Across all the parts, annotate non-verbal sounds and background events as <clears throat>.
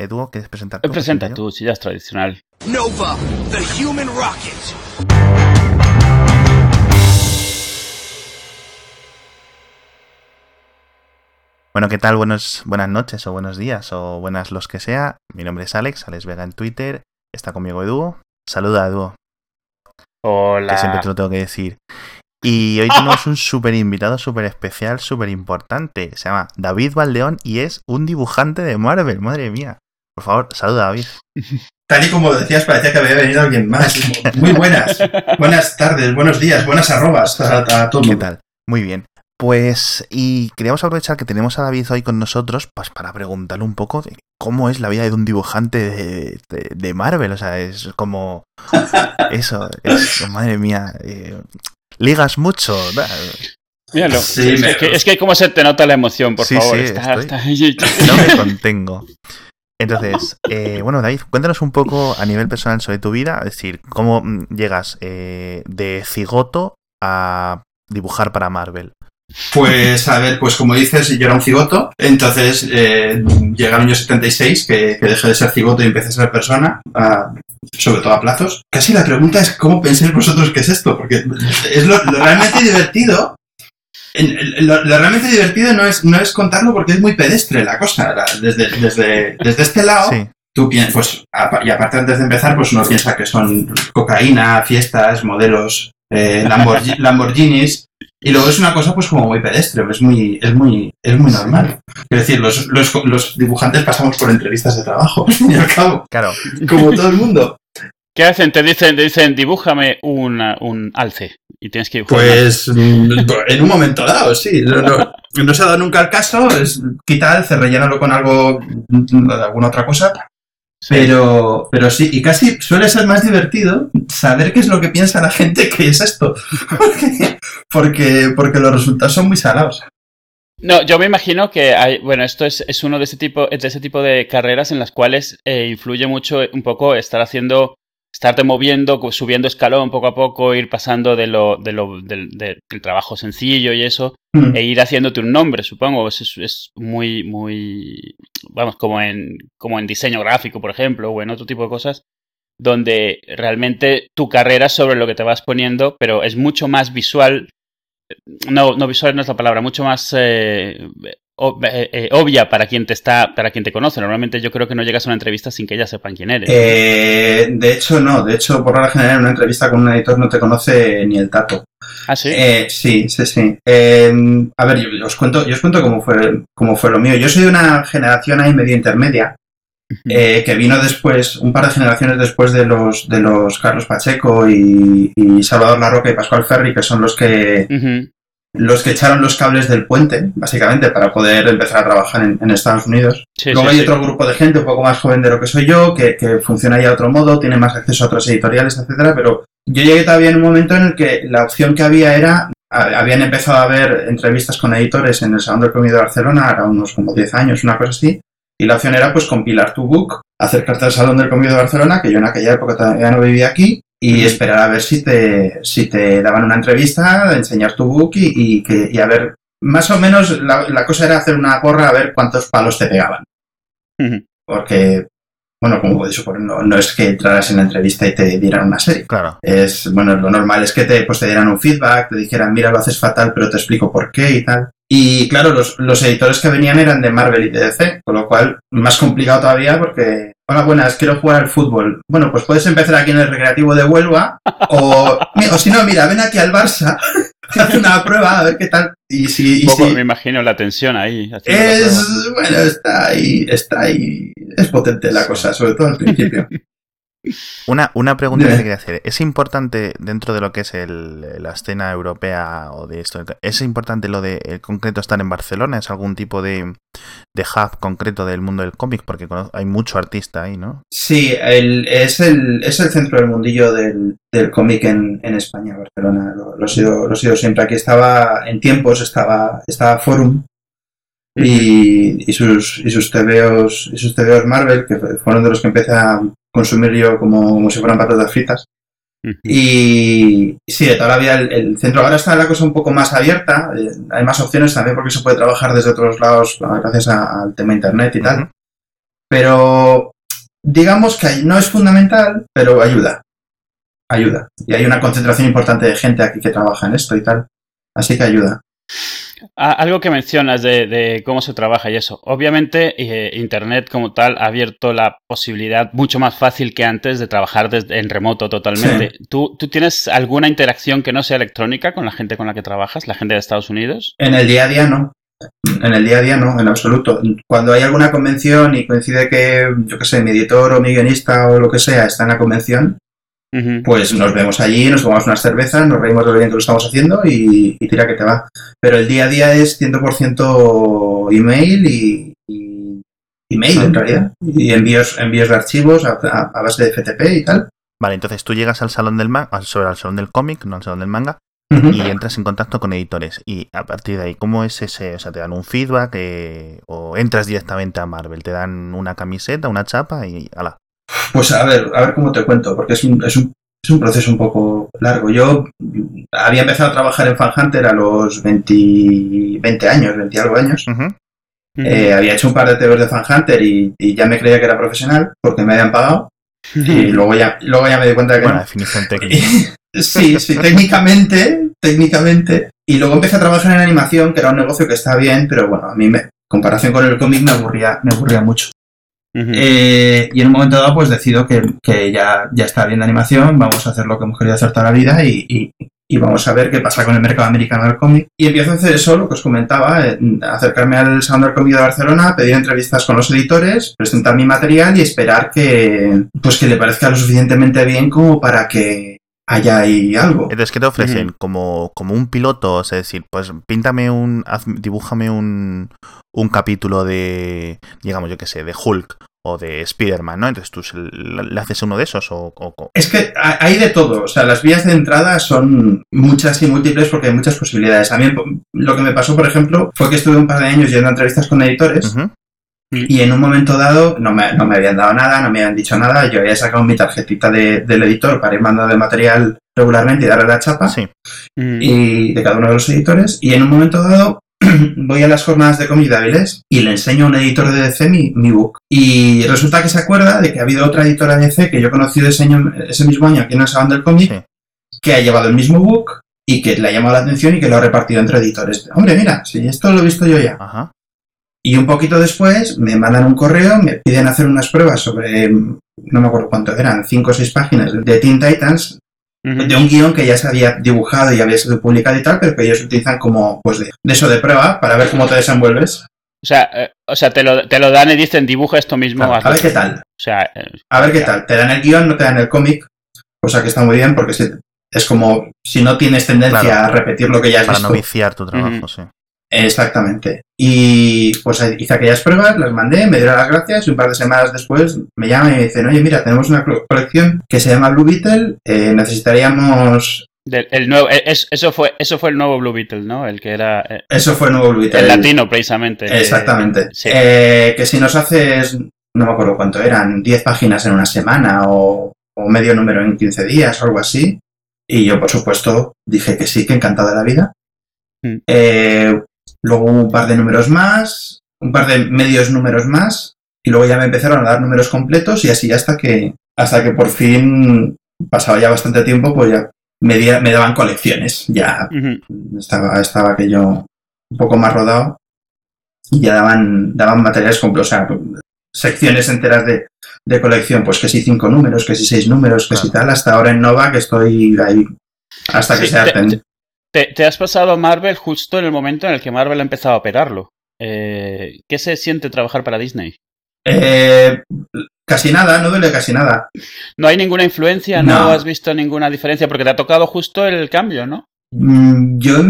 Edu, ¿quieres presentar tú? Presenta tú, si ya es tradicional. Nova, the Human Rocket. Bueno, ¿qué tal? Buenos, buenas noches o buenos días o buenas los que sea. Mi nombre es Alex, Alex Vega en Twitter. Está conmigo Edu. Saluda, Edu. Hola. Que siempre te lo tengo que decir. Y hoy tenemos un súper invitado, súper especial, súper importante. Se llama David Valdeón y es un dibujante de Marvel. Madre mía. Por favor, saluda, David. Tal y como decías, parecía que había venido alguien más. Muy buenas. <laughs> Buenas tardes, buenos días, buenas arrobas a, a todo ¿Qué tal? Muy bien. Pues, y queríamos aprovechar que tenemos a David hoy con nosotros pues, para preguntarle un poco de cómo es la vida de un dibujante de, de, Marvel. O sea, es como. <laughs> Eso, es, madre mía. Eh, ligas mucho. Míralo. Sí, es, que, es, que, como se te nota la emoción, por favor. Sí, está, No me contengo. Entonces, eh, bueno, David, cuéntanos un poco a nivel personal sobre tu vida, es decir, cómo mm, llegas eh, de cigoto a dibujar para Marvel. Pues a ver, pues como dices, yo era un cigoto, entonces eh, llega el año 76, que, que dejé de ser cigoto y empecé a ser persona, sobre todo a plazos. Casi la pregunta es cómo pensáis vosotros que es esto, porque es lo, realmente divertido. Lo, realmente divertido no es, no es contarlo porque es muy pedestre la cosa. Desde, desde, desde este lado, tú piensas, pues, y aparte antes de empezar, pues uno piensa que son cocaína, fiestas, modelos, eh, <laughs> Lamborghinis, y luego es una cosa pues como muy pedestre, es muy, es muy, es muy normal. Es decir, los, los, los dibujantes pasamos por entrevistas de trabajo, al fin y al cabo. Claro. Como todo el mundo. ¿Qué hacen? Te dicen, te dicen, dibújame un, un alce. Y tienes que dibujar. Pues en un momento dado, sí. No, no, se ha dado nunca el caso. Es quita alce, rellénalo con algo, alguna otra cosa. Pero, pero sí, y casi suele ser más divertido saber qué es lo que piensa la gente que es esto. <laughs> porque, porque, los resultados son muy salados. No, yo me imagino que hay, bueno, esto es, es uno de ese tipo, de ese tipo de carreras en las cuales eh, influye mucho un poco estar haciendo estarte moviendo, subiendo escalón poco a poco, ir pasando de lo, de lo, del, del trabajo sencillo y eso, mm. e ir haciéndote un nombre, supongo. Es, es, muy, muy, vamos, como en, como en diseño gráfico, por ejemplo, o en otro tipo de cosas, donde realmente tu carrera es sobre lo que te vas poniendo, pero es mucho más visual. No, no visual no es la palabra, mucho más eh, eh, eh, obvia para quien te está, para quien te conoce. Normalmente yo creo que no llegas a una entrevista sin que ya sepan quién eres. Eh, de hecho, no. De hecho, por regla general, en una entrevista con un editor no te conoce ni el tato. ¿Ah, sí? sí, sí, sí. a ver, yo, os cuento, yo os cuento cómo fue, cómo fue lo mío. Yo soy de una generación ahí medio intermedia. que vino después, un par de generaciones después de los de los Carlos Pacheco y, Salvador Larroca y Pascual Ferri, que son los que los que echaron los cables del puente, básicamente, para poder empezar a trabajar en, Estados Unidos. Luego hay otro grupo de gente un poco más joven de lo que soy yo, que, funciona ya de otro modo, tiene más acceso a otros editoriales, etcétera, pero yo llegué todavía en un momento en el que la opción que había era habían empezado a haber entrevistas con editores en el Salón del Cómic de Barcelona, ahora unos como 10 años, una cosa así, y la opción era pues compilar tu book, acercarte al Salón del Cómic de Barcelona, que yo en aquella época todavía no vivía aquí, y esperar a ver si te, si te daban una entrevista, enseñar tu book y, que, y a ver, más o menos la, cosa era hacer una gorra a ver cuántos palos te pegaban. Porque, bueno, como podéis suponer, no, es que entraras en la entrevista y te dieran una serie. Claro. Es, bueno, lo normal es que te, pues, te dieran un feedback, te dijeran, mira, lo haces fatal, pero te explico por qué y tal. Y claro, los, los editores que venían eran de Marvel y de DC, con lo cual más complicado todavía porque Hola, buenas, quiero jugar al fútbol. Bueno, pues puedes empezar aquí en el recreativo de Huelva o, <laughs> o si no, mira, ven aquí al Barça, <laughs> haz una prueba a ver qué tal. Y si, Un poco me imagino la tensión ahí. Es, bueno, está ahí, está ahí. Es potente la cosa, sobre todo al principio. <laughs> Una, una pregunta que te quería hacer. ¿Es importante dentro de lo que es el, la escena europea o de esto? ¿Es importante lo de el concreto estar en Barcelona? ¿Es algún tipo de, de hub concreto del mundo del cómic? Porque hay mucho artista ahí, ¿no? Sí, es, el, es el centro del mundillo del, del cómic en, en, España, Barcelona. Lo, lo, he sido, lo he sido siempre. Aquí estaba, en tiempos, estaba, estaba Forum, y, y, sus y sus TVOs y sus TVOs Marvel que fueron de los que empecé a, consumir yo como, como si fueran patatas fritas. Y sí, de toda la vida el, centro ahora está la cosa un poco más abierta, eh, hay más opciones también porque se puede trabajar desde otros lados gracias al tema internet y tal. Pero digamos que no es fundamental, pero ayuda. Ayuda. Y hay una concentración importante de gente aquí que trabaja en esto y tal. Así que ayuda. Ah, algo que mencionas de, cómo se trabaja y eso. Obviamente, eh, Internet como tal ha abierto la posibilidad mucho más fácil que antes de trabajar desde, en remoto totalmente. ¿Tú, ¿Tú, tienes alguna interacción que no sea electrónica con la gente con la que trabajas, la gente de Estados Unidos? En el día a día no. En el día a día no, en absoluto. Cuando hay alguna convención y coincide que, yo qué sé, mi editor o mi guionista o lo que sea está en la convención, pues nos vemos allí, nos tomamos unas cervezas, nos reímos de lo bien que lo estamos haciendo y, tira que te va. Pero el día a día es 100% email y, email en realidad. Y envíos, envíos de archivos a, base de FTP y tal. Vale, entonces tú llegas al salón del manga, sobre al salón del cómic, no al salón del manga, y entras en contacto con editores. Y a partir de ahí, ¿cómo es ese? O sea, ¿te dan un feedback eh, o entras directamente a Marvel? ¿Te dan una camiseta, una chapa y ala? Pues a ver, a ver cómo te cuento, porque es un, es un, es un proceso un poco largo. Yo había empezado a trabajar en Fan Hunter a los 20, 20 años, 20 algo años. Eh, había hecho un par de TVs de Fan Hunter y, ya me creía que era profesional porque me habían pagado. Y luego ya, luego ya me di cuenta que. Buena definición <laughs> técnica. sí, sí, técnicamente, técnicamente. Y luego empecé a trabajar en animación, que era un negocio que está bien, pero bueno, a mí, me, en comparación con el cómic, me aburría, me aburría mucho. Eh, y en un momento dado, pues decido que, ya, ya está bien de animación, vamos a hacer lo que hemos querido hacer toda la vida y, vamos a ver qué pasa con el mercado americano del cómic. Y empiezo a hacer eso, lo que os comentaba, acercarme al Salón del Cómic de Barcelona, pedir entrevistas con los editores, presentar mi material y esperar que, pues que le parezca lo suficientemente bien como para que haya ahí algo. Entonces, ¿qué te ofrecen? como, como un piloto, es decir, pues píntame un, dibújame un, un capítulo de, digamos, yo qué sé, de Hulk o de Spider-Man, ¿no? Entonces tú le haces uno de esos o, Es que hay de todo, o sea, las vías de entrada son muchas y múltiples porque hay muchas posibilidades. A mí lo que me pasó, por ejemplo, fue que estuve un par de años yendo a entrevistas con editores y en un momento dado no me, no me, habían dado nada, no me habían dicho nada, yo había sacado mi tarjetita del editor para ir mandando el material regularmente y darle la chapa. Y de cada uno de los editores. Y en un momento dado <clears throat> voy a las jornadas de cómic hábiles y le enseño a un editor de DC mi, book. Y resulta que se acuerda de que ha habido otra editora de DC que yo conocí de ese, ese mismo año aquí en el Salón del Cómic, que ha llevado el mismo book y que le ha llamado la atención y que lo ha repartido entre editores. Hombre, mira, si esto lo he visto yo ya. Y un poquito después me mandan un correo, me piden hacer unas pruebas sobre, no me acuerdo cuánto eran, cinco o seis páginas de Teen Titans, de un guion que ya se había dibujado y había sido publicado y tal, pero que ellos utilizan como, pues, de, eso de prueba para ver cómo te desenvuelves. O sea, eh, o sea te, lo, te lo dan y dicen dibuja esto mismo. a ver qué tal. O sea, eh, a ver qué tal. Te dan el guion, no te dan el cómic, cosa que está muy bien porque es como si no tienes tendencia a repetir lo que ya has para visto. Para no viciar tu trabajo, sí. Exactamente. Y pues hice aquellas pruebas, las mandé, me dieron las gracias y un par de semanas después me llaman y me dicen, oye, mira, tenemos una colección que se llama Blue Beetle, eh, necesitaríamos... el nuevo, eh, eso, fue, eso fue el nuevo Blue Beetle, ¿no? El que era... Eh, eso fue el nuevo Blue Beetle. El latino, precisamente. Exactamente. que si nos haces, no me acuerdo cuánto eran, 10 páginas en una semana o, o medio número en 15 días o algo así. Y yo, por supuesto, dije que sí, que encantado de la vida. Mm. Eh, luego un par de números más, un par de medios números más, y luego ya me empezaron a dar números completos y así hasta que, hasta que por fin pasaba ya bastante tiempo, pues ya me, me daban colecciones. Ya estaba, estaba aquello un poco más rodado y ya daban, daban materiales completos, o sea, secciones enteras de, de, colección, pues que si cinco números, que si seis números, que si tal, hasta ahora en Nova que estoy ahí hasta que se harten. Te, has pasado a Marvel justo en el momento en el que Marvel ha empezado a operarlo. Eh, ¿Qué se siente trabajar para Disney? Eh, casi nada, no duele casi nada. ¿No hay ninguna influencia? ¿No, has visto ninguna diferencia? Porque te ha tocado justo el cambio, ¿no? Mm, yo,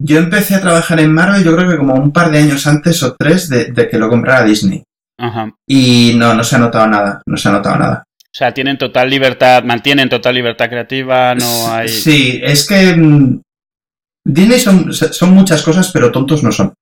yo empecé a trabajar en Marvel yo creo que como un par de años antes o tres de, que lo comprara Disney. Ajá. Y no, no se ha notado nada, no se ha notado nada. O sea, tienen total libertad, mantienen total libertad creativa, no hay... Sí, es que mm, Disney son, son muchas cosas, pero tontos no son.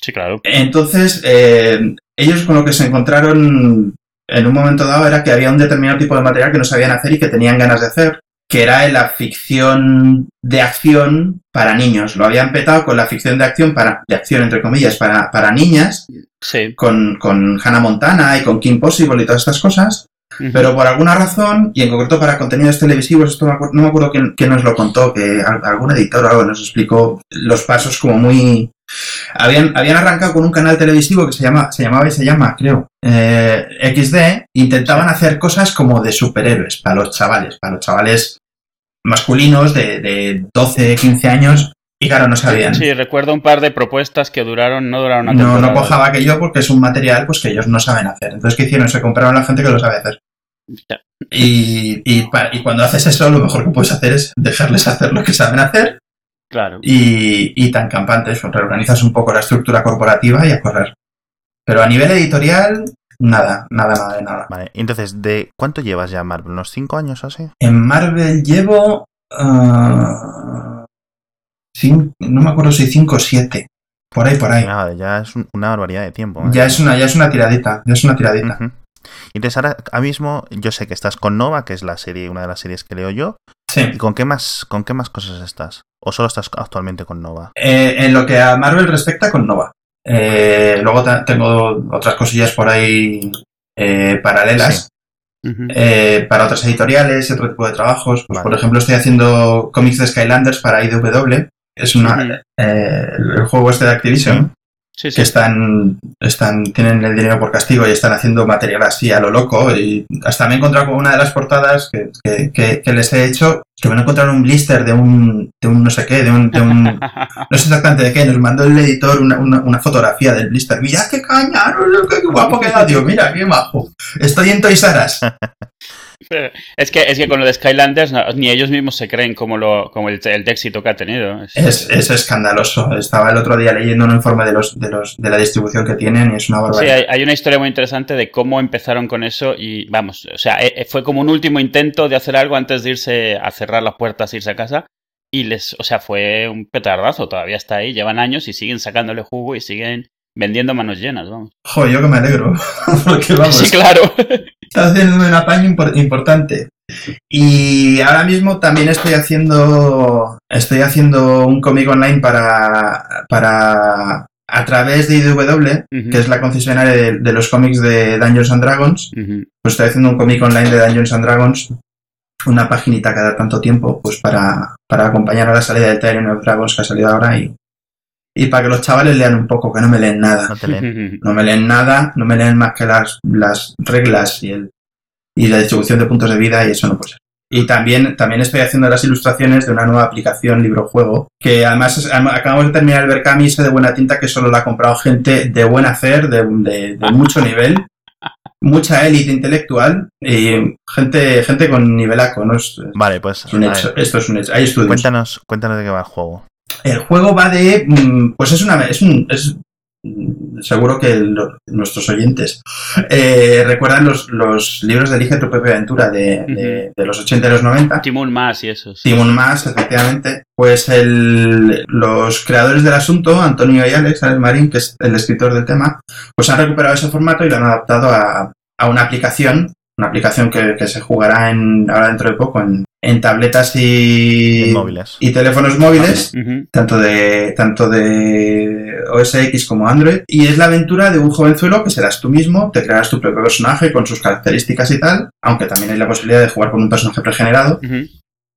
Sí, claro. Entonces, eh, ellos con lo que se encontraron en un momento dado era que había un determinado tipo de material que no sabían hacer y que tenían ganas de hacer. que era la ficción de acción para niños. Lo habían petado con la ficción de acción para, de acción entre comillas, para, para niñas, Sí. con, con Hannah Montana y con Kim Possible y todas estas cosas. Pero por alguna razón, y en concreto para contenidos televisivos, esto me no me acuerdo quién, quién nos lo contó, que al- algún editor o algo nos explicó los pasos como muy... Habían, habían arrancado con un canal televisivo que se, llama, se llamaba y se llama, creo, eh, XD, intentaban hacer cosas como de superhéroes para los chavales, para los chavales masculinos de, de 12, 15 años, y claro, no sabían. Sí, recuerdo un par de propuestas que duraron, no duraron una No, temporada. no cojaba aquello porque es un material pues que ellos no saben hacer. Entonces, ¿qué hicieron? Se compraron a la gente que lo sabe hacer. Ya. Y, y, cuando haces eso, lo mejor que puedes hacer es dejarles hacer lo que saben hacer Claro. y, y tan campante eso, reorganizas un poco la estructura corporativa y a correr. Pero a nivel editorial, nada, nada, nada de nada. Vale, entonces, ¿de cuánto llevas ya Marvel? ¿Unos 5 años o así? En Marvel llevo... ah, no me acuerdo si 5 o 7. Por ahí, por ahí. Nada, ya es un- una barbaridad de tiempo. ¿eh? Ya es una, ya es una tiradita, ya es una tiradita. Ujú. Entonces ahora, ahora mismo, yo sé que estás con Nova, que es la serie, una de las series que leo yo. Sí. ¿Y con qué más, con qué más cosas estás? ¿O solo estás actualmente con Nova? Eh, en lo que a Marvel respecta, con Nova. Eh, luego tengo otras cosillas por ahí eh, paralelas eh, para otras editoriales y otro tipo de trabajos. Pues, Vale. Por ejemplo, estoy haciendo cómics de Skylanders para IDW. Es una, eh, el juego este de Activision, Sí, sí. que están, están, tienen el dinero por castigo y están haciendo material así a lo loco. Y hasta me he encontrado con una de las portadas que, que- que- que les he hecho, que me he encontrado un blister de un, de un no sé qué, de un, de un, <laughs> no sé exactamente de qué, nos mandó el editor una, una- una fotografía del blister. Mira qué caña, qué guapo queda, tío, mira qué majo. Estoy en Toys R Us. <laughs> <laughs> Es que, es que con lo de Skylanders no- ni ellos mismos se creen como, lo, como el, el éxito que ha tenido. Es- Es, es escandaloso. Estaba el otro día leyendo un informe de los, de los, de la distribución que tienen y es una Sí, barbaridad. hay, hay una historia muy interesante de cómo empezaron con eso y vamos, o sea, eh, eh, fue como un último intento de hacer algo antes de irse a cerrar las puertas, irse a casa y les, o sea, fue un petardazo, todavía está ahí, llevan años y siguen sacándole jugo y siguen vendiendo manos llenas, vamos. Joder, yo que me alegro. <laughs> Porque vamos, Sí, claro. <laughs> está haciendo un apaño impor- importante. Y ahora mismo también estoy haciendo estoy haciendo un cómic online para, para a través de IDW, que es la concesionaria de, de los cómics de Dungeons and Dragons. Pues estoy haciendo un cómic online de Dungeons and Dragons, una paginita cada tanto tiempo, pues para, para acompañar a la salida del Tyrion of Dragons que ha salido ahora y, y para que los chavales lean un poco, que no me leen nada No te leen. <laughs> no me leen nada, no me leen más que las, las reglas y, el, y la distribución de puntos de vida y eso no puede ser. Y también, también estoy haciendo las ilustraciones de una nueva aplicación libro-juego, que además acabamos de terminar el Berkami ese de buena tinta que solo la ha comprado gente de buen hacer, de, de- de mucho nivel, mucha élite intelectual y gente, gente con nivelaco, ¿no? Es, Vale, pues es un a hecho, esto es un hecho. Hay estudios. cuéntanos, cuéntanos de qué va el juego. El juego va de. mm, Pues es una. Es un. Es, mm, seguro que nuestros oyentes eh, recuerdan los, los libros de Elige tu propia aventura de, de- de los 80 y los 90. Timón más y eso. sí. Timon más, efectivamente. Pues el, los creadores del asunto, Antonio y Alex, Alex Marín, que es el escritor del tema, pues han recuperado ese formato y lo han adaptado a, a una aplicación, una aplicación que, que se jugará en, ahora dentro de poco en, en tabletas y, móviles. y teléfonos móviles tanto de tanto de OS X como Android y es la aventura de un jovenzuelo que serás tú mismo, te crearás tu propio personaje con sus características y tal, aunque también hay la posibilidad de jugar con un personaje pregenerado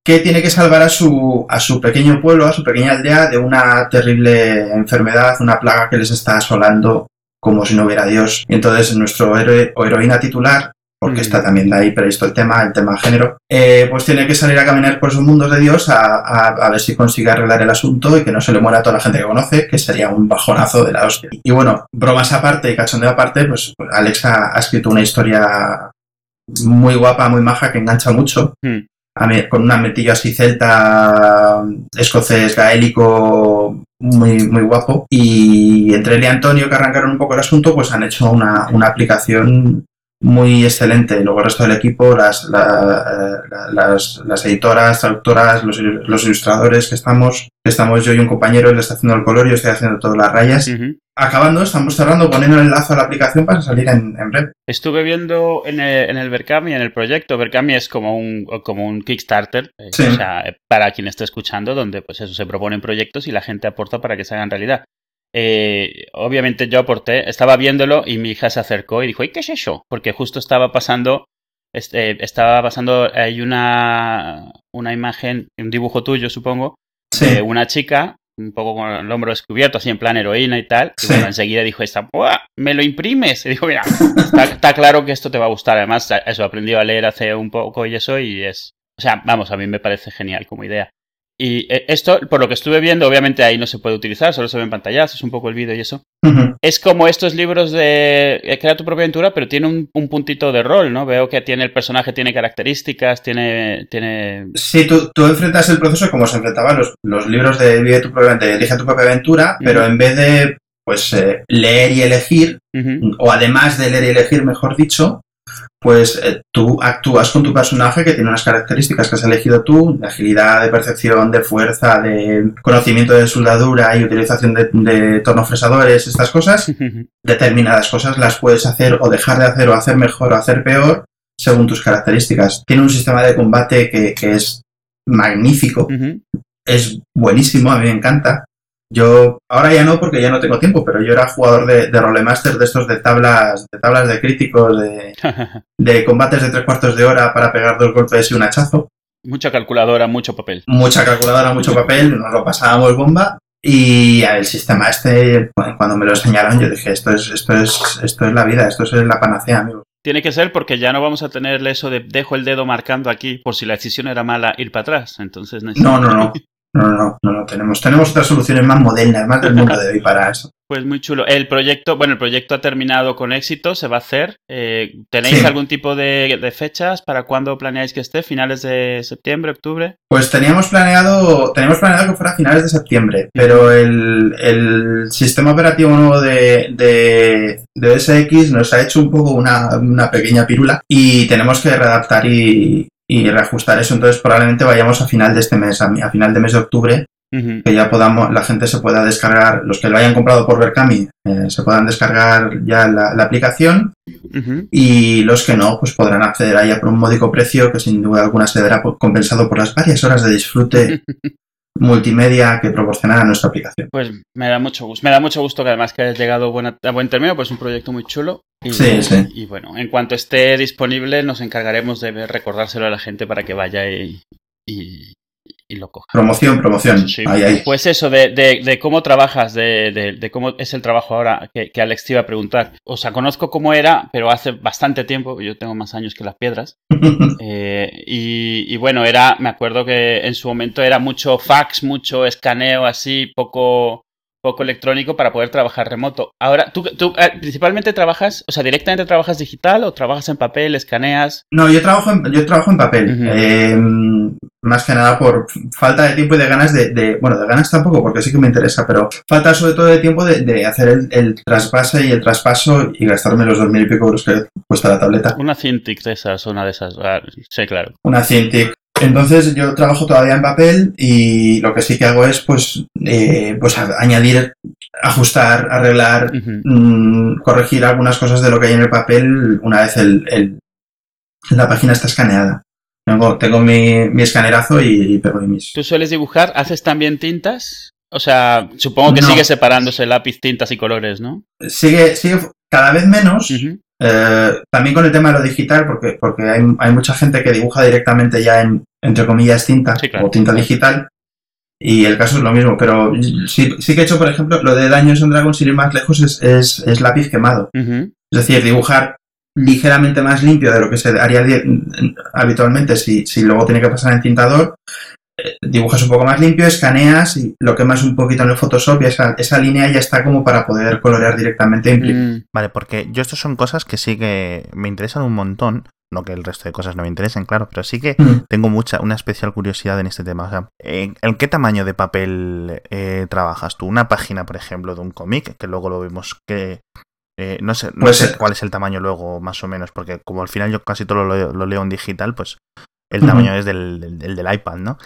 que tiene que salvar a su a su pequeño pueblo, a su pequeña aldea de una terrible enfermedad, una plaga que les está asolando como si no hubiera Dios. Y entonces nuestro héroe o heroína titular porque Mm. está también de ahí previsto el tema, el tema género, eh, pues tiene que salir a caminar por esos mundos de Dios a, a- a ver si consigue arreglar el asunto y que no se le muera a toda la gente que conoce, que sería un bajonazo de la hostia. Y bueno, bromas aparte y cachondeo aparte, pues Alex ha, ha escrito una historia muy guapa, muy maja, que engancha mucho. Mm. A mí- con un ametillo así celta, escocés, gaélico, muy, muy guapo. Y entre él y Antonio, que arrancaron un poco el asunto, pues han hecho una, una aplicación muy excelente. Luego el resto del equipo, las, la- la- las, las editoras, traductoras, los, los ilustradores que estamos, estamos yo y un compañero, él está haciendo el color y yo estoy haciendo todas las rayas. Acabando, estamos cerrando, poniendo el enlace a la aplicación para salir en, breve. Estuve viendo en el, en el Berkami, en el proyecto. Berkami es como un, como un Kickstarter, eh, o sea, para quien esté escuchando, donde pues eso se proponen proyectos y la gente aporta para que se hagan realidad. Eh, obviamente yo aporté, estaba viéndolo y mi hija se acercó y dijo, ¿y qué es eso? Porque justo estaba pasando, este, estaba pasando, hay una, una imagen, un dibujo tuyo supongo, de una chica un poco con el hombro descubierto, así en plan heroína y tal. Y bueno, enseguida dijo esta, ¿me lo imprimes? Y dijo, mira, está, claro que esto te va a gustar. Además, eso, he aprendido a leer hace un poco y eso, y es. O sea, vamos, a mí me parece genial como idea. Y eh, esto, por lo que estuve viendo, obviamente ahí no se puede utilizar, solo se ven pantallas, es un poco el vídeo y eso. Es como estos libros de eh, crea tu propia aventura, pero tiene un, puntito de rol, ¿no? Veo que tiene el personaje, tiene características, tiene... tiene... Sí, tú, tú enfrentas el proceso como se enfrentaban los, los libros de, Vive tu propia, de Elige tu propia aventura, pero en vez de pues eh, leer y elegir, o además de leer y elegir, mejor dicho, pues eh, tú actúas con tu personaje que tiene unas características que has elegido tú, de agilidad, de percepción, de fuerza, de conocimiento de soldadura y utilización de, de tornofresadores, estas cosas. <laughs> Determinadas cosas las puedes hacer o dejar de hacer o hacer mejor o hacer peor según tus características. Tiene un sistema de combate que, es magnífico, es buenísimo, a mí me encanta. Yo, ahora ya no porque ya no tengo tiempo, pero yo era jugador de, de rolemaster de estos de tablas, de tablas de críticos, de, <laughs> de combates de tres cuartos de hora para pegar dos golpes y un hachazo. Mucha calculadora, mucho papel. Mucha calculadora, mucho papel, nos lo pasábamos bomba. Y el sistema este, cuando me lo enseñaron, yo dije, esto es, esto es, esto es la vida, esto es la panacea, amigo. Tiene que ser porque ya no vamos a tenerle eso de dejo el dedo marcando aquí por si la decisión era mala ir para atrás. Entonces No, no, no. <laughs> No, no, no, no, tenemos, tenemos otras soluciones más modernas, más del mundo de hoy para eso. Pues muy chulo. El proyecto, bueno, el proyecto ha terminado con éxito, se va a hacer. Eh, ¿Tenéis algún tipo de, fechas para cuándo planeáis que esté? ¿Finales de septiembre, octubre? Pues teníamos planeado, teníamos planeado que fuera finales de septiembre, pero el, el sistema operativo nuevo de, de, de, SX nos ha hecho un poco una, una pequeña pirula y tenemos que readaptar y, y reajustar eso. Entonces probablemente vayamos a final de este mes, a, final de mes de octubre, que ya podamos, la gente se pueda descargar, los que lo hayan comprado por Berkami, eh, se puedan descargar ya la, aplicación y los que no, pues podrán acceder a ella por un módico precio que sin duda alguna se verá compensado por las varias horas de disfrute <laughs> multimedia que proporcionará nuestra aplicación. Pues me da mucho gusto. Me da mucho gusto que además que hayas llegado a buen término, pues un proyecto muy chulo. Y, sí, sí. Y bueno, en cuanto esté disponible, nos encargaremos de recordárselo a la gente para que vaya y, y lo coja. Promoción, promoción. Pues eso, de, cómo trabajas, de, cómo es el trabajo ahora, que, Alex te iba a preguntar. O sea, conozco cómo era, pero hace bastante tiempo, yo tengo más años que las piedras. <laughs> Eh, y, bueno, era, me acuerdo que en su momento era mucho fax, mucho escaneo así, poco poco electrónico para poder trabajar remoto. Ahora, ¿tú, tú eh, principalmente trabajas, o sea, directamente trabajas digital o trabajas en papel, escaneas? No, yo trabajo en, yo trabajo en papel. Em, más que nada por falta de tiempo y de ganas de, bueno, de ganas tampoco, porque sí que me interesa, pero falta sobre todo de tiempo de, hacer el, el, trasvase y el traspaso y gastarme los dos mil y pico euros que cuesta la tableta. Una Cintiq de esas, una de esas, ah, sí, claro. Una Cintiq. Entonces yo trabajo todavía en papel y lo que sí que hago es pues, eh, pues añadir, ajustar, arreglar, mm, corregir algunas cosas de lo que hay en el papel una vez el, la página está escaneada. Tengo, tengo mi, mi escanerazo y, pego mis... ¿Tú sueles dibujar? ¿Haces también tintas? O sea, supongo que sigue separándose lápiz, tintas y colores, ¿no? Sigue, sigue cada vez menos. Eh, también con el tema de lo digital, porque, porque hay, hay, mucha gente que dibuja directamente ya en, entre comillas, tinta o tinta digital. Y el caso es lo mismo, pero sí, sí que he hecho, por ejemplo, lo de Daños en Dragon, sin ir más lejos, es, es, lápiz quemado. Es decir, dibujar ligeramente más limpio de lo que se haría habitualmente si, si luego tiene que pasar en tintador. Eh, dibujas un poco más limpio, escaneas y lo quemas un poquito en el Photoshop y esa, esa línea ya está como para poder colorear directamente. Mm. Vale, porque yo estas son cosas que sí que me interesan un montón no que el resto de cosas no me interesen, claro, pero sí que mm. tengo mucha, una especial curiosidad en este tema. O sea, ¿en, qué tamaño de papel eh, trabajas tú? Una página, por ejemplo, de un cómic, que luego lo vemos que... Eh, no sé, no sé cuál es el tamaño luego, más o menos, porque como al final yo casi todo lo, leo en digital, pues el tamaño es del, del, del, iPad, ¿no?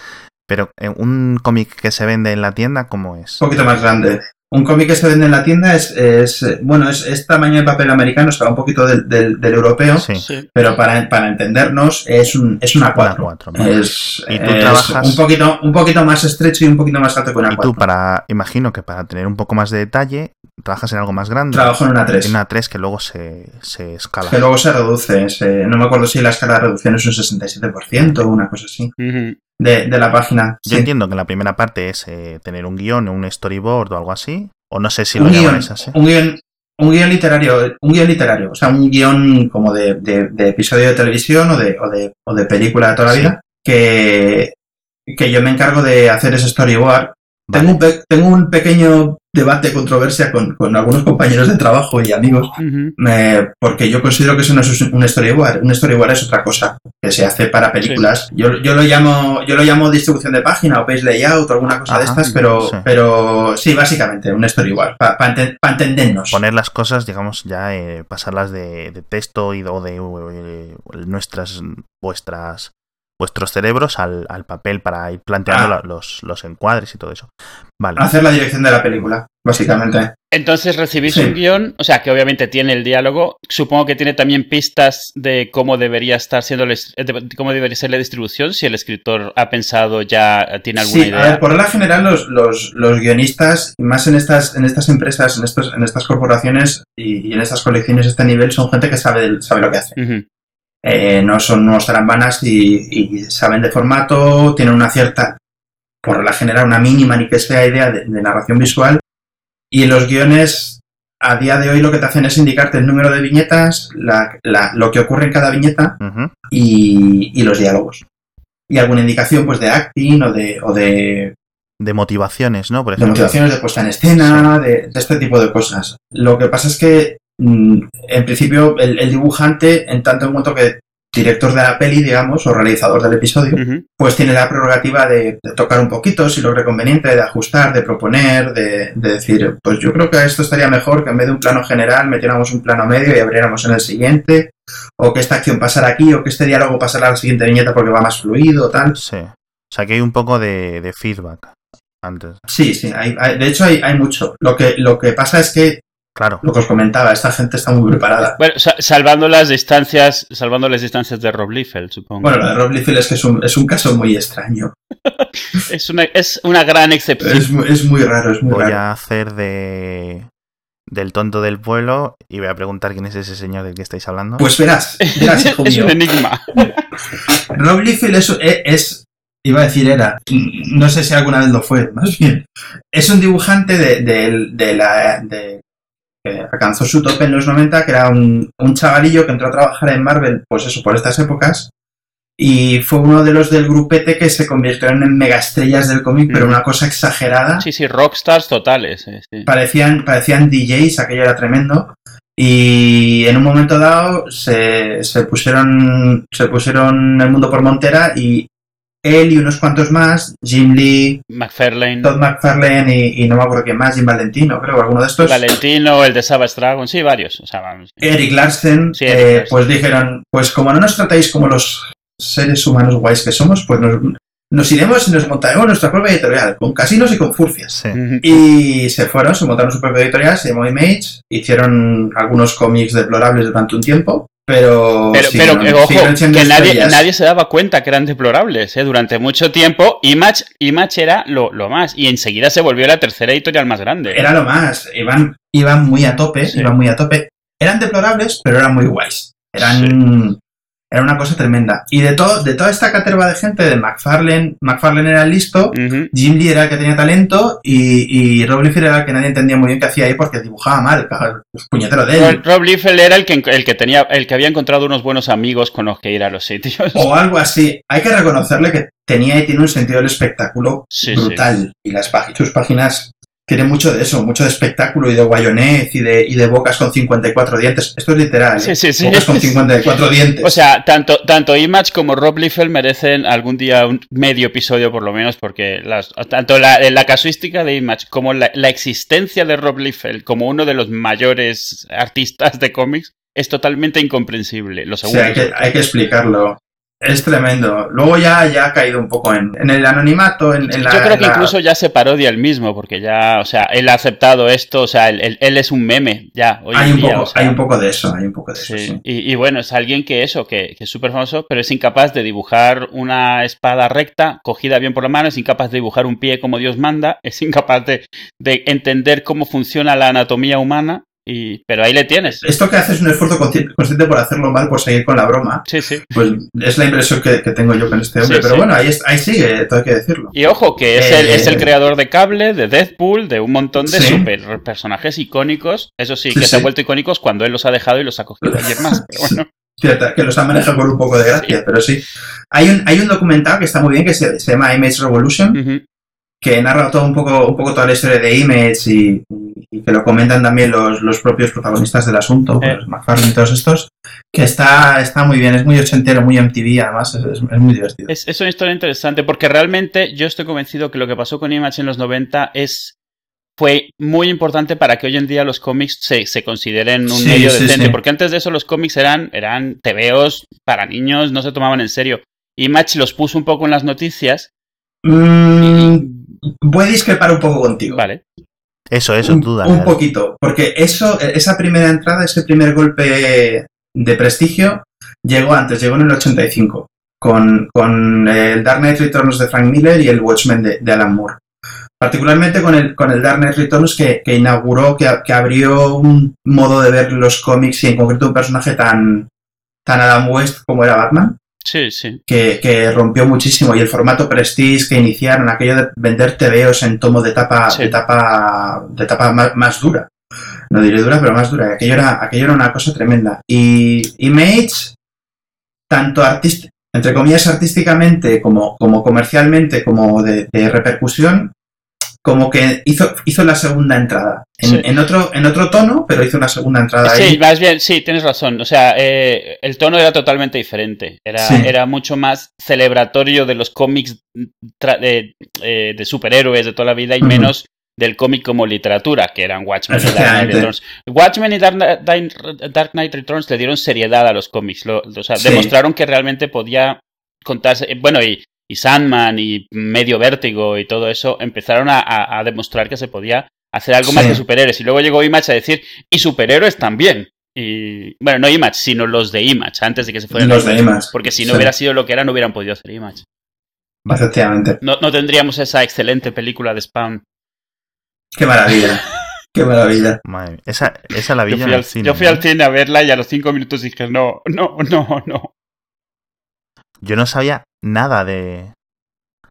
Pero eh, un cómic que se vende en la tienda, ¿cómo es? Un poquito más grande un cómic que se vende en la tienda es, es bueno, es, es, tamaño de papel americano, está un poquito del, del, del europeo, Sí. Pero para, para entendernos es un, es una 4. cuatro, vale. Es, Y tú es trabajas- un, poquito, un poquito más estrecho y un poquito más alto que una Y 4. tú, para, imagino que para tener un poco más de detalle, trabajas en algo más grande. Trabajo en una 3. En una 3 que luego se, se escala. Que luego se reduce, se- no me acuerdo si la escala de reducción es un 67% o una cosa así, Ujú. De, de la página. Yo Sí. entiendo que la primera parte es eh, tener un guion, un storyboard o algo así. O no sé si un lo guion, llamáis así. un guion, un guion literario, un guion literario, o sea, un guion como de, de- de episodio de televisión o de, o de, o de película de toda la Sí. vida, que, que yo me encargo de hacer ese storyboard. Vale. Tengo, un pe- tengo un pequeño debate, controversia con, con algunos compañeros de trabajo y amigos, me- porque yo considero que eso no es un storyboard. Un storyboard es otra cosa que se hace para películas. Yo, yo lo llamo yo lo llamo distribución de página o page layout o alguna cosa de estas, pero sí. pero sí, básicamente un storyboard para entendernos. Poner las cosas, digamos, ya eh, pasarlas de, de texto y de eh, nuestras, vuestras, vuestros cerebros al, al papel para ir planteando Ah. la- los, los encuadres y todo eso. Vale. Hacer la dirección de la película, básicamente. Entonces recibís Sí. un guion, o sea, que obviamente tiene el diálogo. Supongo que tiene también pistas de cómo debería estar siendo, el de cómo debería ser la distribución, si el escritor ha pensado ya, tiene alguna Sí, a idea. ver, por regla general los, los, los guionistas, y más en estas, en estas empresas, en, estos, en estas corporaciones y, y en estas colecciones de este nivel, son gente que sabe, sabe lo que hace. Eh, no son unos tarambanas y, y saben de formato, tienen una cierta, por la general, una mínima ni que sea idea de, de narración visual. Y los guiones, a día de hoy, lo que te hacen es indicarte el número de viñetas, la- la- lo que ocurre en cada viñeta y, y los diálogos. Y alguna indicación pues de acting o de, o de, De motivaciones, ¿no? Por de ejemplo. motivaciones de puesta en escena, de, de este tipo de cosas. Lo que pasa es que, en principio, el, el dibujante, en tanto en cuanto que director de la peli, digamos, o realizador del episodio, pues tiene la prerrogativa de, de tocar un poquito, si lo cree conveniente, de ajustar, de proponer, de, de decir, pues yo creo que esto estaría mejor que en vez de un plano general metiéramos un plano medio y abriéramos en el siguiente, o que esta acción pasara aquí, o que este diálogo pasara a la siguiente viñeta porque va más fluido, tal. Sí. O sea que hay un poco de, de feedback antes. Sí, sí, hay- hay- de hecho hay, hay mucho. Lo que, lo que pasa es que Claro. lo que os comentaba, esta gente está muy preparada. Bueno, sa- salvando las distancias, salvando las distancias de Rob Liefeld, supongo. Bueno, lo de Rob Liefeld es que es un, es un caso muy extraño. <laughs> es, una, es una gran excepción. Es, muy- es muy raro, es muy Voy raro. a hacer de del tonto del pueblo y voy a preguntar quién es ese señor del que estáis hablando. Pues verás, verás, hijo <laughs> es mío. un enigma. <laughs> Rob Liefeld es, es- es- Iba a decir era. No sé si alguna vez lo fue, más bien. Es un dibujante de, de- de la. de- que alcanzó su tope en los 90, que era un, un chavalillo que entró a trabajar en Marvel, pues eso, por estas épocas. Y fue uno de los del grupete que se convirtieron en megaestrellas del cómic, pero Mm. una cosa exagerada. Sí, sí, rockstars totales. eh, sí. parecían, parecían DJs, aquello era tremendo. Y en un momento dado se, se pusieron se pusieron el mundo por montera y él y unos cuantos más, Jim Lee, McFarlane, Todd McFarlane y, y no me acuerdo quién más, Jim Valentino, creo, alguno de estos. Valentino, el de Savage Dragon, sí, varios. O sea, vamos. Eric Larsen, Sí, Eric eh, Larsen. pues dijeron, pues como no nos tratáis como los seres humanos guays que somos, pues nos, nos iremos y nos montaremos nuestra propia editorial, con casinos y con furcias. Sí. Y se fueron, se montaron su propia editorial, se llamó Image, hicieron algunos cómics deplorables durante un tiempo, pero... Pero, pero eh, ojo, que nadie, nadie se daba cuenta que eran deplorables. ¿eh? Durante mucho tiempo, Image, Image era lo, lo más. Y enseguida se volvió la tercera editorial más grande. Era lo más, iban, iban muy a tope, Sí. iban muy a tope. Eran deplorables, pero eran muy guays. Eran... Era una cosa tremenda. Y de, todo, de toda esta caterva de gente, de McFarlane, McFarlane era el listo. Jim Lee era el que tenía talento y, y Rob Liefeld era el que nadie entendía muy bien qué hacía ahí porque dibujaba mal, cabrón, puñetero de él. Rob, Liefeld era el que, el que tenía, el que había encontrado unos buenos amigos con los que ir a los sitios. o algo así. Hay que reconocerle que tenía y tiene un sentido del espectáculo Sí, brutal. Y las sus páginas tienen mucho de eso, mucho de espectáculo y de guayonez y de, y de bocas con 54 dientes. Esto es literal. Sí, ¿eh? sí, sí. Bocas con 54 <laughs> dientes. O sea, tanto, tanto Image como Rob Liefeld merecen algún día un medio episodio por lo menos, porque las, tanto la, la casuística de Image como la, la existencia de Rob Liefeld como uno de los mayores artistas de cómics es totalmente incomprensible. Lo Sí, segundo. hay, que, hay que explicarlo. Es tremendo. Luego ya, ya ha caído un poco en, en el anonimato, en, en la... Yo creo que la- incluso ya se parodia él mismo, porque ya, o sea, él ha aceptado esto, o sea, él, él- él es un meme ya hoy hay, en un día. poco, o sea, hay un poco de eso, hay un poco de eso, sí. sí. Y, y bueno, es alguien que eso, que, que es súper famoso, pero es incapaz de dibujar una espada recta, cogida bien por la mano, es incapaz de dibujar un pie como Dios manda, es incapaz de, de entender cómo funciona la anatomía humana, y, pero ahí le tienes. Esto que hace es un esfuerzo consci- consciente por hacerlo mal, por seguir con la broma, Sí, sí. pues es la impresión que, que tengo yo con este hombre. Sí, Pero sí. bueno, ahí, es- ahí sigue, todo hay que decirlo. Y ojo, que es, el, Eh, es el creador de Cable, de Deadpool, de un montón de Sí. super personajes icónicos. Eso sí, que se han vuelto icónicos cuando él los ha dejado y los ha cogido <laughs> ayer más. Pero bueno. Cierta, que los han manejado con un poco de gracia, pero sí. Hay un, hay un documental que está muy bien que se, se llama Image Revolution, Ujú. Que narra todo un poco, un poco toda la historia de Image y, y que lo comentan también los, los propios protagonistas del asunto, Eh. los McFarlane y todos estos, que está, está muy bien, es muy ochentero, muy MTV, además es, es- es muy divertido. Es, es una historia interesante porque realmente yo estoy convencido que lo que pasó con Image en los 90 es fue muy importante para que hoy en día los cómics se, se consideren un Sí, medio sí, decente. sí. Porque antes de eso los cómics eran, eran tebeos para niños, no se tomaban en serio. Image los puso un poco en las noticias. Mm, voy a discrepar un poco contigo. Vale. Eso, eso, un, dale, un dale. poquito, porque eso, esa primera entrada, ese primer golpe de prestigio, llegó antes, llegó en el 85, con, con el Dark Knight Returns de Frank Miller y el Watchmen de, de Alan Moore. Particularmente con el, con el Dark Knight Returns que, que inauguró, que, que abrió un modo de ver los cómics y en concreto un personaje tan, tan Adam West como era Batman Sí, sí. que, que rompió muchísimo y el formato Prestige que iniciaron, aquello de vender TVOs en tomo de tapa, Sí. de tapa, de tapa más, más dura. No diré dura, pero más dura. Aquello era, aquello era una cosa tremenda. Y Image, tanto entre comillas artísticamente como, como comercialmente, como de, de repercusión, como que hizo, hizo la segunda entrada. En, Sí. en otro, en otro tono, pero hizo una segunda entrada Sí, ahí. más bien, sí, tienes razón. O sea, eh, el tono era totalmente diferente. Era, Sí. era mucho más celebratorio de los cómics tra- de, eh, de superhéroes de toda la vida y menos del cómic como literatura, que eran Watchmen y Dark Knight. Returns. Watchmen y Dark, Knight- Dark Knight Returns le dieron seriedad a los cómics. Lo- o sea, Sí. demostraron que realmente podía contarse. eh, Bueno, y, y Sandman y Medio Vértigo y todo eso empezaron a, a- a demostrar que se podía hacer algo más que superhéroes. Y luego llegó Image a decir, y superhéroes también. Y bueno, no Image, sino los de Image, antes de que se fueran Los de Image. Porque si no Sí. hubiera sido lo que era, no hubieran podido hacer Image. Efectivamente. No, no tendríamos esa excelente película de Spawn. Qué maravilla. Qué maravilla. <laughs> Madre. Esa, esa la vi Yo fui, al, cine. yo fui ¿no? al cine a verla y a los cinco minutos dije, no, no, no, no. Yo no sabía nada de.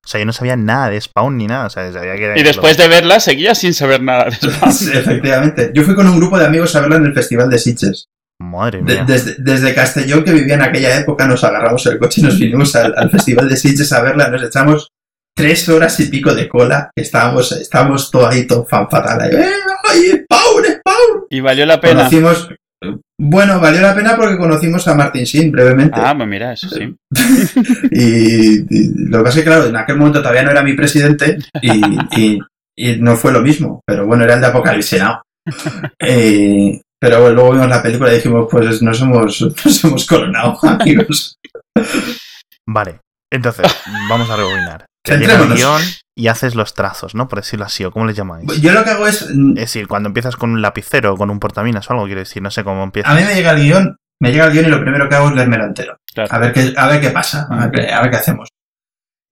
O sea, yo no sabía nada de Spawn ni nada. O sea, sabía que era- Y después de verla seguía sin saber nada de Spawn. Sí, efectivamente. Yo fui con un grupo de amigos a verla en el Festival de Sitges. Madre De- mía. desde, desde Castellón, que vivía en aquella época, nos agarramos el coche y nos vinimos al, al Festival de Sitges a verla. Nos echamos tres horas y pico de cola. Estábamos, estábamos todo ahí, todo fan fatal. Ahí, ¡Eh, ¡Ay, Spawn, Spawn! Y valió la pena. Conocimos... Bueno, valió la pena porque conocimos a Martin Sheen brevemente. Ah, pues mira, eso sí. <laughs> Y, y lo que pasa es que, claro, en aquel momento todavía no era mi presidente y, y- y no fue lo mismo, pero bueno, era el de Apocalipsis Now. <laughs> Eh, pero bueno, luego vimos la película y dijimos, pues nos hemos, <laughs> nos hemos coronado, amigos. Vale. Entonces, vamos a rebobinar. Llega el guion y haces los trazos, ¿no? Por decirlo así, o cómo les llamáis. Yo lo que hago es, mm, Es decir, cuando empiezas con un lapicero o con un portaminas o algo, quiero decir, no sé cómo empiezas. a mí me llega el guion, me llega el guion y lo primero que hago es leérmelo entero. Claro. A ver qué, a ver qué pasa, a ver, qué- a ver qué hacemos.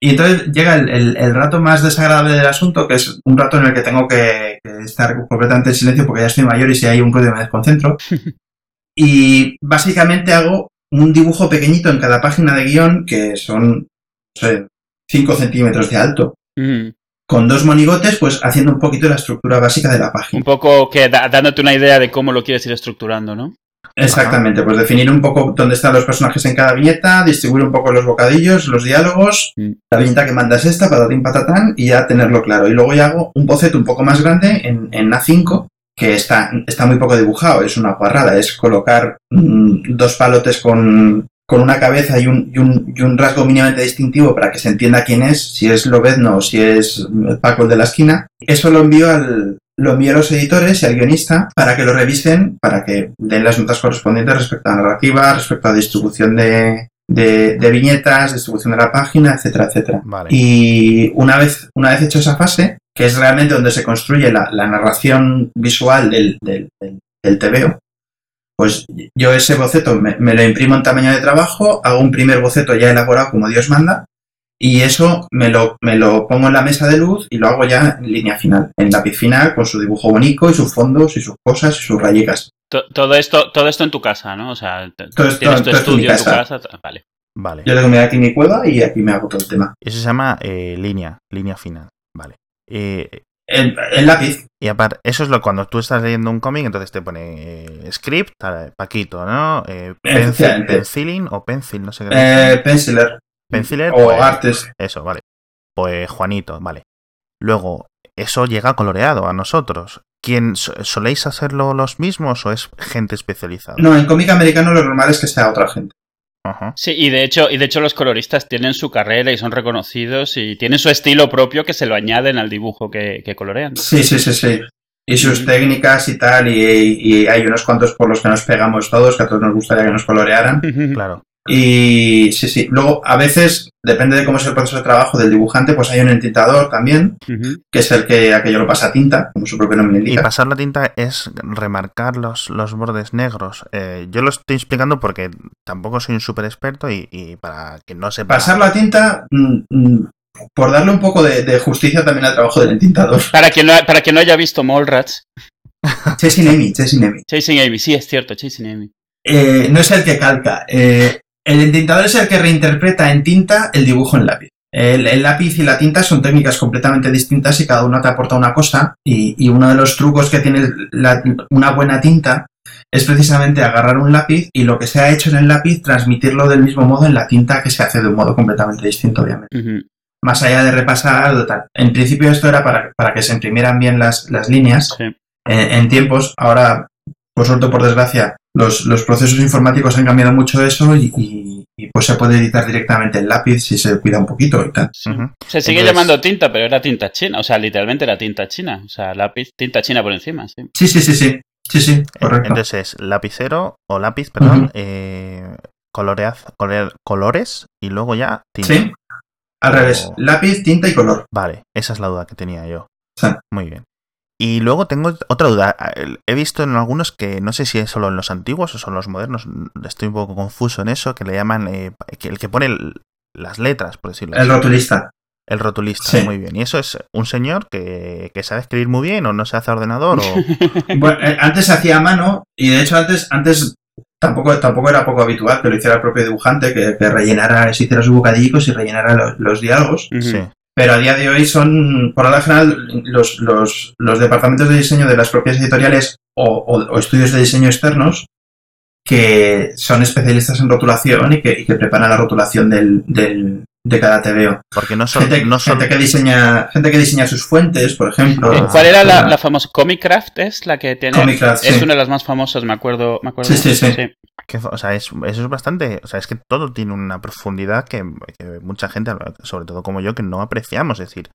Y entonces llega el, el- el rato más desagradable del asunto, que es un rato en el que tengo que, que estar completamente en silencio porque ya estoy mayor y si hay un ruido me desconcentro. <laughs> Y básicamente hago un dibujo pequeñito en cada página de guion, que son, no sé, 5 centímetros de alto, Mm. con dos monigotes, pues haciendo un poquito la estructura básica de la Un página. poco que da- dándote una idea de cómo lo quieres ir estructurando, ¿no? Exactamente, pues definir un poco dónde están los personajes en cada viñeta, distribuir un poco los bocadillos, los diálogos, Mm. la viñeta que manda es esta, patatín patatán, y ya tenerlo claro. Y luego ya hago un boceto un poco más grande en, en A5, que está, está muy poco dibujado, es una guarrada, es colocar mm, dos palotes con, con una cabeza y un, y, un, y un rasgo mínimamente distintivo para que se entienda quién es, si es Lobezno o si es Paco el de la esquina. Eso lo envío al, lo envío a los editores y al guionista para que lo revisen, para que den las notas correspondientes respecto a narrativa, respecto a distribución de, de, de viñetas, distribución de la página, etcétera, etcétera. Vale. Y una vez, una vez hecho esa fase, que es realmente donde se construye la, la narración visual del, del, del, del TVO, pues yo ese boceto me, me, lo imprimo en tamaño de trabajo, hago un primer boceto ya elaborado como Dios manda, y eso me lo, me lo pongo en la mesa de luz y lo hago ya en línea final, en lápiz final, con su dibujo bonito y sus fondos y sus cosas y sus rayicas. Todo esto, todo esto en tu casa, ¿no? O sea, todo esto, tienes tu todo estudio en, en tu casa. Vale. Vale. Yo tengo aquí mi cueva y aquí me hago todo el tema. Eso se llama eh, línea, línea final. Vale. Eh, el, el, lápiz. Y aparte, eso es lo cuando tú estás leyendo un cómic, entonces te pone eh, script, Paquito, ¿no? Eh, pencil, penciling o pencil, no sé qué. Eh, penciler. Penciler. O pues, artes. Eso, vale. Pues Juanito, vale. Luego, eso llega coloreado a nosotros. ¿Quién soléis hacerlo los mismos o es gente especializada? No, en cómic americano lo normal es que sea otra gente. -huh. Sí, y de hecho, y de hecho los coloristas tienen su carrera y son reconocidos y tienen su estilo propio que se lo añaden al dibujo que, que colorean. Sí, sí, sí, sí. Y sus técnicas y tal, y, y, hay unos cuantos por los que nos pegamos todos, que a todos nos gustaría que nos colorearan. Claro. Y sí, sí. Luego, a veces, depende de cómo es el proceso de trabajo del dibujante, pues hay un entintador también, uh -huh. que es el que aquello lo pasa a tinta, como su propio nombre indica. Y pasar la tinta es remarcar los, los bordes negros. Eh, yo lo estoy explicando porque tampoco soy un súper experto y, y, para que no sepa. Pasar la tinta. Mm, por darle un poco de, de, justicia también al trabajo del entintador. <laughs> Para quien no, para quien no haya visto Mallrats. Chasing Amy, Chasing Amy. Chasing Amy, sí, es cierto, Chasing Amy. Eh, no es el que calca. Eh, el entintador es el que reinterpreta en tinta el dibujo en lápiz. El, el, lápiz y la tinta son técnicas completamente distintas y cada uno te aporta una cosa. Y, y uno de los trucos que tiene la, una buena tinta es precisamente agarrar un lápiz y lo que se ha hecho en el lápiz transmitirlo del mismo modo en la tinta que se hace de un modo completamente distinto, obviamente. Uh -huh. Más allá de repasar tal. En principio esto era para, para que se imprimieran bien las, las líneas Sí. en, en tiempos. Ahora, por suerte o por desgracia, los, los, procesos informáticos han cambiado mucho eso y, y, y, pues se puede editar directamente el lápiz si se cuida un poquito y tal. Uh -huh. Se sigue Entonces, llamando tinta, pero era tinta china, o sea, literalmente era tinta china, o sea, lápiz, tinta china por encima, sí. Sí, sí, sí, sí, sí, sí, correcto. Entonces, lapicero o lápiz, perdón, uh -huh. eh, coloreaz, colores y luego ya tinta. Sí, al o... revés, lápiz, tinta y color. Vale, esa es la duda que tenía yo. Sí. Muy bien. Y luego tengo otra duda. He visto en algunos que no sé si es solo en los antiguos o son los modernos. Estoy un poco confuso en eso. Que le llaman eh, el que pone el, las letras, por decirlo así. El rotulista. El rotulista, sí. muy bien. ¿Y eso es un señor que, que, sabe escribir muy bien o no se hace ordenador? O... <laughs> bueno, eh, antes se hacía a mano y de hecho antes, antes tampoco, tampoco era poco habitual que lo hiciera el propio dibujante, que, que rellenara, se hiciera sus bocadillos y rellenara los, los diálogos. Sí. Pero a día de hoy son, por la general, los, los, los, departamentos de diseño de las propias editoriales o, o, o, estudios de diseño externos que son especialistas en rotulación y que, y que preparan la rotulación del, del, de cada TVO. Porque no son, gente, no son... gente, que diseña, gente que diseña sus fuentes, por ejemplo. Eh, ¿Cuál era la, la famosa Comicraft? Es la que tiene. Comicraft, es sí. una de las más famosas, me acuerdo. Me acuerdo sí, sí, sí. sí. O sea, es, eso es bastante. O sea, es que todo tiene una profundidad que, mucha gente, sobre todo como yo, que no apreciamos. Decir,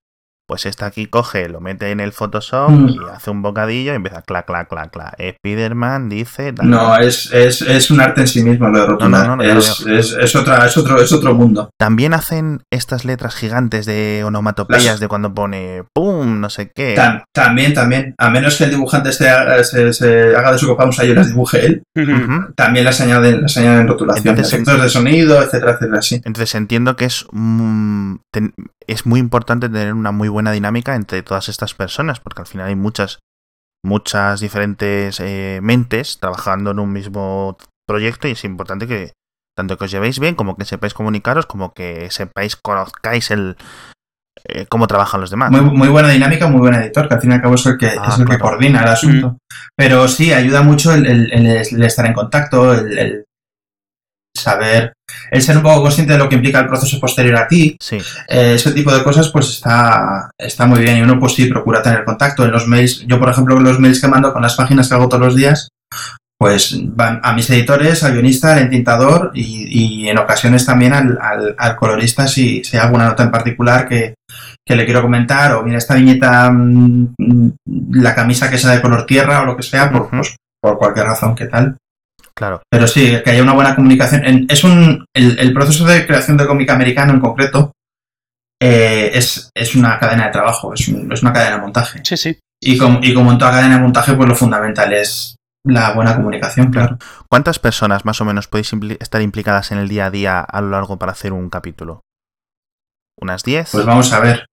pues esta aquí coge, lo mete en el Photoshop mm. y hace un bocadillo y empieza clac, clac, clac, clac. Spiderman dice. Tal, no, tal. Es, es, es, un arte en sí mismo lo de rotular. No, no, no, es, es, es, otra, es, otro, es otro mundo. También hacen estas letras gigantes de onomatopeyas Las... de cuando pone pum, no sé qué. Tam, también, también. A menos que el dibujante se, se, se haga de su copa un y las dibuje él, uh -huh. también las añaden, las añaden en rotulación. Entonces, efectos de sonido, etcétera, etcétera, sí. Entonces entiendo que es. Mm, ten, es muy importante tener una muy buena dinámica entre todas estas personas, porque al final hay muchas, muchas diferentes eh, mentes trabajando en un mismo proyecto y es importante que tanto que os llevéis bien, como que sepáis comunicaros, como que sepáis, conozcáis el eh, cómo trabajan los demás. Muy, muy, buena dinámica, muy buen editor, que al fin y al cabo es el que, ah, es el claro. que coordina el asunto. Mm. Pero sí, ayuda mucho el, el, el, el estar en contacto, el, saber, el ser un poco consciente de lo que implica el proceso posterior a ti, sí. eh, ese tipo de cosas pues está, está muy bien. Y uno pues sí procura tener contacto. En los mails, yo por ejemplo los mails que mando con las páginas que hago todos los días, pues van a mis editores, al guionista, al entintador y, y en ocasiones también al, al, al, colorista si, si hay alguna nota en particular que, que le quiero comentar o mira esta viñeta, mmm, la camisa que sea de color tierra o lo que sea, por, pues, por cualquier razón que tal Claro. Pero sí, que haya una buena comunicación. Es un. El, proceso de creación de cómic americano en concreto eh, es, es, una cadena de trabajo, es, es, una cadena de montaje. Sí, sí. Y como, y como en toda cadena de montaje, pues lo fundamental es la buena comunicación, claro. ¿Cuántas personas más o menos podéis estar implicadas en el día a día a lo largo para hacer un capítulo? ¿Unas 10? Pues vamos a ver.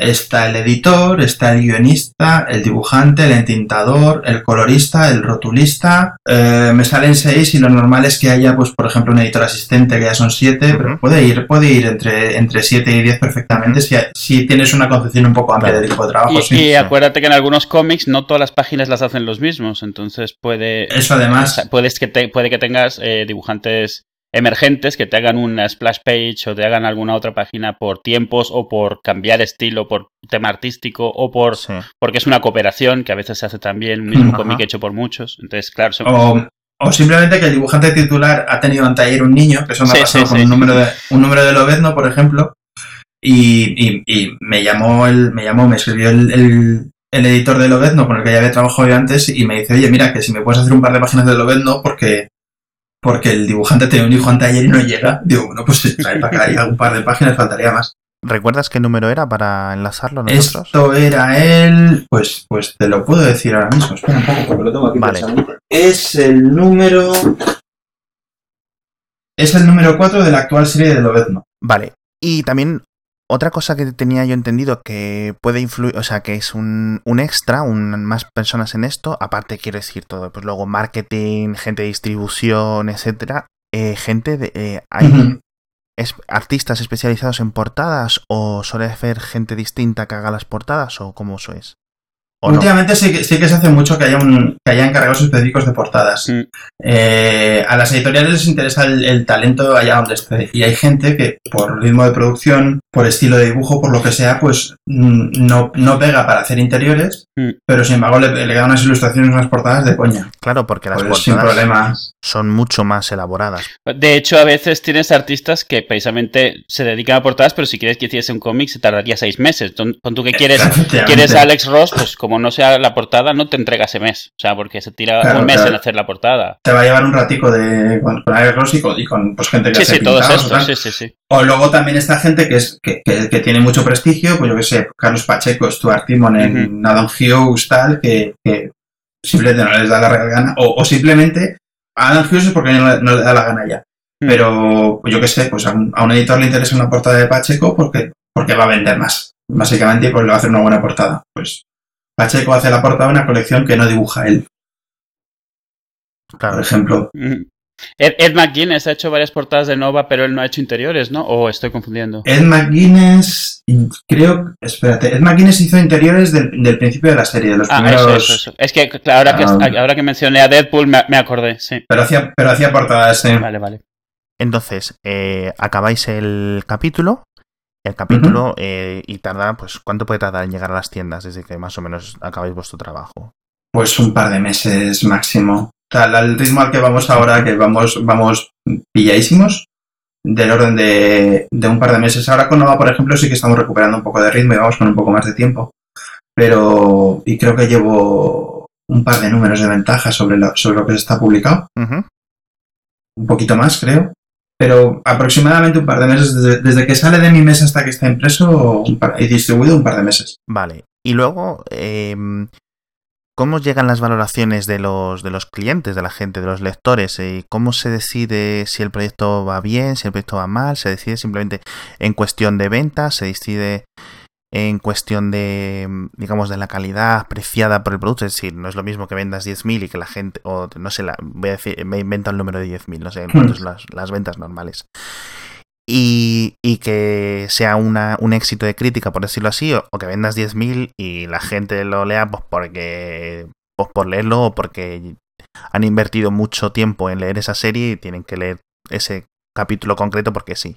Está el editor, está el guionista, el dibujante, el entintador, el colorista, el rotulista. Eh, me salen seis y lo normal es que haya, pues, por ejemplo, un editor asistente que ya son siete, pero puede ir, puede ir entre, entre siete y diez perfectamente si, si tienes una concepción un poco amplia del equipo de trabajo. Y, y acuérdate que en algunos cómics no todas las páginas las hacen los mismos, entonces puede. Eso además. Puedes que puede que tengas eh, dibujantes emergentes que te hagan una splash page o te hagan alguna otra página por tiempos o por cambiar estilo, por tema artístico o por porque es una cooperación que a veces se hace también, un mismo cómic hecho por muchos. Entonces, claro, o, simplemente que el dibujante titular ha tenido un taller un niño, que eso me ha pasado con un número de un número de Lobezno, por ejemplo, y, y, me llamó el, me llamó, me escribió el, el, el editor de Lobezno con el que ya había trabajado yo antes y me dice, oye, mira, que si me puedes hacer un par de páginas de Lobezno porque porque el dibujante tiene un hijo anteayer y no llega. Digo, bueno, pues trae para acá un par de páginas, faltaría más. ¿Recuerdas qué número era para enlazarlo nosotros? Esto era el... Pues, pues te lo puedo decir ahora mismo. Espera un poco porque lo tengo aquí vale. Es el número... Es el número 4 de la actual serie de Lobezno. Vale. Y también otra cosa que tenía yo entendido que puede influir, o sea, que es un, un extra, un, más personas en esto, aparte quiero decir todo, pues luego marketing, gente de distribución, etcétera, eh, gente de... Eh, ¿Hay artistas especializados en portadas o suele hacer gente distinta que haga las portadas o cómo eso es? Últimamente sí, que, sí que se hace mucho que haya, un, que haya encargados específicos de portadas. Mm. Eh, a las editoriales les interesa el, talento allá donde esté. Y hay gente que por ritmo de producción, por estilo de dibujo, por lo que sea, pues mm, no, no pega para hacer interiores, mm. pero sin embargo le, le, dan unas ilustraciones, unas portadas de coña. Claro, porque las pues portadas son mucho más elaboradas. De hecho, a veces tienes artistas que precisamente se dedican a portadas, pero si quieres que hiciese un cómic se tardaría seis meses. Con tú que quieres, quieres a Alex Ross, pues como no sea la portada, no te entrega ese mes. O sea, porque se tira un mes en hacer la portada. Te va a llevar un ratico de, con, Alex y con, pues, gente que sí, sí, todo esto, sí, sí, sí. O luego también esta gente que es que, que, tiene mucho prestigio, pues yo que sé, Carlos Pacheco, Stuart Timon en Adam Hughes, tal, que, que, simplemente no les da la gana. O, simplemente a Adam Hughes es porque no, le da la gana ya. Mm. Pero yo que sé, pues a un, a un, editor le interesa una portada de Pacheco porque, porque va a vender más. Básicamente, pues le va a hacer una buena portada. Pues Pacheco hace la portada de una colección que no dibuja él. Por ejemplo. Mm. Ed, McGuinness ha hecho varias portadas de Nova, pero él no ha hecho interiores, ¿no? ¿O estoy confundiendo? Ed McGuinness, creo. Espérate, Ed McGuinness hizo interiores del, principio de la serie, de los ah, primeros. Eso, eso, Es que ahora, que ah. ahora que mencioné a Deadpool me, acordé, sí. Pero hacía, pero hacía portadas, sí. Vale, vale. Entonces, eh, acabáis el capítulo el capítulo eh, y tarda, pues, ¿cuánto puede tardar en llegar a las tiendas desde que más o menos acabáis vuestro trabajo? Pues un par de meses máximo. Tal, al ritmo al que vamos ahora, que vamos, vamos pilladísimos, del orden de, un par de meses. Ahora con Nova, por ejemplo, sí que estamos recuperando un poco de ritmo y vamos con un poco más de tiempo. Pero, y creo que llevo un par de números de ventaja sobre lo, sobre lo que se está publicado. Un poquito más, creo pero aproximadamente un par de meses, desde, que sale de mi mesa hasta que está impreso y distribuido, un par de meses. Vale. Y luego, em, ¿cómo llegan las valoraciones de los, de los clientes, de la gente, de los lectores? ¿Y ¿Cómo se decide si el proyecto va bien, si el proyecto va mal? ¿Se decide simplemente en cuestión de ventas? ¿Se decide en cuestión de, digamos, de la calidad apreciada por el producto. Es decir, no es lo mismo que vendas 10.000 y que la gente, o no sé, la, voy a decir, me invento el número de 10.000, no sé en cuánto son las, ventas normales. Y, y que sea una, un éxito de crítica, por decirlo así, o, que vendas 10.000 y la gente lo lea pues porque pues por leerlo o porque han invertido mucho tiempo en leer esa serie y tienen que leer ese capítulo concreto porque sí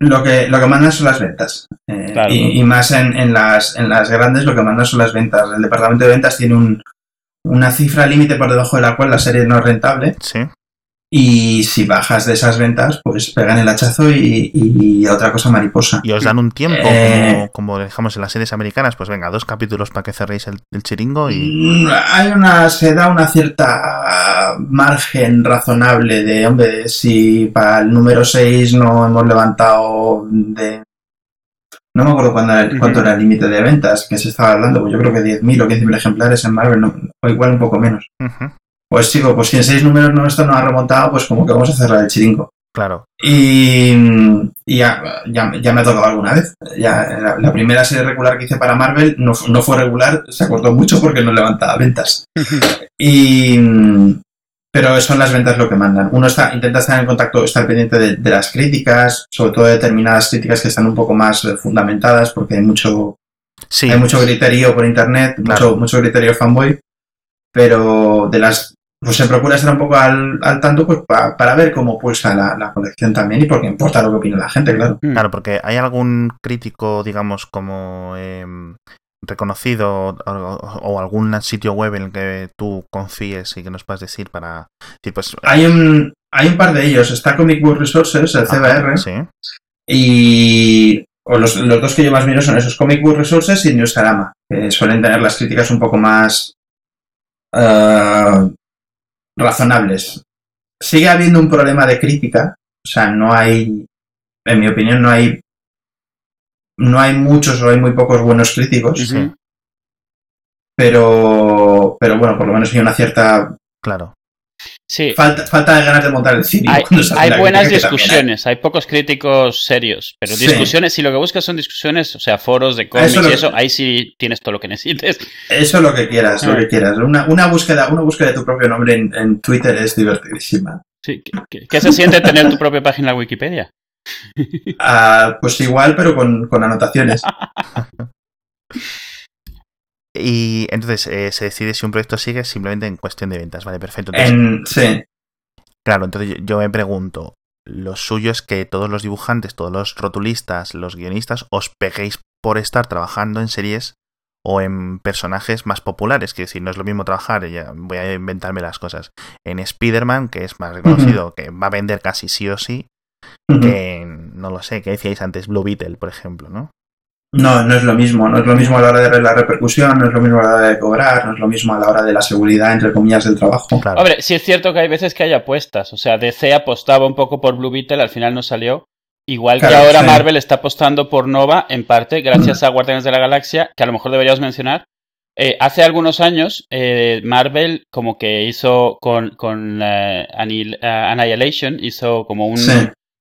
lo que, lo que mandan son las ventas. Eh, y, más en, en, las, en las grandes lo que mandan son las ventas. El departamento de ventas tiene un, una cifra límite por debajo de la cual la serie no es rentable. Sí. Y si bajas de esas ventas, pues pegan el hachazo y, otra cosa mariposa. Y os dan un tiempo, Eh. como, como dejamos en las series americanas, pues venga, dos capítulos para que cerréis el, el chiringo y... Mm, Hay una, se da una cierta margen razonable de, hombre, si para el número 6 no hemos levantado de... No me acuerdo cuándo era- cuánto era el límite de ventas que se estaba hablando, pues yo creo que 10.000 o 15.000 ejemplares en Marvel, no- o igual un poco menos. Ujú, Pues chico, pues si en 6 números no, esto no ha remontado, pues como que vamos a cerrar el chiringo. Claro. Y, y ya, ya, ya me ha tocado alguna vez. Ya, la, la primera serie regular que hice para Marvel no, no fue regular, se acordó mucho porque no levantaba ventas. <laughs> Y, pero son las ventas lo que mandan. Uno está, intenta estar en contacto, estar pendiente de, de las críticas, sobre todo de determinadas críticas que están un poco más eh, fundamentadas, porque hay mucho, Sí. hay mucho criterio por internet, Claro. mucho, mucho criterio fanboy, pero de las pues se procura estar un poco al, al tanto pues pa- para ver cómo pulsa la, la colección también y porque importa lo que opina la gente, claro. Mm. Claro, porque hay algún crítico, digamos, como em, reconocido o, o algún sitio web en el que tú confíes y que nos puedas decir para... Sí, pues, Hay un, hay un par de ellos, está Comic Book Resources, el CBR, Sí. y o los, los dos que yo más miro son esos Comic Book Resources y Newsarama, que suelen tener las críticas un poco más eh, razonables. Sigue habiendo un problema de crítica, o sea, no hay, en mi opinión, no hay no hay muchos o hay muy pocos buenos críticos, pero pero bueno, por lo menos hay una cierta Claro. Sí, falta, falta de ganas de montar el cine. hay, buenas hay. discusiones, hay pocos críticos serios, pero Sí. discusiones, si lo que buscas son discusiones, o sea, foros de cómics Eso y eso, ahí sí tienes todo lo que necesites. Eso es lo que quieras, lo Ah. que quieras. Una, una búsqueda, una búsqueda de tu propio nombre en, en Twitter es divertidísima. Sí, ¿qué, qué- qué se siente tener tu propia página en Wikipedia? Ah, pues igual, pero con, con anotaciones. <laughs> Y entonces eh, se decide si un proyecto sigue simplemente en cuestión de ventas, ¿vale? Perfecto. Entonces, En, sí, Claro, entonces yo- me pregunto, lo suyo es que todos los dibujantes, todos los rotulistas, los guionistas, os peguéis por estar trabajando en series o en personajes más populares. Quiero decir, no es lo mismo trabajar, ya voy a inventarme las cosas, en Spider-Man, que es más reconocido, que va a vender casi sí o sí, que en, no lo sé, que decíais antes, Blue Beetle, por ejemplo, ¿no? No, no es lo mismo. No es lo mismo a la hora de la repercusión, no es lo mismo a la hora de cobrar, no es lo mismo a la hora de la seguridad, entre comillas, del trabajo. Claro. Hombre, sí es cierto que hay veces que hay apuestas, o sea, DC apostaba un poco por Blue Beetle, al final no salió. Igual que ahora sí. Marvel está apostando por Nova, en parte, gracias a Guardianes de la Galaxia, que a lo mejor deberíamos mencionar. Eh, hace algunos años, eh, Marvel como que hizo con, con eh, Anil- eh, Annihilation, hizo como un... Sí.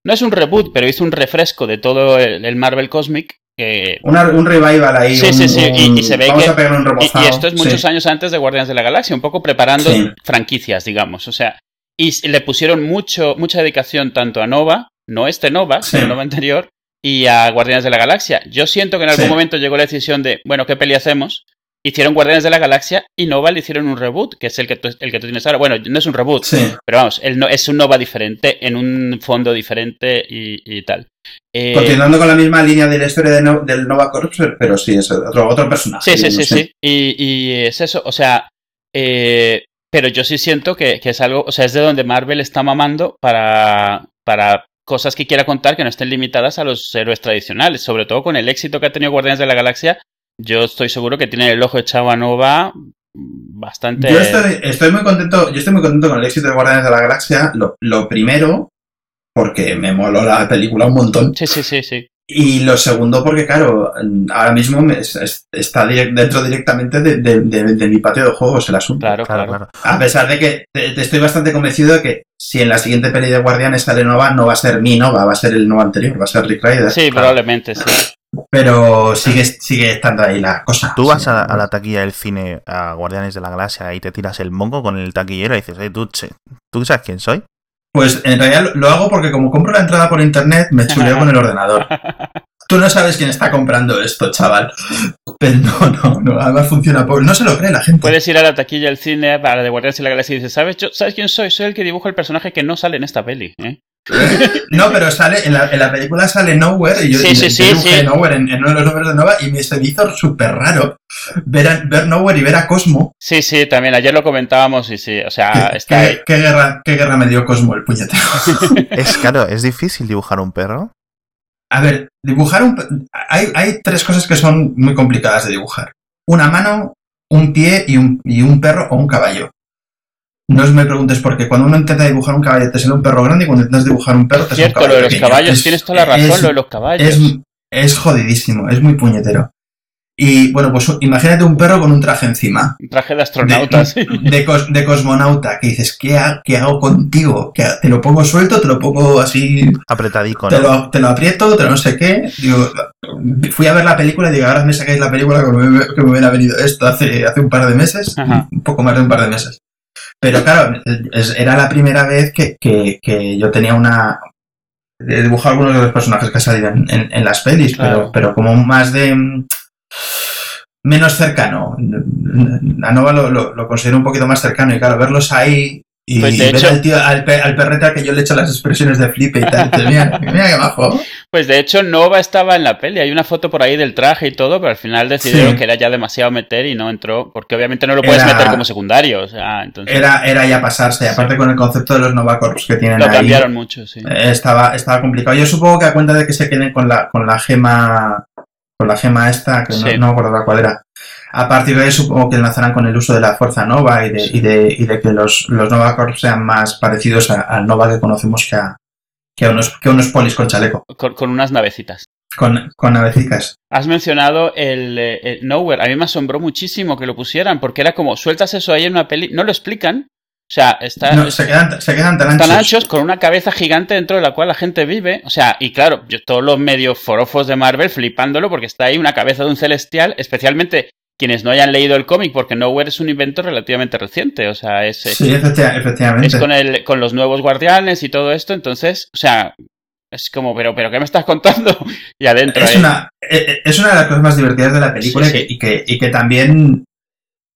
No es un reboot, pero hizo un refresco de todo el, el Marvel Cosmic. Una- un revival ahí. Sí, un- sí, sí, y- un- y se ve vamos que- a pegar un y, y esto es muchos Sí. años antes de Guardianes de la Galaxia, un poco preparando Sí. franquicias, digamos. O sea, y le pusieron mucho, mucha dedicación tanto a Nova, no este Nova, sino Nova anterior, y a Guardianes de la Galaxia. Yo siento que en algún momento llegó la decisión de, bueno, ¿qué peli hacemos? Hicieron Guardianes de la Galaxia y Nova le hicieron un reboot, que es el que tú, el que tú tienes ahora. Bueno, no es un reboot, Sí. pero vamos, no- es un Nova diferente, en un fondo diferente y, y tal. Eh, Continuando con la misma línea de la historia de No- del Nova Corps, pero sí, es otro, otro personaje. Sí, sí, sí, sí. Y, y es eso, o sea, eh, pero yo sí siento que, que es algo, o sea, es de donde Marvel está mamando para, para cosas que quiera contar que no estén limitadas a los héroes tradicionales, sobre todo con el éxito que ha tenido Guardianes de la Galaxia. Yo estoy seguro que tiene el ojo echado a Nova bastante. Yo estoy, estoy muy contento, yo estoy muy contento con el éxito de Guardianes de la Galaxia. Lo, lo primero, porque me moló la película un montón. Sí, sí, sí, sí. Y lo segundo, porque claro, ahora mismo me- es- es- está direct- dentro directamente de, de- de- de mi patio de juegos el asunto. Claro, Claro, claro. A pesar de que te- te estoy bastante convencido de que si en la siguiente peli de Guardianes sale Nova, no va a ser mi Nova, va a ser el Nova anterior, va a ser Rick Ryder. Sí, probablemente, sí. Pero sigue, sigue estando ahí la cosa. Tú vas Sí. a, a la taquilla del cine a Guardianes de la Galaxia y te tiras el mongo con el taquillero y dices, "Oye, tú, che, ¿tú sabes quién soy? Pues en realidad lo- hago porque como compro la entrada por internet, me chuleo con el <laughs> ordenador. Tú no sabes quién está comprando esto, chaval. Pero no, no, no, además funciona. por- No se lo cree la gente. Puedes ir a la taquilla del cine para de Guardianes de la Galaxia y dices, ¿sabes, yo- ¿sabes quién soy? Soy el que dibuja el personaje que no sale en esta peli. ¿eh? <laughs> No, pero sale, en la, en la película sale Nowhere, y yo, Sí, y sí, sí, dibujé sí. Nowhere en, en uno de los números de Nova y me se me hizo súper raro ver, a- ver Nowhere y ver a Cosmo. Sí, sí, también ayer lo comentábamos y sí, o sea, ¿Qué, está ahí. qué- qué guerra, ¿Qué guerra me dio Cosmo el puñetero? <laughs> Es <laughs> claro, es difícil dibujar un perro. A ver, dibujar un... Hay, hay tres cosas que son muy complicadas de dibujar. Una mano, un pie y un, y un perro o un caballo. No os me preguntes por qué. Cuando uno intenta dibujar un caballo te sale un perro grande y cuando intentas dibujar un perro te sale un Cierto, caballo lo de los caballos, Es- tienes toda la razón, es- lo de los caballos. Es, es jodidísimo, es muy puñetero. Y bueno, pues imagínate un perro con un traje encima. Un traje de astronauta, sí. De, cos- de cosmonauta, que dices, ¿qué, ha- qué hago contigo? ¿Qué ha- ¿Te lo pongo suelto? ¿Te lo pongo así Apretadico, te ¿no? lo, te lo aprieto, te lo no sé qué. Digo, fui a ver la película y digo, ahora me sacáis la película que me, que me hubiera venido esto hace, hace un par de meses, Ajá. un poco más de un par de meses. Pero claro, era la primera vez que, que, que yo tenía una... He dibujado algunos de los personajes que salían en, en, en las pelis, Claro. pero, pero como más de... mm, menos cercano. A Nova lo, lo, lo considero un poquito más cercano y claro, verlos ahí y, Pues, de ver hecho- al, tío, al, pe- al perrete al que yo le echo las expresiones de flipe y tal. dices, mira, mira qué bajo. Pues de hecho Nova estaba en la peli, hay una foto por ahí del traje y todo, pero al final decidieron Sí. que era ya demasiado meter y no entró, porque obviamente no lo puedes Era- meter como secundario, o sea, entonces Era, era ya pasarse, y aparte con el concepto de los Novacorps que tienen lo ahí. cambiaron mucho, sí. eh, Estaba, estaba complicado. Yo supongo que a cuenta de que se queden con la, con la gema, con la gema esta, que no me acuerdo cuál era. A partir de ahí supongo que enlazarán con el uso de la fuerza Nova y de, y de, y de que los, los Novacorps sean más parecidos a- al Nova que conocemos que a, que a unos, que a unos polis con chaleco, Con, con unas navecitas. con, con navecicas. Has mencionado el, eh, el Nowhere. A mí me asombró muchísimo que lo pusieran, porque era como, sueltas eso ahí en una peli, no lo explican. O sea, está, No, se quedan, se quedan tan están anchos. anchos con una cabeza gigante dentro de la cual la gente vive. O sea, y claro, yo, todos los medios forofos de Marvel flipándolo porque está ahí una cabeza de un celestial, especialmente quienes no hayan leído el cómic, porque Nowhere es un invento relativamente reciente. O sea, es, Sí, efecti- efectivamente. es con, el, con los nuevos guardianes y todo esto. Entonces, o sea, es como, pero, pero, ¿qué me estás contando? <laughs> Y adentro. es una, eh, es una de las cosas más divertidas de la película Sí, y, que, y, que, y que también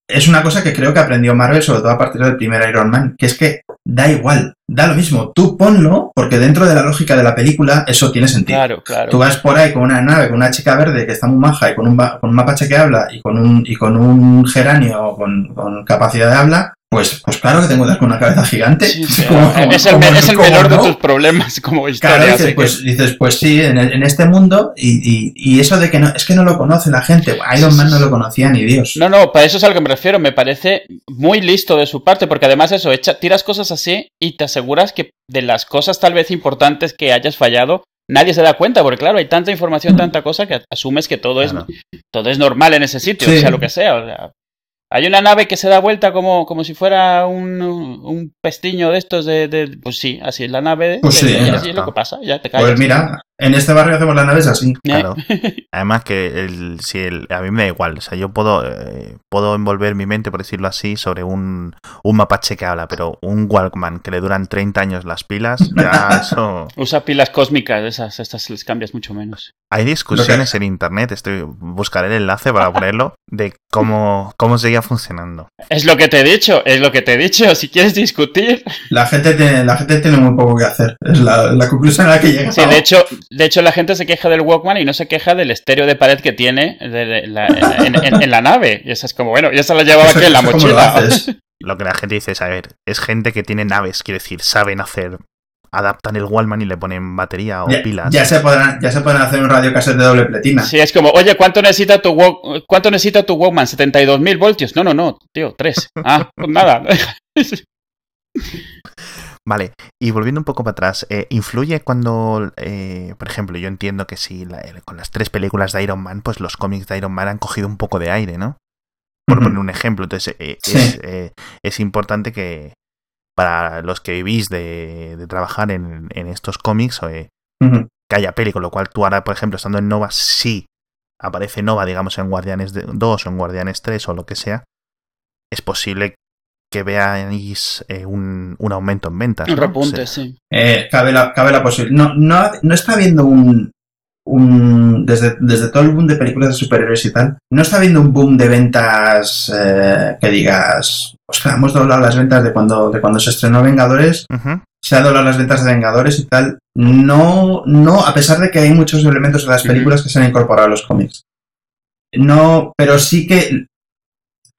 es una cosa que creo que aprendió Marvel, sobre todo a partir del primer Iron Man, que es que da igual, da lo mismo. Tú ponlo, porque dentro de la lógica de la película eso tiene sentido. Claro, claro. Tú vas por ahí con una nave, con una chica verde que está muy maja y con un, con un mapache que habla y con un, y con un geranio con, con capacidad de habla, pues, pues claro que tengo que dar con una cabeza gigante. Sí, <laughs> sí, Como- como- es el, como- es el como menor de tus problemas como historia. Claro, dices que- pues, dices, pues sí, en, el- en este mundo, y, y- y eso de que no, es que no lo conoce la gente. Iron Man no lo conocía ni Dios. No, no, para eso es a lo que me refiero. Me parece muy listo de su parte, porque además eso, echa, tiras cosas así y te aseguras que de las cosas tal vez importantes que hayas fallado, nadie se da cuenta, porque claro, hay tanta información, tanta cosa que asumes que todo, Claro. es, todo es normal en ese sitio, Sí. sea lo que sea. o sea, hay una nave que se da vuelta como, como si fuera un, un pestiño de estos de, de- Pues sí, así es la nave. Pues de- sí, y ya así es lo que pasa, ya te callas. Pues mira, en este barrio hacemos las naves así. Eh, Claro. <laughs> Además que el, si el, a mí me da igual, o sea, yo puedo, eh, puedo envolver mi mente, por decirlo así, sobre un, un mapache que habla, pero un Walkman que le duran 30 años las pilas, <laughs> ya eso... Usa pilas cósmicas, esas, estas les cambias mucho menos. Hay discusiones en internet, estoy buscaré el enlace para ponerlo, de cómo, cómo seguía funcionando. Es lo que te he dicho, es lo que te he dicho. Si quieres discutir. La gente tiene, la gente tiene muy poco que hacer. Es la, la conclusión a la que llega. Sí, de hecho, de hecho, la gente se queja del Walkman y no se queja del estéreo de pared que tiene de la- en, en- en la nave. Y esa es como, bueno, ya se la llevaba aquí en la <laughs> lo mochila. haces. <laughs> Lo que la gente dice es, a ver, es gente que tiene naves, quiere decir, saben hacer, adaptan el Walkman y le ponen batería o Ya, pilas. ya se podrán, ya se pueden hacer un radio cassette de doble pletina. Sí, es como, oye, ¿cuánto necesita tu, Walk- ¿cuánto necesita tu Walkman? ¿72.000 voltios? No, no, no, tío, 3. Ah, pues nada. <laughs> Vale, y volviendo un poco para atrás, eh, ¿influye cuando, eh, por ejemplo, yo entiendo que si la- eh, con las tres películas de Iron Man, pues los cómics de Iron Man han cogido un poco de aire, ¿no? Por poner un ejemplo, entonces eh, Sí. es, eh, es importante que para los que vivís de, de trabajar en, en estos cómics, eh, Ujú. que haya peli, con lo cual tú ahora, por ejemplo, estando en Nova, sí aparece Nova, digamos, en Guardianes 2 o en Guardianes 3 o lo que sea, es posible que veáis eh, un, un aumento en ventas. Un ¿no? repunte, Sí. sí. Eh, cabe la, cabe la posibilidad. No, no, no está habiendo un, un desde, desde todo el boom de películas de superhéroes y tal, no está habiendo un boom de ventas eh, que digas, ostras, hemos doblado las ventas de cuando, de cuando se estrenó Vengadores. Se ha doblado las ventas de Vengadores y tal. No, no, a pesar de que hay muchos elementos en las películas que se han incorporado a los cómics. No, pero sí que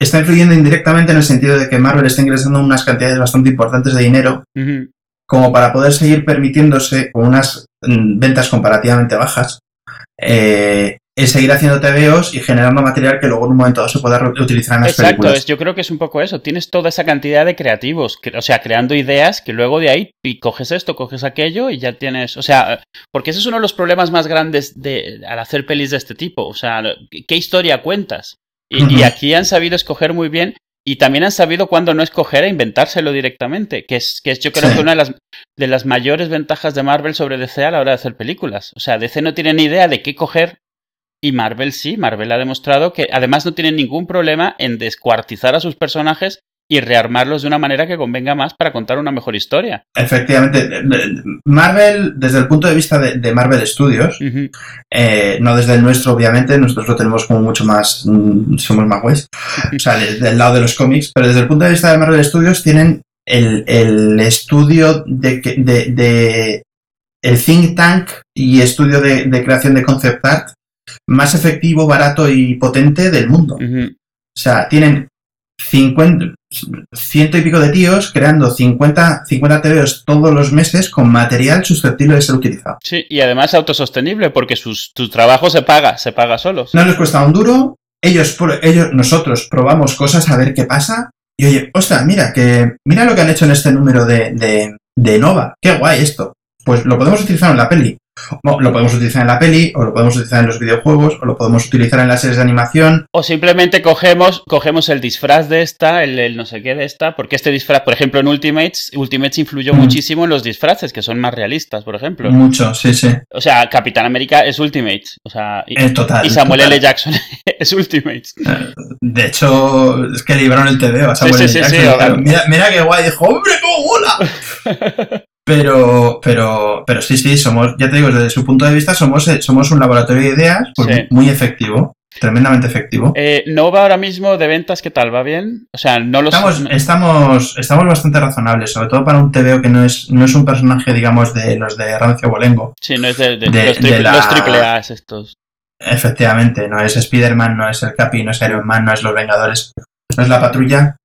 está influyendo indirectamente en el sentido de que Marvel está ingresando unas cantidades bastante importantes de dinero como para poder seguir permitiéndose con unas mm, ventas comparativamente bajas eh, es seguir haciendo TVOs y generando material que luego en un momento dado se pueda reutilizar en las Exacto, películas. Es, yo creo que es un poco eso. Tienes toda esa cantidad de creativos, o sea, creando ideas que luego de ahí y coges esto, coges aquello y ya tienes. O sea, porque ese es uno de los problemas más grandes de, al hacer pelis de este tipo. O sea, ¿qué historia cuentas? Y, y aquí han sabido escoger muy bien y también han sabido cuándo no escoger e inventárselo directamente, que es, que es yo creo Sí. que una de las, de las mayores ventajas de Marvel sobre DC a la hora de hacer películas. O sea, DC no tiene ni idea de qué coger y Marvel sí, Marvel ha demostrado que además no tiene ningún problema en descuartizar a sus personajes y rearmarlos de una manera que convenga más para contar una mejor historia. Efectivamente, Marvel, desde el punto de vista de, de Marvel Studios, eh, no desde el nuestro, obviamente, nosotros lo tenemos como mucho más, mm, somos más guays, o sea, de- del lado de los cómics, pero desde el punto de vista de Marvel Studios tienen el, el estudio de, que- de, de- el think tank y estudio de, de creación de concept art más efectivo, barato y potente del mundo. O sea, tienen 50, ciento y pico de tíos creando 50, 50 TVOs todos los meses con material susceptible de ser utilizado. Sí, y además autosostenible porque sus, su trabajo se paga, se paga solos. No les cuesta un duro, ellos, ellos, nosotros probamos cosas a ver qué pasa. Y oye, ostras, mira, que, mira lo que han hecho en este número de, de, de Nova. Qué guay esto. Pues lo podemos utilizar en la peli. Lo podemos utilizar en la peli, o lo podemos utilizar en los videojuegos, o lo podemos utilizar en las series de animación. O simplemente cogemos, cogemos el disfraz de esta, el, el no sé qué de esta, porque este disfraz, por ejemplo, en Ultimates, Ultimates influyó Mm. muchísimo en los disfraces, que son más realistas, por ejemplo. Mucho, sí, sí. O sea, Capitán América es Ultimates. O sea, y, Eh, total. y Samuel total. L. Jackson <laughs> es Ultimates. De hecho, es que libraron el TVO a Samuel Sí, L. sí, Jackson. sí, ojalá. mira, mira qué guay, dijo, ¡hombre, cómo mola! <laughs> Pero, pero, pero sí, sí, somos, ya te digo, desde su punto de vista, somos, eh, somos un laboratorio de ideas pues, Sí. muy efectivo, tremendamente efectivo. Eh, Nova ahora mismo de ventas, ¿qué tal? ¿Va bien? O sea, no los... Estamos, estamos, estamos bastante razonables, sobre todo para un TVO que no es, no es un personaje, digamos, de los de Rancio Bolengo. Sí, no es de, de- de- los, triple, de la- los triple A's estos. Efectivamente, no es Spider-Man, no es el Capi, no es Iron Man, no es los Vengadores, no es la patrulla.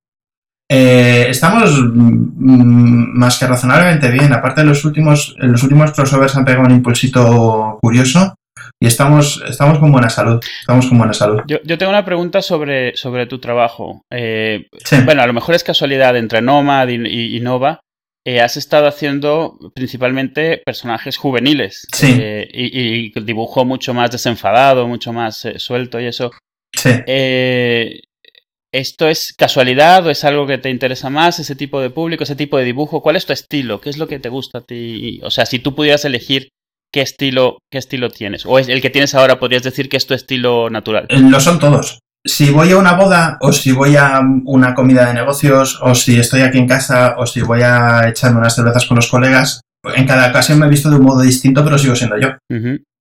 Eh, estamos mm, más que razonablemente bien. Aparte, los últimos, los últimos crossovers han pegado un impulsito curioso y estamos, estamos con buena salud. Estamos con buena salud. Yo, yo tengo una pregunta sobre, sobre tu trabajo. Eh, Sí. bueno, a lo mejor es casualidad entre Nomad y, y- y Nova. eh, has estado haciendo principalmente personajes juveniles. Sí. eh, y, y dibujo mucho más desenfadado, mucho más suelto y eso. Sí. Eh, ¿Esto es casualidad o es algo que te interesa más, ese tipo de público, ese tipo de dibujo? ¿Cuál es tu estilo? ¿Qué es lo que te gusta a ti? O sea, si tú pudieras elegir qué estilo, qué estilo tienes, o es el que tienes ahora, podrías decir que es tu estilo natural. Eh, Lo son todos. Si voy a una boda, o si voy a una comida de negocios, o si estoy aquí en casa, o si voy a echarme unas cervezas con los colegas, en cada ocasión me he visto de un modo distinto, pero sigo siendo yo.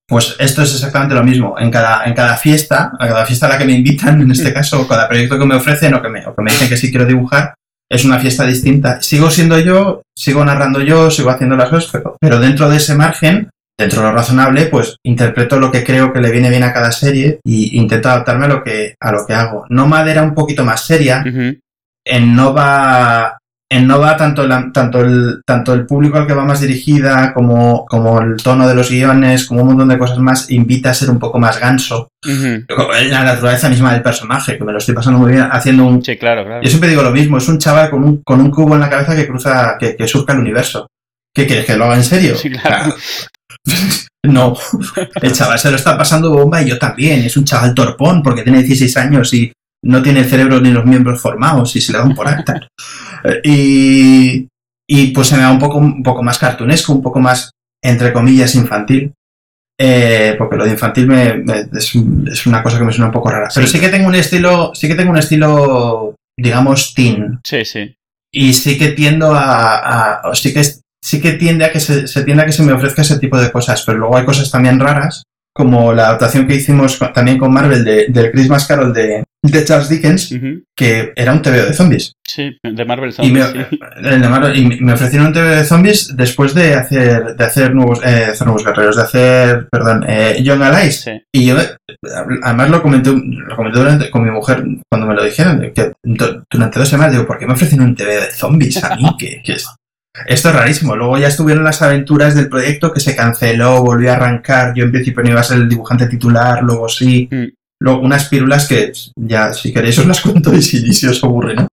Pues esto es exactamente lo mismo. En cada, en cada fiesta, a cada fiesta a la que me invitan, en este <laughs> caso, o cada proyecto que me ofrecen o que me, o que me dicen que sí quiero dibujar, es una fiesta distinta. Sigo siendo yo, sigo narrando yo, sigo haciendo las cosas, pero, pero dentro de ese margen, dentro de lo razonable, pues interpreto lo que creo que le viene bien a cada serie y intento adaptarme a lo que, a lo que hago. Nomad era un poquito más seria. Ujú. En Nova, en Nova tanto, la- tanto, el, tanto el público al que va más dirigida como, como el tono de los guiones, como un montón de cosas más, invita a ser un poco más ganso. La naturaleza misma del personaje, que me lo estoy pasando muy bien haciendo un... Sí, claro, claro. Yo siempre digo lo mismo, es un chaval con un, con un cubo en la cabeza que cruza, que, que surca el universo. ¿Qué quieres? ¿Que lo haga en serio? Sí, claro. <laughs> No, el chaval se lo está pasando bomba y yo también. Es un chaval torpón porque tiene 16 años y no tiene el cerebro ni los miembros formados y se le dan por acta. Eh, y, y pues se me da un poco, un poco más cartunesco, un poco más, entre comillas, infantil. Eh, porque lo de infantil me, me- es, es una cosa que me suena un poco rara. Pero Sí. sí que tengo un estilo, sí que tengo un estilo, digamos, teen Sí, sí. y sí que tiendo a, sí que sí que tiende a que se, se tiende a que se me ofrezca ese tipo de cosas pero luego hay cosas también raras como la adaptación que hicimos con- también con Marvel de, del Christmas Carol de, de Charles Dickens, que era un TVO de zombies. Sí, de Marvel Zombies. Y me, ofrecieron un TVO de zombies después de hacer, de hacer nuevos, eh, hacer nuevos guerreros, de hacer, perdón, eh, Young Allies. Y yo, además lo comenté, lo comenté con mi mujer cuando me lo dijeron, que durante dos semanas digo, ¿por qué me ofrecen un TVO de zombies a mí? ¿Qué, qué es? Esto es rarísimo. Luego ya estuvieron las aventuras del proyecto que se canceló, volvió a arrancar. Yo en principio no iba a ser el dibujante titular, luego sí. Mm. Luego unas pirulas que ya, si queréis, os las cuento y si, si os aburre, ¿no?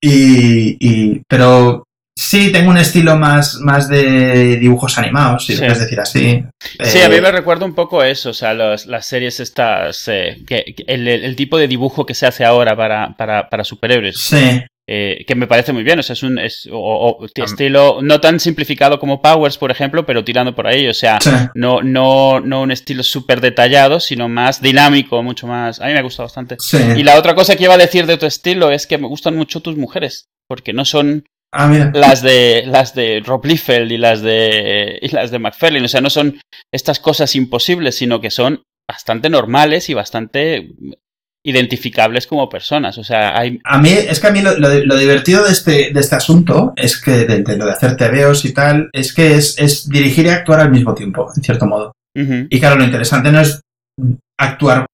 Y, pero sí, tengo un estilo más, más de dibujos animados, si lo puedes decir así. Sí, a mí eh, me recuerda un poco eso, o sea, las series estas, eh, que, el, tipo de dibujo que se hace ahora para, para, para superhéroes. Sí. Eh, que me parece muy bien, o sea, es un es, estilo no tan simplificado como Powers, por ejemplo, pero tirando por ahí, o sea, no, no, no un estilo súper detallado, sino más dinámico, mucho más... A mí me gusta bastante. Y la otra cosa que iba a decir de tu estilo es que me gustan mucho tus mujeres, porque no son ah, las de las de Rob Liefeld y las de y las de McFarlane, o sea, no son estas cosas imposibles, sino que son bastante normales y bastante identificables como personas. O sea, hay... A mí, es que a mí lo, divertido de este, de este asunto es que, de, lo de hacer TVOs y tal, es que es, es dirigir y actuar al mismo tiempo, en cierto modo. Y claro, lo interesante no es actuar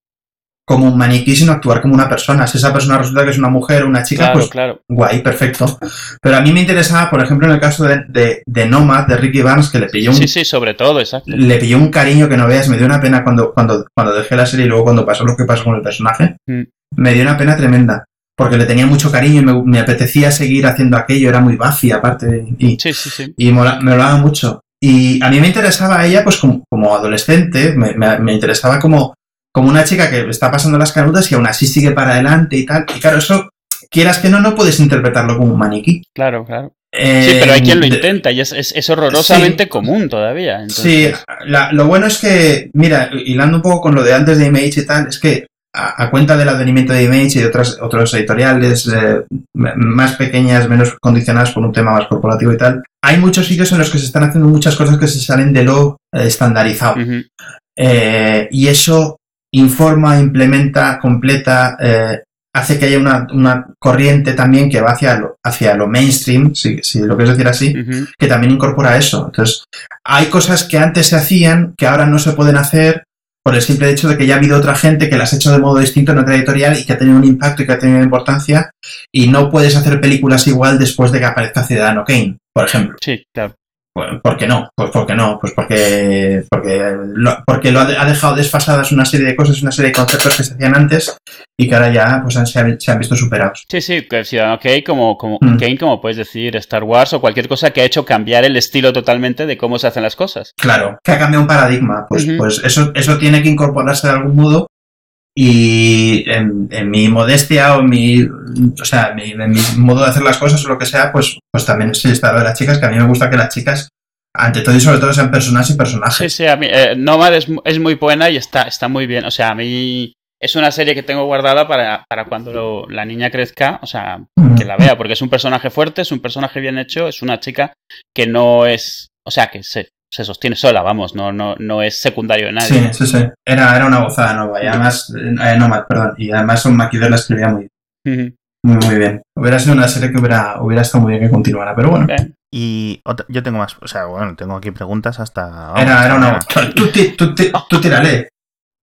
como un maniquí, sino actuar como una persona. Si esa persona resulta que es una mujer o una chica, pues claro. guay, perfecto. Pero a mí me interesaba, por ejemplo, en el caso de, de, de Nomad, de Ricky Barnes, que le pilló un... Sí, sí, sobre todo, exacto. Le pilló un cariño que no veas, me dio una pena cuando, cuando, cuando dejé la serie y luego cuando pasó lo que pasó con el personaje. Mm. Me dio una pena tremenda. Porque le tenía mucho cariño y me, apetecía seguir haciendo aquello, era muy buffy aparte. Y, sí, sí, sí. Y me molaba mucho. Y a mí me interesaba ella, pues como, como adolescente, me, me, me interesaba como como una chica que está pasando las canutas y aún así sigue para adelante y tal. Y claro, eso, quieras que no, no puedes interpretarlo como un maniquí. Claro, claro. sí, pero hay quien lo eh, intenta y es, horrorosamente común todavía. Sí, lo bueno es que, mira, hilando un poco con lo de antes de Image y tal, es que a, cuenta del advenimiento de Image y de otras, otros editoriales eh, más pequeñas, menos condicionadas por un tema más corporativo y tal, hay muchos sitios en los que se están haciendo muchas cosas que se salen de lo eh, estandarizado. y eso informa, implementa, completa, eh, hace que haya una, corriente también que va hacia lo, hacia lo mainstream, si, lo quieres decir así, que también incorpora eso. Entonces, hay cosas que antes se hacían que ahora no se pueden hacer por el simple hecho de que ya ha habido otra gente que las ha hecho de modo distinto en otra editorial y que ha tenido un impacto y que ha tenido importancia y no puedes hacer películas igual después de que aparezca Ciudadano Kane, por ejemplo. Sí, claro. ¿Por qué no? Pues porque no, pues porque, porque, lo, porque lo ha dejado desfasadas una serie de cosas, una serie de conceptos que se hacían antes y que ahora ya pues, se, han, visto superados. Sí, sí, que Ciudadano Kane como, como, mm. Kane, como puedes decir, Star Wars o cualquier cosa que ha hecho cambiar el estilo totalmente de cómo se hacen las cosas. Claro, que ha cambiado un paradigma. Pues, pues eso, eso tiene que incorporarse de algún modo y en, mi modestia o mi, o sea, mi, en mi modo de hacer las cosas o lo que sea, pues, pues también sí está lo de las chicas, que a mí me gusta que las chicas, ante todo y sobre todo, sean personas y personajes. Sí, sí, a mí, eh, Nomad es, es, muy buena y está, está muy bien. O sea, a mí es una serie que tengo guardada para, para cuando la niña crezca, o sea, que la vea, porque es un personaje fuerte, es un personaje bien hecho, es una chica que no es, o sea, que se, se sostiene sola, vamos, no, no, no es secundario de nadie. Sí, sí, sí. Era, era una gozada nueva. Y además, eh, no, perdón. Y además un maquillero la escribía muy bien. Muy, muy bien. Hubiera sido una serie que hubiera, hubiera estado muy bien que continuara, pero bueno. Y yo tengo más, o sea, bueno, tengo aquí preguntas hasta... era, era una... Tú, tú, tú, tú tírale.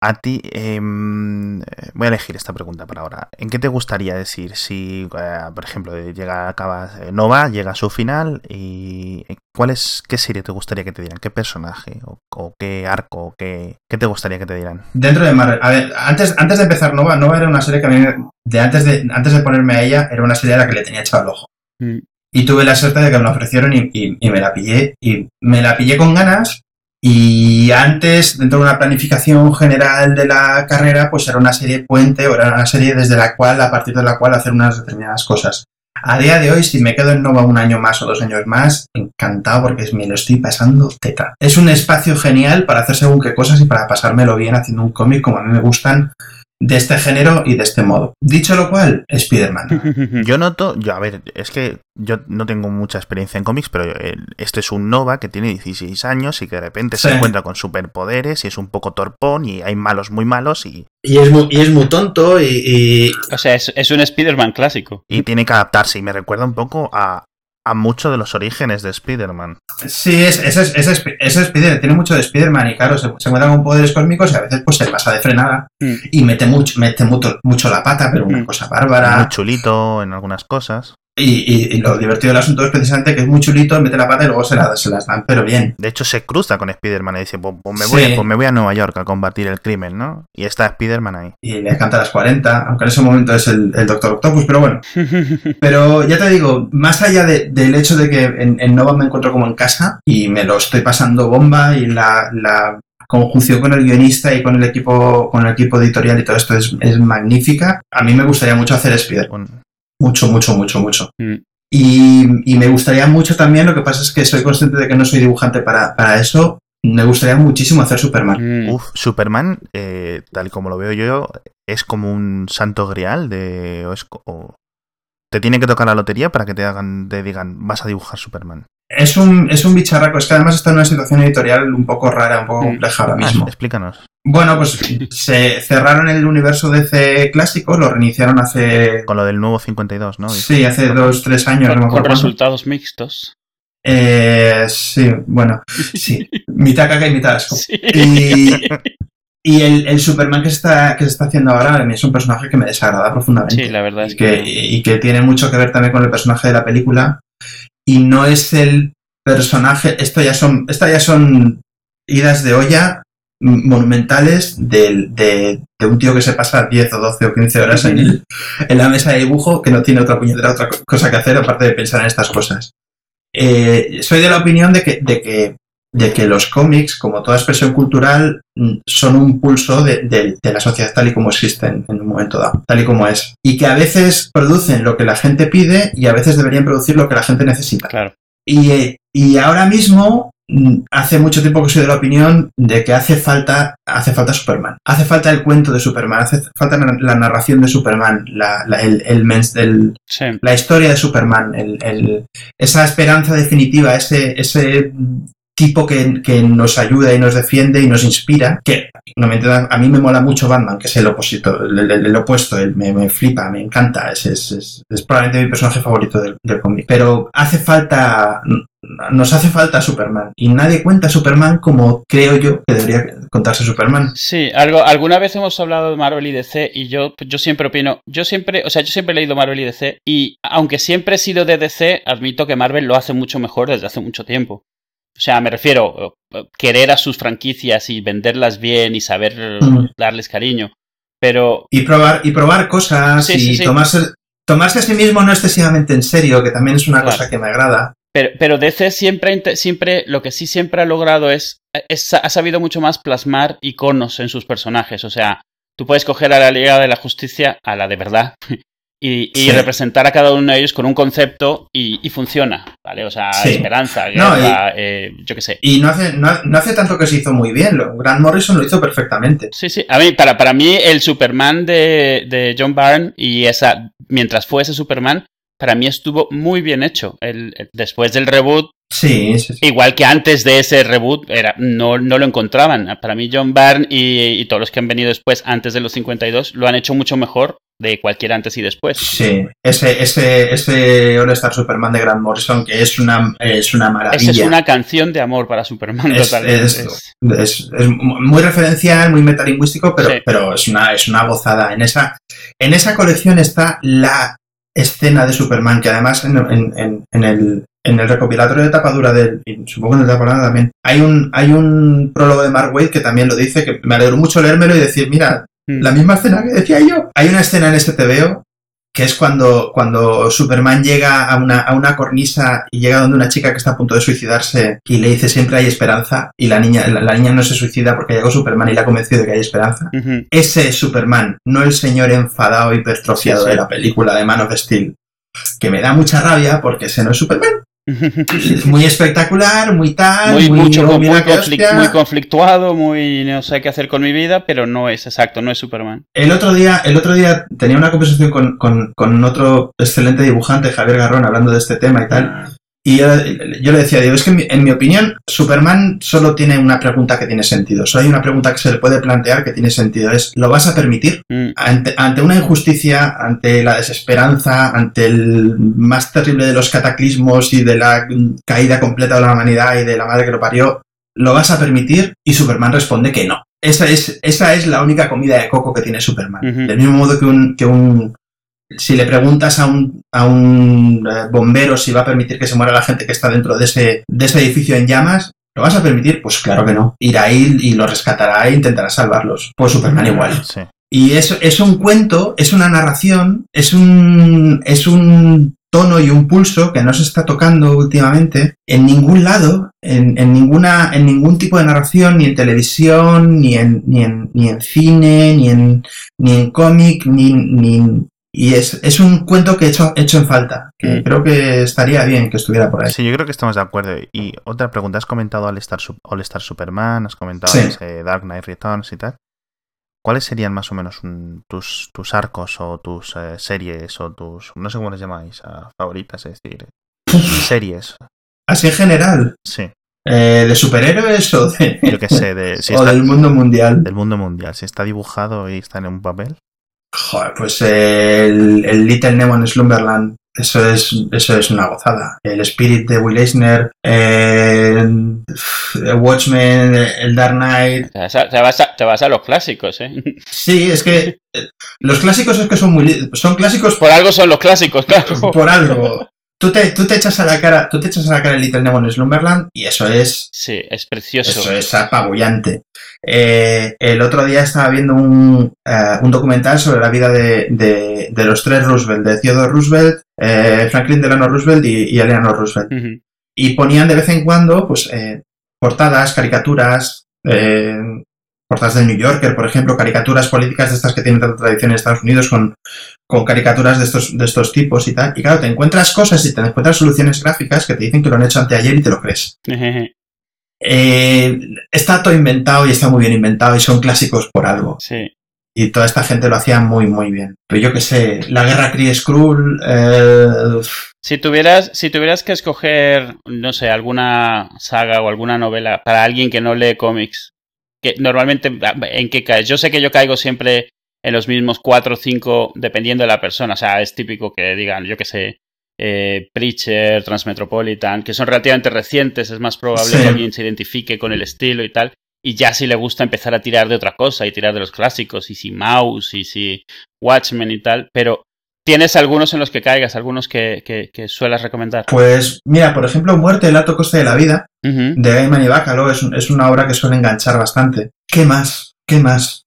A ti, em, voy a elegir esta pregunta para ahora. ¿En qué te gustaría decir si, eh, por ejemplo, llega, acaba eh, Nova, llega a su final y eh, ¿cuál es, qué serie te gustaría que te dieran? ¿Qué personaje o, qué arco? Qué, ¿Qué te gustaría que te dieran? Dentro de Marvel, a ver, antes, antes de empezar Nova, Nova era una serie que a mí, de antes de, antes de ponerme a ella, era una serie a la que le tenía echado el ojo. Mm. Y tuve la suerte de que me la ofrecieron y, y me la pillé. Y me la pillé con ganas y antes, dentro de una planificación general de la carrera, pues era una serie puente o era una serie desde la cual, a partir de la cual, hacer unas determinadas cosas. A día de hoy, si me quedo en Nova un año más o dos años más, encantado porque me lo estoy pasando teta. Es un espacio genial para hacer según qué cosas y para pasármelo bien haciendo un cómic como a mí me gustan de este género y de este modo. Dicho lo cual, Spider-Man. <laughs> Yo noto, yo a ver, es que yo no tengo mucha experiencia en cómics, pero este es un Nova que tiene 16 años y que de repente se encuentra con superpoderes y es un poco torpón y hay malos muy malos y... Y es muy, y es muy tonto y, O sea, es, es un Spider-Man clásico. Y tiene que adaptarse y me recuerda un poco a, a mucho de los orígenes de Spider-Man. Sí, ese es, es, es, Spider tiene mucho de Spider-Man y claro, se, se encuentra con poderes cósmicos y a veces pues se pasa de frenada mm. y mete mucho, mete mucho, mucho la pata, pero una mm. cosa bárbara. Muy chulito en algunas cosas. Y, lo divertido del asunto es precisamente que es muy chulito, mete la pata y luego se, la, se las dan, pero bien. De hecho, se cruza con Spider-Man y dice: pues, pues me voy, pues me voy a Nueva York a combatir el crimen, ¿no? Y está Spider-Man ahí. Y le canta a las 40, aunque en ese momento es el, Doctor Octopus, pero bueno. <laughs> pero ya te digo, más allá del hecho de que en, Nova me encuentro como en casa y me lo estoy pasando bomba y la, conjunción con el guionista y con el equipo con el equipo editorial y todo esto es, es magnífica. A mí me gustaría mucho hacer Spider. man mucho, mucho, mucho, mucho. Mm. Y, me gustaría mucho también, lo que pasa es que soy consciente de que no soy dibujante para, eso, me gustaría muchísimo hacer Superman. Mm. Uf, Superman, eh, tal como lo veo yo, es como un santo grial de... O te tiene que tocar la lotería para que te hagan, te digan, vas a dibujar Superman. Es un, es un bicharraco, es que además está en una situación editorial un poco rara, un poco mm. compleja ahora mismo. explícanos. Bueno, pues se cerraron el universo DC clásico, lo reiniciaron hace... Con lo del nuevo 52, ¿no? Sí, hace dos, tres años. Con, con resultados mixtos. Eh, sí, bueno, sí. <laughs> mitad caca y mitad asco. Y, y el, Superman que se, está, que se está haciendo ahora a mí es un personaje que me desagrada profundamente. Sí, la verdad es que... Y que tiene mucho que ver también con el personaje de la película y no es el personaje, esto ya son, estas ya son idas de olla monumentales de, de, un tío que se pasa 10 o 12 o 15 horas en, la mesa de dibujo que no tiene otra puñetera otra cosa que hacer aparte de pensar en estas cosas. Eh, soy de la opinión de que, de que, de que los cómics, como toda expresión cultural, son un pulso de, la sociedad tal y como existen en un momento dado, tal y como es. Y que a veces producen lo que la gente pide y a veces deberían producir lo que la gente necesita. Claro. Y, y ahora mismo mm, hace mucho tiempo que soy de la opinión de que hace falta, hace falta Superman. Hace falta el cuento de Superman, hace falta la narración de Superman, la, el, el, la historia de Superman, el, esa esperanza definitiva, ese, ese tipo que, que, nos ayuda y nos defiende y nos inspira, que no me a mí me mola mucho Batman, que es el opuesto, el, opuesto, me, me, flipa, me encanta, es, es, es, probablemente mi personaje favorito del, del cómic. Pero hace falta, nos hace falta Superman y nadie cuenta Superman como creo yo que debería contarse Superman. Sí, algo, alguna vez hemos hablado de Marvel y DC y yo, yo siempre opino, yo siempre, o sea, yo siempre he leído Marvel y DC y aunque siempre he sido de DC, admito que Marvel lo hace mucho mejor desde hace mucho tiempo. O sea, me refiero, querer a sus franquicias y venderlas bien y saber darles cariño. Pero. Y probar, y probar cosas y Tomarse, tomarse a sí mismo no excesivamente en serio, que también es una cosa que me agrada. Pero, pero DC siempre, siempre, lo que sí siempre ha logrado es, ha sabido mucho más plasmar iconos en sus personajes. O sea, tú puedes coger a la Liga de la Justicia, a la de verdad, y, representar a cada uno de ellos con un concepto y, funciona, ¿vale? O sea, esperanza, eh, yo qué sé. Y no hace, no, hace tanto que se hizo muy bien, Grant Morrison lo hizo perfectamente. Sí, sí, a mí, para, para mí el Superman de, de John Byrne y esa, mientras fue ese Superman, para mí estuvo muy bien hecho. El, después del reboot, sí, sí, igual que antes de ese reboot, era, no, no lo encontraban. Para mí John Byrne y, y, todos los que han venido después, antes de los 52, lo han hecho mucho mejor de cualquier antes y después. Sí, ese, ese, ese All Star Superman de Grant Morrison, que es una, es una maravilla. Esa es una canción de amor para Superman, es, totalmente. Es, es, muy referencial, muy metalingüístico, pero, pero es, una, es una gozada. En esa, en esa colección está la escena de Superman, que además en, en, en, el, en el recopilatorio de tapadura del, y supongo en el tapadura también, hay un, hay un prólogo de Mark Waid que también lo dice, que me alegro mucho leérmelo y decir, mira, mm. la misma escena que decía yo. Hay una escena en este TVO que es cuando, cuando Superman llega a una, a una cornisa y llega donde una chica que está a punto de suicidarse y le dice siempre hay esperanza y la niña, la, niña no se suicida porque llegó Superman y la ha convencido de que hay esperanza. Ese es Superman, no el señor enfadado hipertrofiado de la película de Man of Steel, que me da mucha rabia porque ese no es Superman. Muy espectacular, muy tal, muy, muy, mucho, muy, conflictuado, muy no sé qué hacer con mi vida, pero no es exacto, no es Superman. El otro día, el otro día tenía una conversación con, con- con otro excelente dibujante, Javier Garrón, hablando de este tema y tal. Y yo, yo le decía, digo, es que en mi, en mi opinión, Superman solo tiene una pregunta que tiene sentido. Solo hay una pregunta que se le puede plantear que tiene sentido. Es, ¿lo vas a permitir? Mm, Ante, ante una injusticia, ante la desesperanza, ante el más terrible de los cataclismos y de la caída completa de la humanidad y de la madre que lo parió, ¿lo vas a permitir? Y Superman responde que no. Esa es, esa es la única comida de coco que tiene Superman. Del mismo modo que un, que un si le preguntas a un, a un eh, bombero si va a permitir que se muera la gente que está dentro de ese, de ese edificio en llamas, ¿lo vas a permitir? Pues claro que no. Irá ahí y lo rescatará e intentará salvarlos. Pues Superman igual. Sí. Y es, es un cuento, es una narración, es un, es un tono y un pulso que no se está tocando últimamente en ningún lado, en, en ninguna, en ningún tipo de narración, ni en televisión, ni en, ni en, ni en cine, ni en, ni en cómic, ni, ni, y es, es un cuento que he hecho, he hecho en falta, que Mm. creo que estaría bien que estuviera por ahí. Sí, yo creo que estamos de acuerdo. Y otra pregunta, has comentado All Star, All Star Superman, has comentado Sí. ese Dark Knight Returns y tal. ¿Cuáles serían más o menos un- tus, tus arcos o tus eh, series o tus, no sé cómo les llamáis, favoritas, es decir, series? Así en general, Sí, eh, de superhéroes o, de, yo qué sé, de, <laughs> si o está del mundo mundial. del mundo mundial, si está dibujado y está en un papel. Joder, pues el, el Little Nemo en Slumberland, eso es, eso es una gozada. El Spirit de Will Eisner, eh, Watchmen, el Dark Knight. Te vas, a, te vas a- te vas a los clásicos, ¿eh? <laughs> Sí, es que eh, los clásicos es que son muy, son clásicos Por algo son los clásicos, claro. <laughs> por algo. Tú te, tú te echas a la cara, tú te echas a la cara el Little Nemo en Slumberland y eso es Sí, es precioso. Eso es apabullante. Eh, el otro día estaba viendo un, eh, un documental sobre la vida de, de- de los tres Roosevelt, de Theodore Roosevelt, eh, Franklin Delano Roosevelt y, y Eleanor Roosevelt. Y ponían de vez en cuando pues, eh, portadas, caricaturas, eh, portadas del New Yorker, por ejemplo, caricaturas políticas de estas que tienen tanta tradición en Estados Unidos con, con caricaturas de estos, de estos tipos y tal. Y claro, te encuentras cosas y te encuentras soluciones gráficas que te dicen que lo han hecho anteayer y te lo crees. Eh, está todo inventado y está muy bien inventado y son clásicos por algo. Sí. Y toda esta gente lo hacía muy, muy bien. Pero yo que sé, la guerra Kree Skrull, eh, Si tuvieras, si tuvieras que escoger, no sé, alguna saga o alguna novela para alguien que no lee cómics, que normalmente en qué caes? Yo sé que yo caigo siempre en los mismos cuatro o cinco, dependiendo de la persona. O sea, es típico que digan, yo que sé, eh, Preacher, Transmetropolitan, que son relativamente recientes, es más probable Sí. que alguien se identifique con el estilo y tal. Y ya si le gusta empezar a tirar de otra cosa y tirar de los clásicos, y si Mouse, y si Watchmen y tal. Pero ¿Tienes algunos en los que caigas, algunos que, que, que suelas recomendar? pues mira, por ejemplo, Muerte, el alto coste de la vida, de Gaiman y Bacalo, es una obra que suele enganchar bastante. ¿Qué más? ¿Qué más?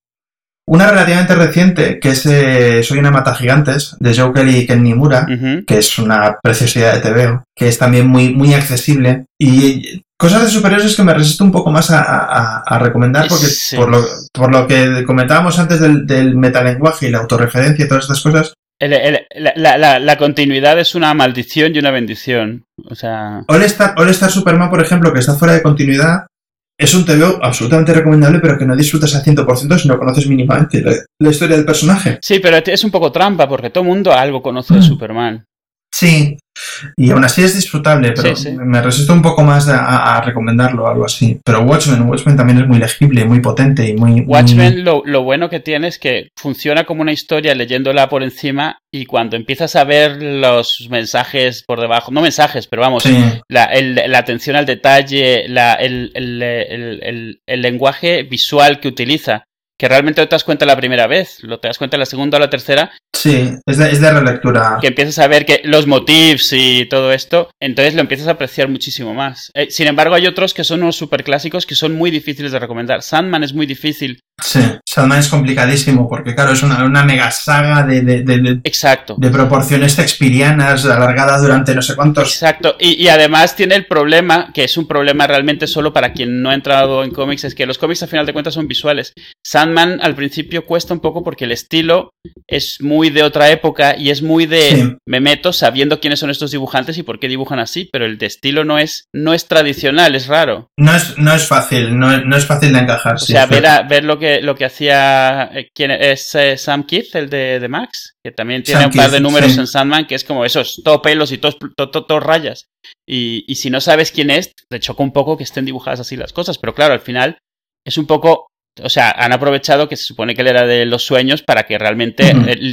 Una relativamente reciente, que es eh, Soy una mata gigantes, de Joe Kelly y Ken Nimura, que es una preciosidad de TVO, que es también muy, muy accesible. Y cosas de superhéroes es que me resisto un poco más a, a- a recomendar, porque Sí. por, lo, por lo que comentábamos antes del, del metalenguaje y la autorreferencia y todas estas cosas, El- el- la, la- la- la continuidad es una maldición y una bendición. O sea, All Star, All Star Superman, por ejemplo, que está fuera de continuidad, es un TVO absolutamente recomendable, pero que no disfrutas al 100% si no conoces mínimamente la, la historia del personaje. sí, pero es un poco trampa porque todo el mundo algo conoce de Mm. Superman. Sí, y aún así es disfrutable, pero Sí, sí. me resisto un poco más a, a- recomendarlo o algo así. Pero Watchmen, Watchmen también es muy legible, muy potente y muy... muy- Watchmen lo, lo bueno que tiene es que funciona como una historia leyéndola por encima y cuando empiezas a ver los mensajes por debajo, no mensajes, pero vamos, Sí, la, el- la atención al detalle, la- el- el- el lenguaje visual que utiliza, que realmente no te das cuenta la primera vez, lo te das cuenta la segunda o la tercera, sí, es de, es de relectura. que empiezas a ver que los motifs y todo esto, entonces lo empiezas a apreciar muchísimo más. Eh, sin embargo, hay otros que son unos superclásicos que son muy difíciles de recomendar. Sandman es muy difícil Sí, Sandman es complicadísimo porque, claro, es una, una mega saga de, de, de, Exacto. de proporciones shakespearianas alargada durante no sé cuántos. Exacto. Y, y, además tiene el problema, que es un problema realmente solo para quien no ha entrado en cómics, es que los cómics al final de cuentas son visuales. Sandman al principio cuesta un poco porque el estilo es muy de otra época y es muy de sí. me meto sabiendo quiénes son estos dibujantes y por qué dibujan así, pero el de estilo no es, no es tradicional, es raro. No es, no es fácil, no, no es fácil de encajar. O sea, ver, a, ver lo que, lo que hacía eh, quién es eh, Sam Keith, el de, de, Max, que también tiene Sam un par Keith, de números sí. en Sandman, que es como esos, todo pelos y todos to, to, to, rayas. Y, y, si no sabes quién es, te choca un poco que estén dibujadas así las cosas, pero claro, al final es un poco... O sea, han aprovechado que se supone que él era de los sueños para que realmente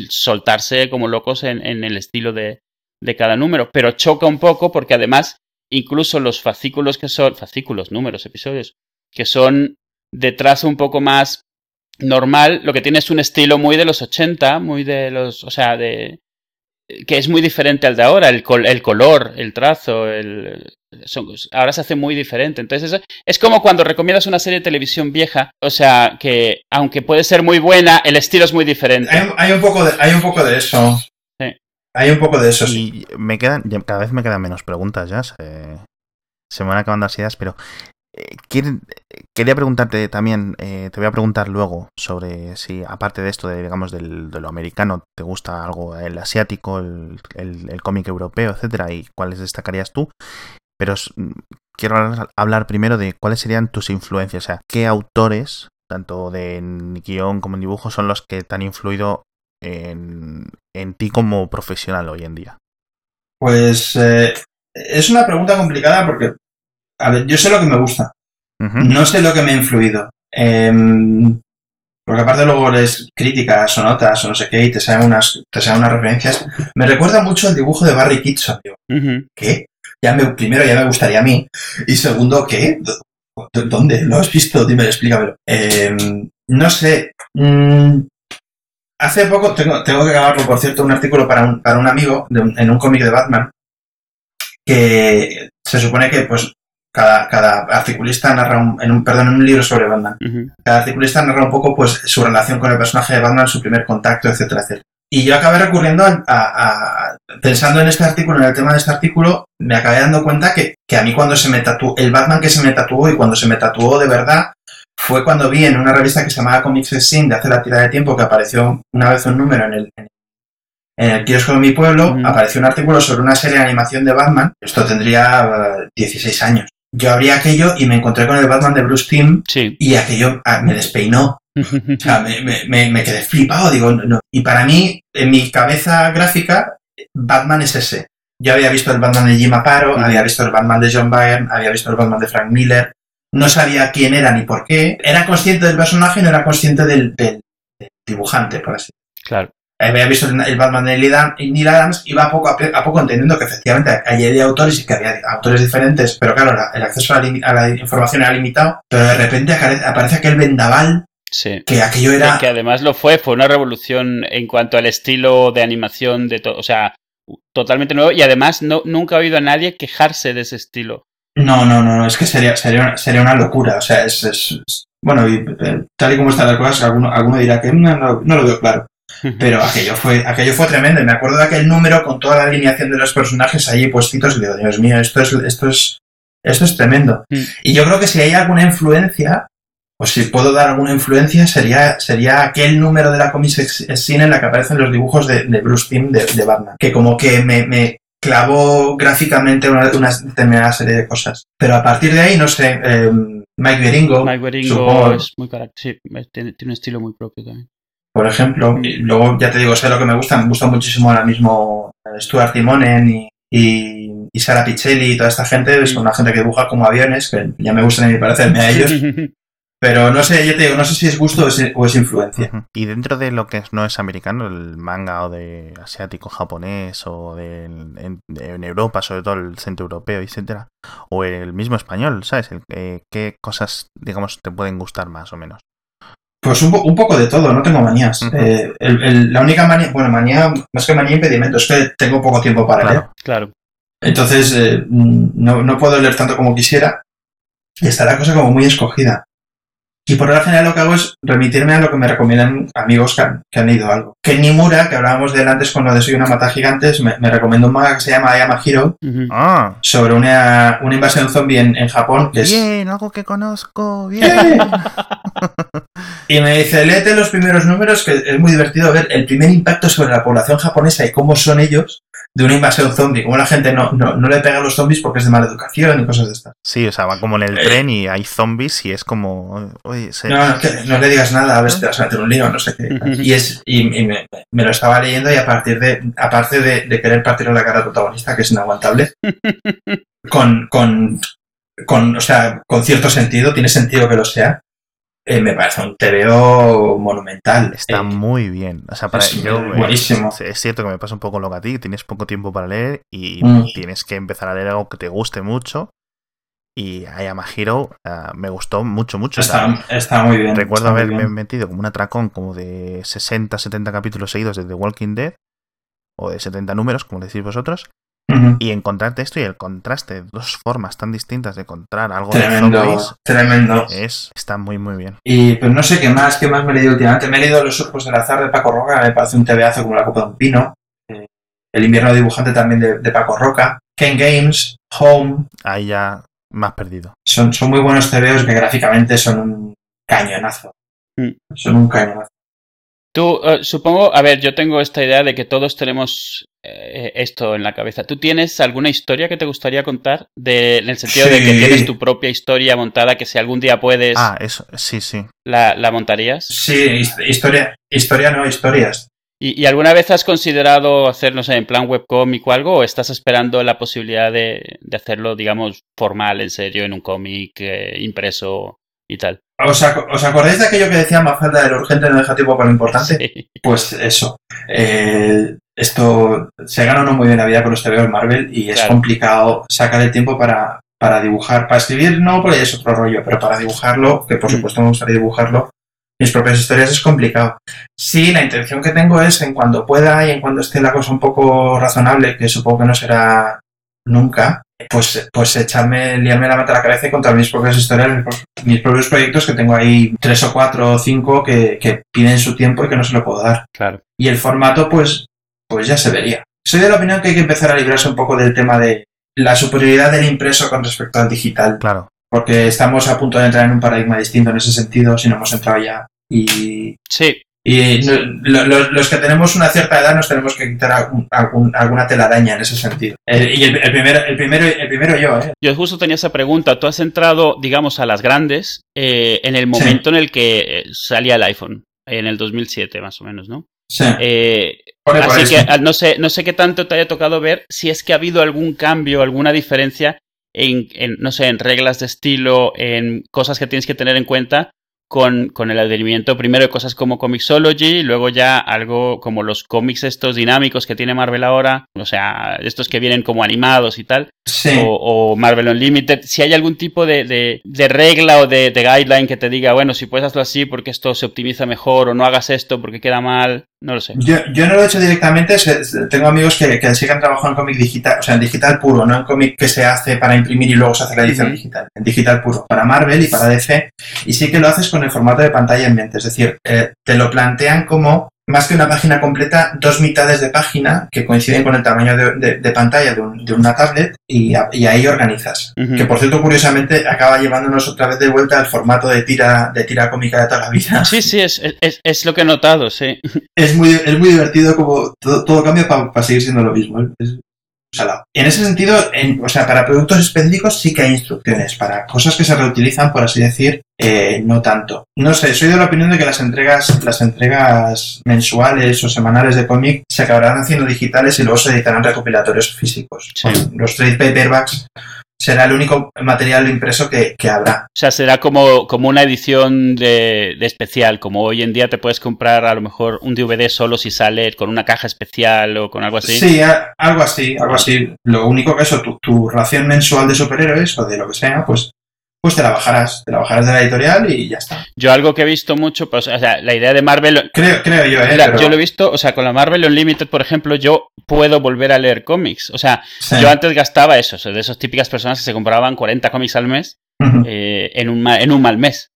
soltarse como locos en, en el estilo de, de cada número. Pero choca un poco porque además, incluso los fascículos que son, fascículos, números, episodios, que son de trazo un poco más normal, lo que tiene es un estilo muy de los 80, muy de los, o sea, de que es muy diferente al de ahora, el, col el color, el trazo, el, son, ahora se hace muy diferente. Entonces es, es, como cuando recomiendas una serie de televisión vieja, o sea, que aunque puede ser muy buena, el estilo es muy diferente. Hay, hay un, poco de, hay un poco de eso. Sí. Hay un poco de eso, y sí. me quedan, cada vez me quedan menos preguntas ya. Se, se me van acabando las ideas, pero eh, quería preguntarte también, eh, te voy a preguntar luego sobre si, aparte de esto, de, digamos, del, de lo americano, te gusta algo el asiático, el, el, cómic europeo, etcétera, y cuáles destacarías tú. Pero quiero hablar primero de cuáles serían tus influencias, o sea, qué autores, tanto de guion como en dibujo, son los que te han influido en, en ti como profesional hoy en día. Pues eh, es una pregunta complicada porque, a ver, yo sé lo que me gusta, uh -huh. no sé lo que me ha influido. Eh, porque aparte luego lees críticas o notas o no sé qué y te salen unas, te salen unas referencias. Me recuerda mucho el dibujo de Barry Kitson. Uh -huh. ¿Qué? Ya me, primero ya me gustaría a mí. Y segundo, ¿qué? ¿Dónde? ¿Lo has visto? Dime, explícamelo. Eh, no sé. Mmm, hace poco, tengo, tengo que acabarlo, por cierto, un artículo para un, para un amigo un, en un cómic de Batman que se supone que pues cada, cada articulista narra un, en un, perdón, en un libro sobre Batman. Uh -huh. Cada articulista narra un poco pues su relación con el personaje de Batman, su primer contacto, etcétera, etcétera. Y yo acabé recurriendo a, a, a, pensando en este artículo, en el tema de este artículo, me acabé dando cuenta que, que a mí cuando se me tatuó, el Batman que se me tatuó y cuando se me tatuó de verdad, fue cuando vi en una revista que se llamaba Comics Scene de hace la tira de tiempo que apareció una vez un número en el, en el kiosco de mi pueblo, apareció un artículo sobre una serie de animación de Batman. Esto tendría uh, 16 años. Yo abrí aquello y me encontré con el Batman de Bruce Timm sí. y aquello ah, me despeinó. <laughs> o sea, me, me, me, quedé flipado, digo, no. Y para mí, en mi cabeza gráfica, Batman es ese. Yo había visto el Batman de Jim Aparo, había visto el Batman de John Byrne, había visto el Batman de Frank Miller, no sabía quién era ni por qué. Era consciente del personaje y no era consciente del, del, del dibujante, por así Claro. Había visto el Batman de Neil Adams, iba poco a, a, poco entendiendo que efectivamente hay autores y que había autores diferentes, pero claro, la, el acceso a la, a la, información era limitado, pero de repente aparece aquel vendaval Sí. Que aquello era. Que además lo fue, fue una revolución en cuanto al estilo de animación de todo. O sea, totalmente nuevo. Y además no, nunca he oído a nadie quejarse de ese estilo. No, no, no, no, es que sería, sería, sería una locura. O sea, es. es, es bueno, y, tal y como están las cosas, alguno, alguno dirá que no, no, no lo veo claro. Pero aquello fue, aquello fue tremendo. Me acuerdo de aquel número con toda la alineación de los personajes allí puestitos y digo, Dios mío, esto es, esto es, esto es tremendo. Mm. Y yo creo que si hay alguna influencia, o si puedo dar alguna influencia, sería, sería aquel número de la Comics Scene en la que aparecen los dibujos de, de Bruce Timm de, de, Batman. Que como que me, me clavó gráficamente una, una, determinada serie de cosas. Pero a partir de ahí, no sé, eh, Mike Beringo. Mike Beringo supongo, es muy sí, tiene, tiene un estilo muy propio también por ejemplo. Y luego, ya te digo, sé lo que me gusta, me gusta muchísimo ahora mismo Stuart Timonen y, y, y Sara Pichelli y toda esta gente, es una gente que dibuja como aviones, que ya me gustan a mí parecerme a ellos. <laughs> Pero no sé, yo te digo, no sé si es gusto o es, o es influencia. Uh -huh. Y dentro de lo que no es americano, el manga o de asiático, japonés o de, en, en Europa, sobre todo el centro europeo, etcétera, o el mismo español, ¿sabes? El, eh, ¿Qué cosas, digamos, te pueden gustar más o menos? Pues un, po un, poco de todo, no tengo manías. Uh -huh. eh, el, el, la única manía, bueno, manía, más que manía, impedimento, es que tengo poco tiempo para claro, leer. Claro. Entonces, eh, no, no, puedo leer tanto como quisiera y está la cosa como muy escogida. Y por lo general lo que hago es remitirme a lo que me recomiendan amigos que han, que han leído algo. Ken Nimura, que hablábamos de él antes con lo de Soy una mata gigantes, me, me recomendó un manga que se llama I Am a Hero Ujú. Ah, sobre una, una invasión zombie en, en Japón, que es bien, algo que conozco, bien. Y me dice, léete los primeros números, que es muy divertido ver el primer impacto sobre la población japonesa y cómo son ellos de una invasión zombie, cómo la gente no, no, no le pega a los zombies porque es de mala educación y cosas de estas. Sí, o sea, va como en el Eh. tren y hay zombies y es como... Oye, se- No, no, que no le digas nada, a ver si te vas a meter un lío, no sé qué. Y, es, y, y me, me lo estaba leyendo y a partir de, aparte de, de querer partir la cara al protagonista, que es inaguantable, <laughs> con, con, con, o sea, con cierto sentido, tiene sentido que lo sea, eh, me parece un TVO monumental. Está Eh, muy bien. O sea, para, es yo, eh, buenísimo. es, es cierto que me pasa un poco lo que a ti, tienes poco tiempo para leer y Mm. tienes que empezar a leer algo que te guste mucho. Y I Am a Hero eh, me gustó mucho, mucho. O sea, Está, está muy bien. recuerdo haberme bien. metido como un atracón como de 60, 70 capítulos seguidos de The Walking Dead, o de 70 números, como decís vosotros, Y encontrarte esto y el contraste, dos formas tan distintas de encontrar algo de Tremendo, zombies, tremendo. es, está muy, muy bien. Y pues no sé qué más, qué más me he leído últimamente. Me he leído Los Surcos del Azar de Paco Roca, me parece un tebeazo como la copa de un pino. Eh, El invierno dibujante también de, de Paco Roca. Ken Games, Home, Ahí ya más perdido. son, son muy buenos tebeos que gráficamente son un cañonazo. Mm. Son un cañonazo. Tú, eh, supongo, a ver, yo tengo esta idea de que todos tenemos eh, esto en la cabeza. ¿Tú tienes alguna historia que te gustaría contar? De, en el sentido de que tienes tu propia historia montada, que si algún día puedes, Ah, eso, sí, sí. la, la montarías. Sí, his- historia, historia no, historias. ¿Y, y alguna vez has considerado hacer, no sé, en plan webcómic o algo? ¿O estás esperando la posibilidad de, de hacerlo, digamos, formal, en serio, en un cómic eh, impreso y tal? ¿Os, ac- ¿Os acordáis de aquello que decía Mafalda de lo urgente no deja tiempo para lo importante? Sí. Pues eso. Eh, esto se gana uno muy bien la vida con los TVOs Marvel y es complicado sacar el tiempo para, para dibujar. Para escribir no, porque es otro rollo, pero para dibujarlo, que por Mm. supuesto me gustaría dibujarlo, mis propias historias es complicado. Sí, la intención que tengo es en cuando pueda y en cuando esté la cosa un poco razonable, que supongo que no será nunca, pues, pues echarme, liarme la mata a la cabeza y contar mis propias historias, mis, pro- mis propios proyectos, que tengo ahí tres o cuatro o cinco que, que piden su tiempo y que no se lo puedo dar. Claro. Y el formato, pues, pues ya se vería. Soy de la opinión que hay que empezar a librarse un poco del tema de la superioridad del impreso con respecto al digital, Claro. porque estamos a punto de entrar en un paradigma distinto en ese sentido, si no hemos entrado ya. Y, Sí, y no- lo- lo- los que tenemos una cierta edad nos tenemos que quitar algún- algún- alguna telaraña en ese sentido. El- y el, el primero, el, primero, el primero yo, ¿eh? Yo justo tenía esa pregunta. Tú has entrado, digamos, a las grandes eh, en el momento en el que eh, salía el iPhone, en el 2007 más o menos, ¿no? Sí. Eh, por así eso. que no sé, no sé qué tanto te haya tocado ver si es que ha habido algún cambio, alguna diferencia en, en, no sé, en reglas de estilo, en cosas que tienes que tener en cuenta con, con el advenimiento primero de cosas como Comixology, luego ya algo como los cómics estos dinámicos que tiene Marvel ahora, o sea, estos que vienen como animados y tal Sí. o, o Marvel Unlimited, si hay algún tipo de, de- de regla o de, de guideline que te diga, bueno, si puedes hacerlo así porque esto se optimiza mejor o no hagas esto porque queda mal, no lo sé. Yo, yo no lo he hecho directamente, tengo amigos que, que sí que han trabajado en cómic digital, o sea, en digital puro, no en cómic que se hace para imprimir y luego se hace la edición digital, en digital puro, para Marvel y para DC, y sí que lo haces con el formato de pantalla en mente, es decir, eh, te lo plantean como más que una página completa, dos mitades de página que coinciden con el tamaño de, de- de pantalla de, un- de una tablet y, a- y ahí organizas. Que por cierto, curiosamente, acaba llevándonos otra vez de vuelta al formato de tira, de tira cómica de toda la vida. Sí, sí, es, es, es lo que he notado, sí. es muy, es muy divertido como todo, todo cambia para seguir siendo lo mismo. ¿eh? Es salado. En ese sentido, en- o sea, para productos específicos sí que hay instrucciones. Para cosas que se reutilizan, por así decir, eh, no tanto. No sé, soy de la opinión de que las entregas, las entregas mensuales o semanales de cómic se acabarán haciendo digitales y luego se editarán recopilatorios físicos. Sí. Los trade paperbacks será el único material impreso que, que habrá. O sea, será como, como una edición de, de especial, como hoy en día te puedes comprar a lo mejor un DVD solo si sale con una caja especial o con algo así. Sí, a- algo así, algo así. Lo único que eso, tu, tu ración mensual de superhéroes o de lo que sea, pues, pues te la bajarás, te la bajarás de la editorial y ya está. Yo algo que he visto mucho, pues, o sea, la idea de Marvel, Creo, creo yo, ¿eh? la- Pero- yo lo he visto, o sea, con la Marvel Unlimited, por ejemplo, yo puedo volver a leer cómics. O sea, sí. yo antes gastaba eso, o sea, de esas típicas personas que se compraban 40 cómics al mes eh, en, un, ma- en un mal mes.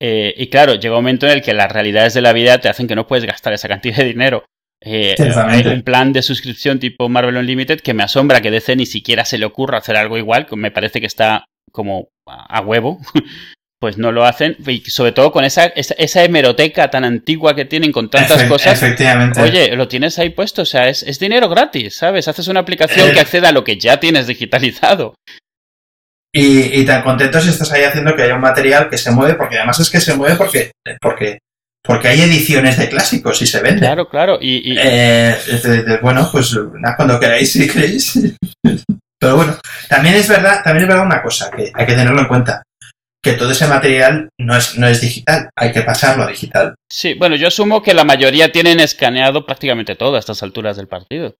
Eh, y claro, llega un momento en el que las realidades de la vida te hacen que no puedes gastar esa cantidad de dinero. Eh, hay un plan de suscripción tipo Marvel Unlimited que me asombra que DC ni siquiera se le ocurra hacer algo igual, me parece que está como a huevo. <laughs> pues no lo hacen, y sobre todo con esa, esa, hemeroteca tan antigua que tienen con tantas cosas. Efectivamente. Oye, lo tienes ahí puesto, o sea, es, es dinero gratis, ¿sabes? Haces una aplicación que eh. acceda a lo que ya tienes digitalizado. Y, tan contentos si estás ahí haciendo que haya un material que se mueve, porque además es que se mueve porque, porque, porque hay ediciones de clásicos y se venden. Claro, claro. Y, eh, bueno, pues cuando queráis, si queréis. <laughs> Pero bueno, también es verdad, también es verdad una cosa que hay que tenerlo en cuenta que todo ese material no es, no es digital, hay que pasarlo a digital. Sí, bueno, yo asumo que la mayoría tienen escaneado prácticamente todo a estas alturas del partido.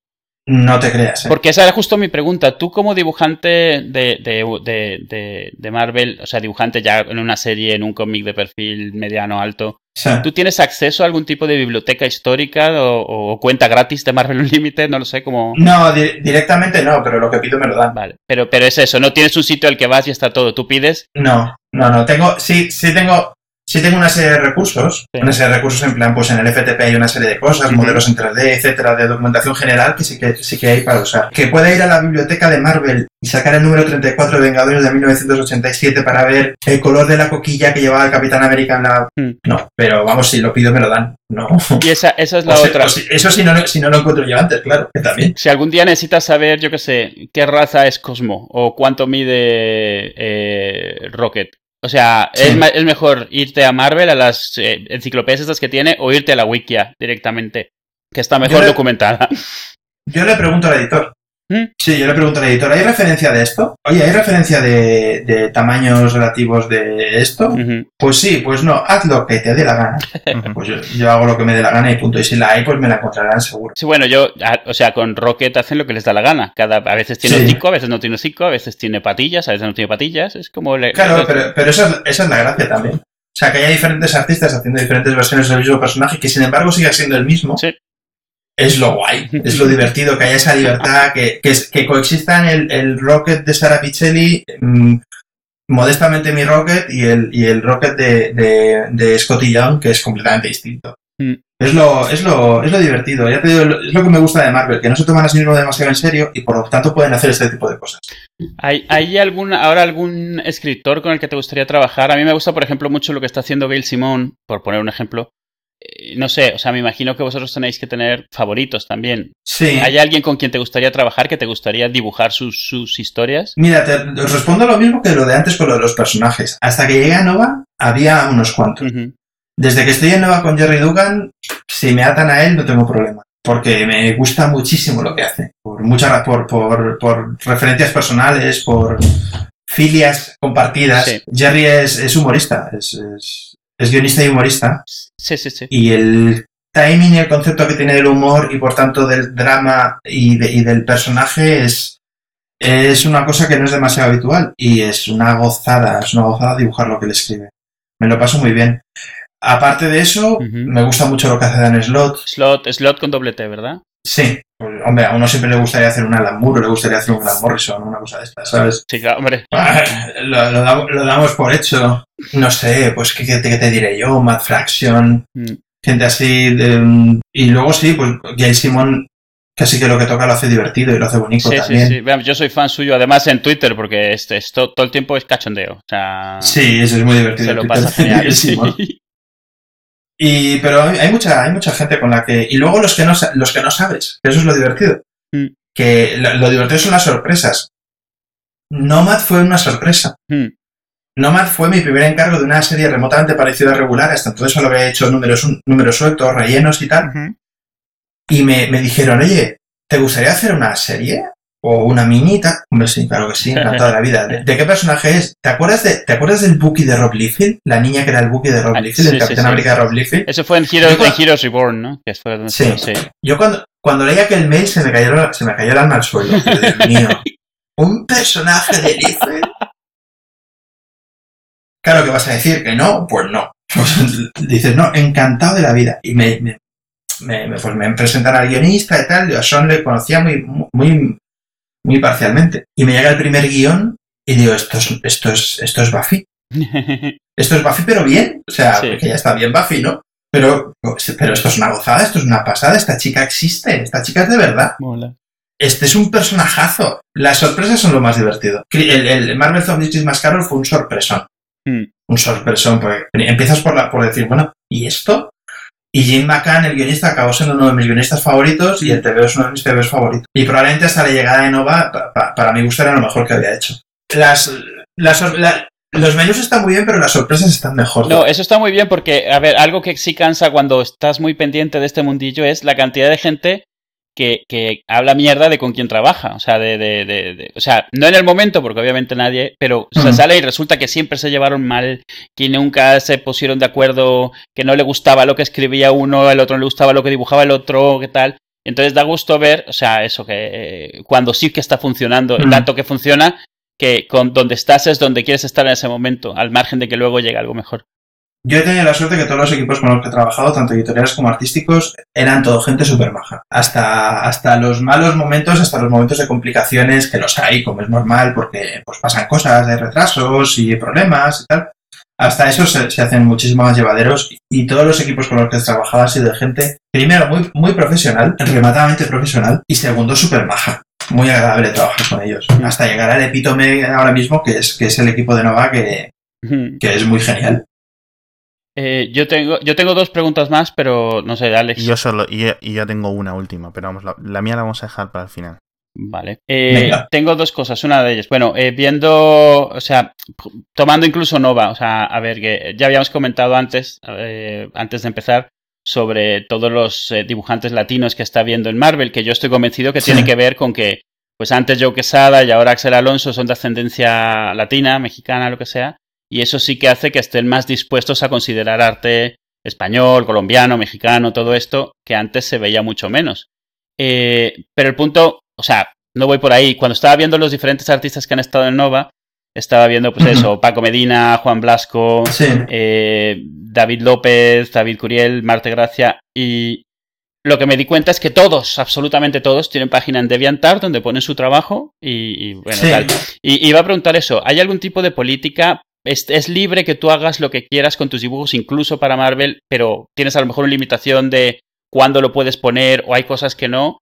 No te creas. ¿eh? Porque esa era justo mi pregunta. Tú como dibujante de, de, de, Marvel, o sea, dibujante ya en una serie, en un cómic de perfil mediano alto, ¿tú tienes acceso a algún tipo de biblioteca histórica o, cuenta gratis de Marvel <laughs> Unlimited? No lo sé, como... No, directamente no, pero lo que pido me lo dan. Vale, pero, pero es eso, no tienes un sitio al que vas y está todo. ¿Tú pides? No, no, no. Tengo, sí, sí tengo Sí tengo una serie de recursos, una serie de recursos en plan, pues en el FTP hay una serie de cosas, modelos en 3D, etcétera, de documentación general que sí que sí que hay para usar. Que pueda ir a la biblioteca de Marvel y sacar el número 34 de Vengadores de 1987 para ver el color de la coquilla que llevaba el Capitán América en la... Hmm. No, pero vamos, si lo pido me lo dan. No. Y esa, esa es la otra. eso si no, si no lo encuentro yo antes, claro, que también. Si algún día necesitas saber, yo qué sé, qué raza es Cosmo o cuánto mide eh, Rocket o sea, es, mejor irte a Marvel, a las eh, enciclopedias estas que tiene, o irte a la Wikia directamente, que está mejor documentada. <laughs> Yo le pregunto al editor, ¿Mm? Sí, yo le pregunto al editor, ¿hay referencia de esto? Oye, ¿hay referencia de, tamaños relativos de esto? Pues sí, pues no, haz lo que te dé la gana. <laughs> pues yo, hago lo que me dé la gana y punto. Y si la hay, pues me la encontrarán seguro. Sí, bueno, yo, o sea, con Rocket hacen lo que les da la gana. Cada, a veces tiene sí. a veces no tiene cinco, a veces tiene patillas, a veces no tiene patillas. Es como... claro, pero, pero esa, es, la gracia también. O sea, que haya diferentes artistas haciendo diferentes versiones del mismo personaje que sin embargo siga siendo el mismo. Sí es lo guay, es lo divertido, que haya esa libertad, que, que, coexistan el, el, Rocket de Sara Pichelli, mm, modestamente mi Rocket, y el, y el Rocket de, de, de Scotty Young, que es completamente distinto. Mm. Es lo, es lo, es lo divertido, ya te digo, es lo que me gusta de Marvel, que no se toman a sí mismo demasiado en serio y por lo tanto pueden hacer este tipo de cosas. ¿Hay, ¿Hay algún, ahora algún escritor con el que te gustaría trabajar? A mí me gusta, por ejemplo, mucho lo que está haciendo Gail Simón, por poner un ejemplo, no sé, o sea, me imagino que vosotros tenéis que tener favoritos también. Sí. ¿Hay alguien con quien te gustaría trabajar, que te gustaría dibujar sus, historias? Mira, te, respondo lo mismo que lo de antes con lo de los personajes. Hasta que llegué a Nova, había unos cuantos. Desde que estoy en Nova con Jerry Dugan, si me atan a él, no tengo problema. Porque me gusta muchísimo lo que hace. Por muchas por, por, por referencias personales, por filias compartidas. Jerry es, humorista, es, es guionista y humorista. Sí, sí, sí. Y el timing y el concepto que tiene del humor y por tanto del drama y, del personaje es, es una cosa que no es demasiado habitual y es una gozada, es una gozada dibujar lo que él escribe. Me lo paso muy bien. Aparte de eso, me gusta mucho lo que hace Dan Slot. Slot, Slot con doble T, ¿verdad? Sí. Hombre, a uno siempre le gustaría hacer un Alan Moore, le gustaría hacer un Morrison, una cosa de estas, ¿sabes? Sí, claro, hombre. Lo, damos, por hecho. No sé, pues, ¿qué, te diré yo? Matt Fraction, mm. gente así. y luego sí, pues Gail Simon casi que lo que toca lo hace divertido y lo hace bonito sí, también. Sí, sí, yo soy fan suyo, además en Twitter, porque este, esto, todo el tiempo es cachondeo. O sea, sí, eso es muy divertido. Se lo pasa genial. <laughs> Y, pero hay mucha, hay mucha gente con la que. Y luego los que no, los que no sabes, que eso es lo divertido. Mm. Que lo, divertido son las sorpresas. Nomad fue una sorpresa. Mm. Nomad fue mi primer encargo de una serie remotamente parecida a regular, hasta entonces solo había hecho números, números sueltos, rellenos y tal. Y me, me dijeron, oye, ¿te gustaría hacer una serie? O una minita. Hombre, sí, claro que sí, encantado de la vida. ¿De, qué personaje es? ¿Te acuerdas, de, ¿Te acuerdas del Buki de Rob Liefeld? La niña que era el Buki de Rob ah, Liefeld, el Capitán América de Rob Liefeld. Eso fue en Heroes, Reborn, ¿no? Que fue donde sí. Yo cuando, cuando leí aquel mail se me, cayó, se me cayó el alma al suelo. Dios mío. ¿Un personaje de Liefeld? Claro que vas a decir que no, pues no. <laughs> dices, no, encantado de la vida. Y me, me, me, pues me presentan al guionista y tal. Yo a Sean le conocía muy, muy, muy parcialmente. Y me llega el primer guion y digo, esto es, esto es, esto es Buffy. <laughs> esto es Buffy pero bien, o sea, Sí. que ya está bien Buffy, ¿no? Pero, pero esto es una gozada, esto es una pasada, esta chica existe, esta chica es de verdad. Mola. Este es un personajazo. Las sorpresas son lo más divertido. El, el Marvel Zombies Christmas Carol fue un sorpresón. Hmm. Un sorpresón, porque empiezas por, la, por decir, bueno, ¿y esto? Y Jim McCann, el guionista, acabó siendo uno de mis guionistas favoritos y el TVO es uno de mis TVOs favoritos. Y probablemente hasta la llegada de Nova, pa- pa- para mi gusto, era lo mejor que había hecho. Los menús están muy bien, pero las sorpresas están mejor. No, eso está muy bien porque, a ver, algo que sí cansa cuando estás muy pendiente de este mundillo es la cantidad de gente que, que habla mierda de con quién trabaja. O sea, de, de- de- de- o sea, no en el momento, porque obviamente nadie, pero se sale y resulta que siempre se llevaron mal, que nunca se pusieron de acuerdo, que no le gustaba lo que escribía uno, al otro no le gustaba lo que dibujaba el otro, qué tal. Entonces da gusto ver, o sea, eso, que eh, cuando sí que está funcionando, Ujú. tanto que funciona, que con donde estás es donde quieres estar en ese momento, al margen de que luego llegue algo mejor. Yo he tenido la suerte que todos los equipos con los que he trabajado, tanto editoriales como artísticos, eran todo gente súper maja. Hasta, hasta los malos momentos, hasta los momentos de complicaciones, que los hay, como es normal, porque pues pasan cosas, hay retrasos y problemas y tal. Hasta eso se, se hacen muchísimo más llevaderos y todos los equipos con los que he trabajado han sido de gente, primero, muy, muy profesional, rematadamente profesional, y segundo, súper maja. Muy agradable trabajar con ellos. Hasta llegar al epítome ahora mismo, que es, que es el equipo de Nova, que, que es muy genial. Eh, yo tengo yo tengo dos preguntas más, pero no sé, Alex. Yo solo, y, y ya tengo una última, pero vamos, la, la mía la vamos a dejar para el final. Vale. Eh, tengo dos cosas. Una de ellas, bueno, eh, viendo, o sea, tomando incluso Nova, o sea, a ver, que ya habíamos comentado antes, eh, antes de empezar, sobre todos los eh, dibujantes latinos que está viendo en Marvel, que yo estoy convencido que Sí. tiene que ver con que, pues antes Joe Quesada y ahora Axel Alonso son de ascendencia latina, mexicana, lo que sea, y eso sí que hace que estén más dispuestos a considerar arte español, colombiano, mexicano, todo esto, que antes se veía mucho menos. Eh, pero el punto, o sea, no voy por ahí. Cuando estaba viendo los diferentes artistas que han estado en Nova, estaba viendo, pues eso, Paco Medina, Juan Blasco, Sí. eh, David López, David Curiel, Marte Gracia, y lo que me di cuenta es que todos, absolutamente todos, tienen página en DeviantArt donde ponen su trabajo y, y bueno, Sí. tal. Y iba a preguntar eso, ¿hay algún tipo de política? Es, es libre que tú hagas lo que quieras con tus dibujos, incluso para Marvel, pero tienes a lo mejor una limitación de cuándo lo puedes poner o hay cosas que no.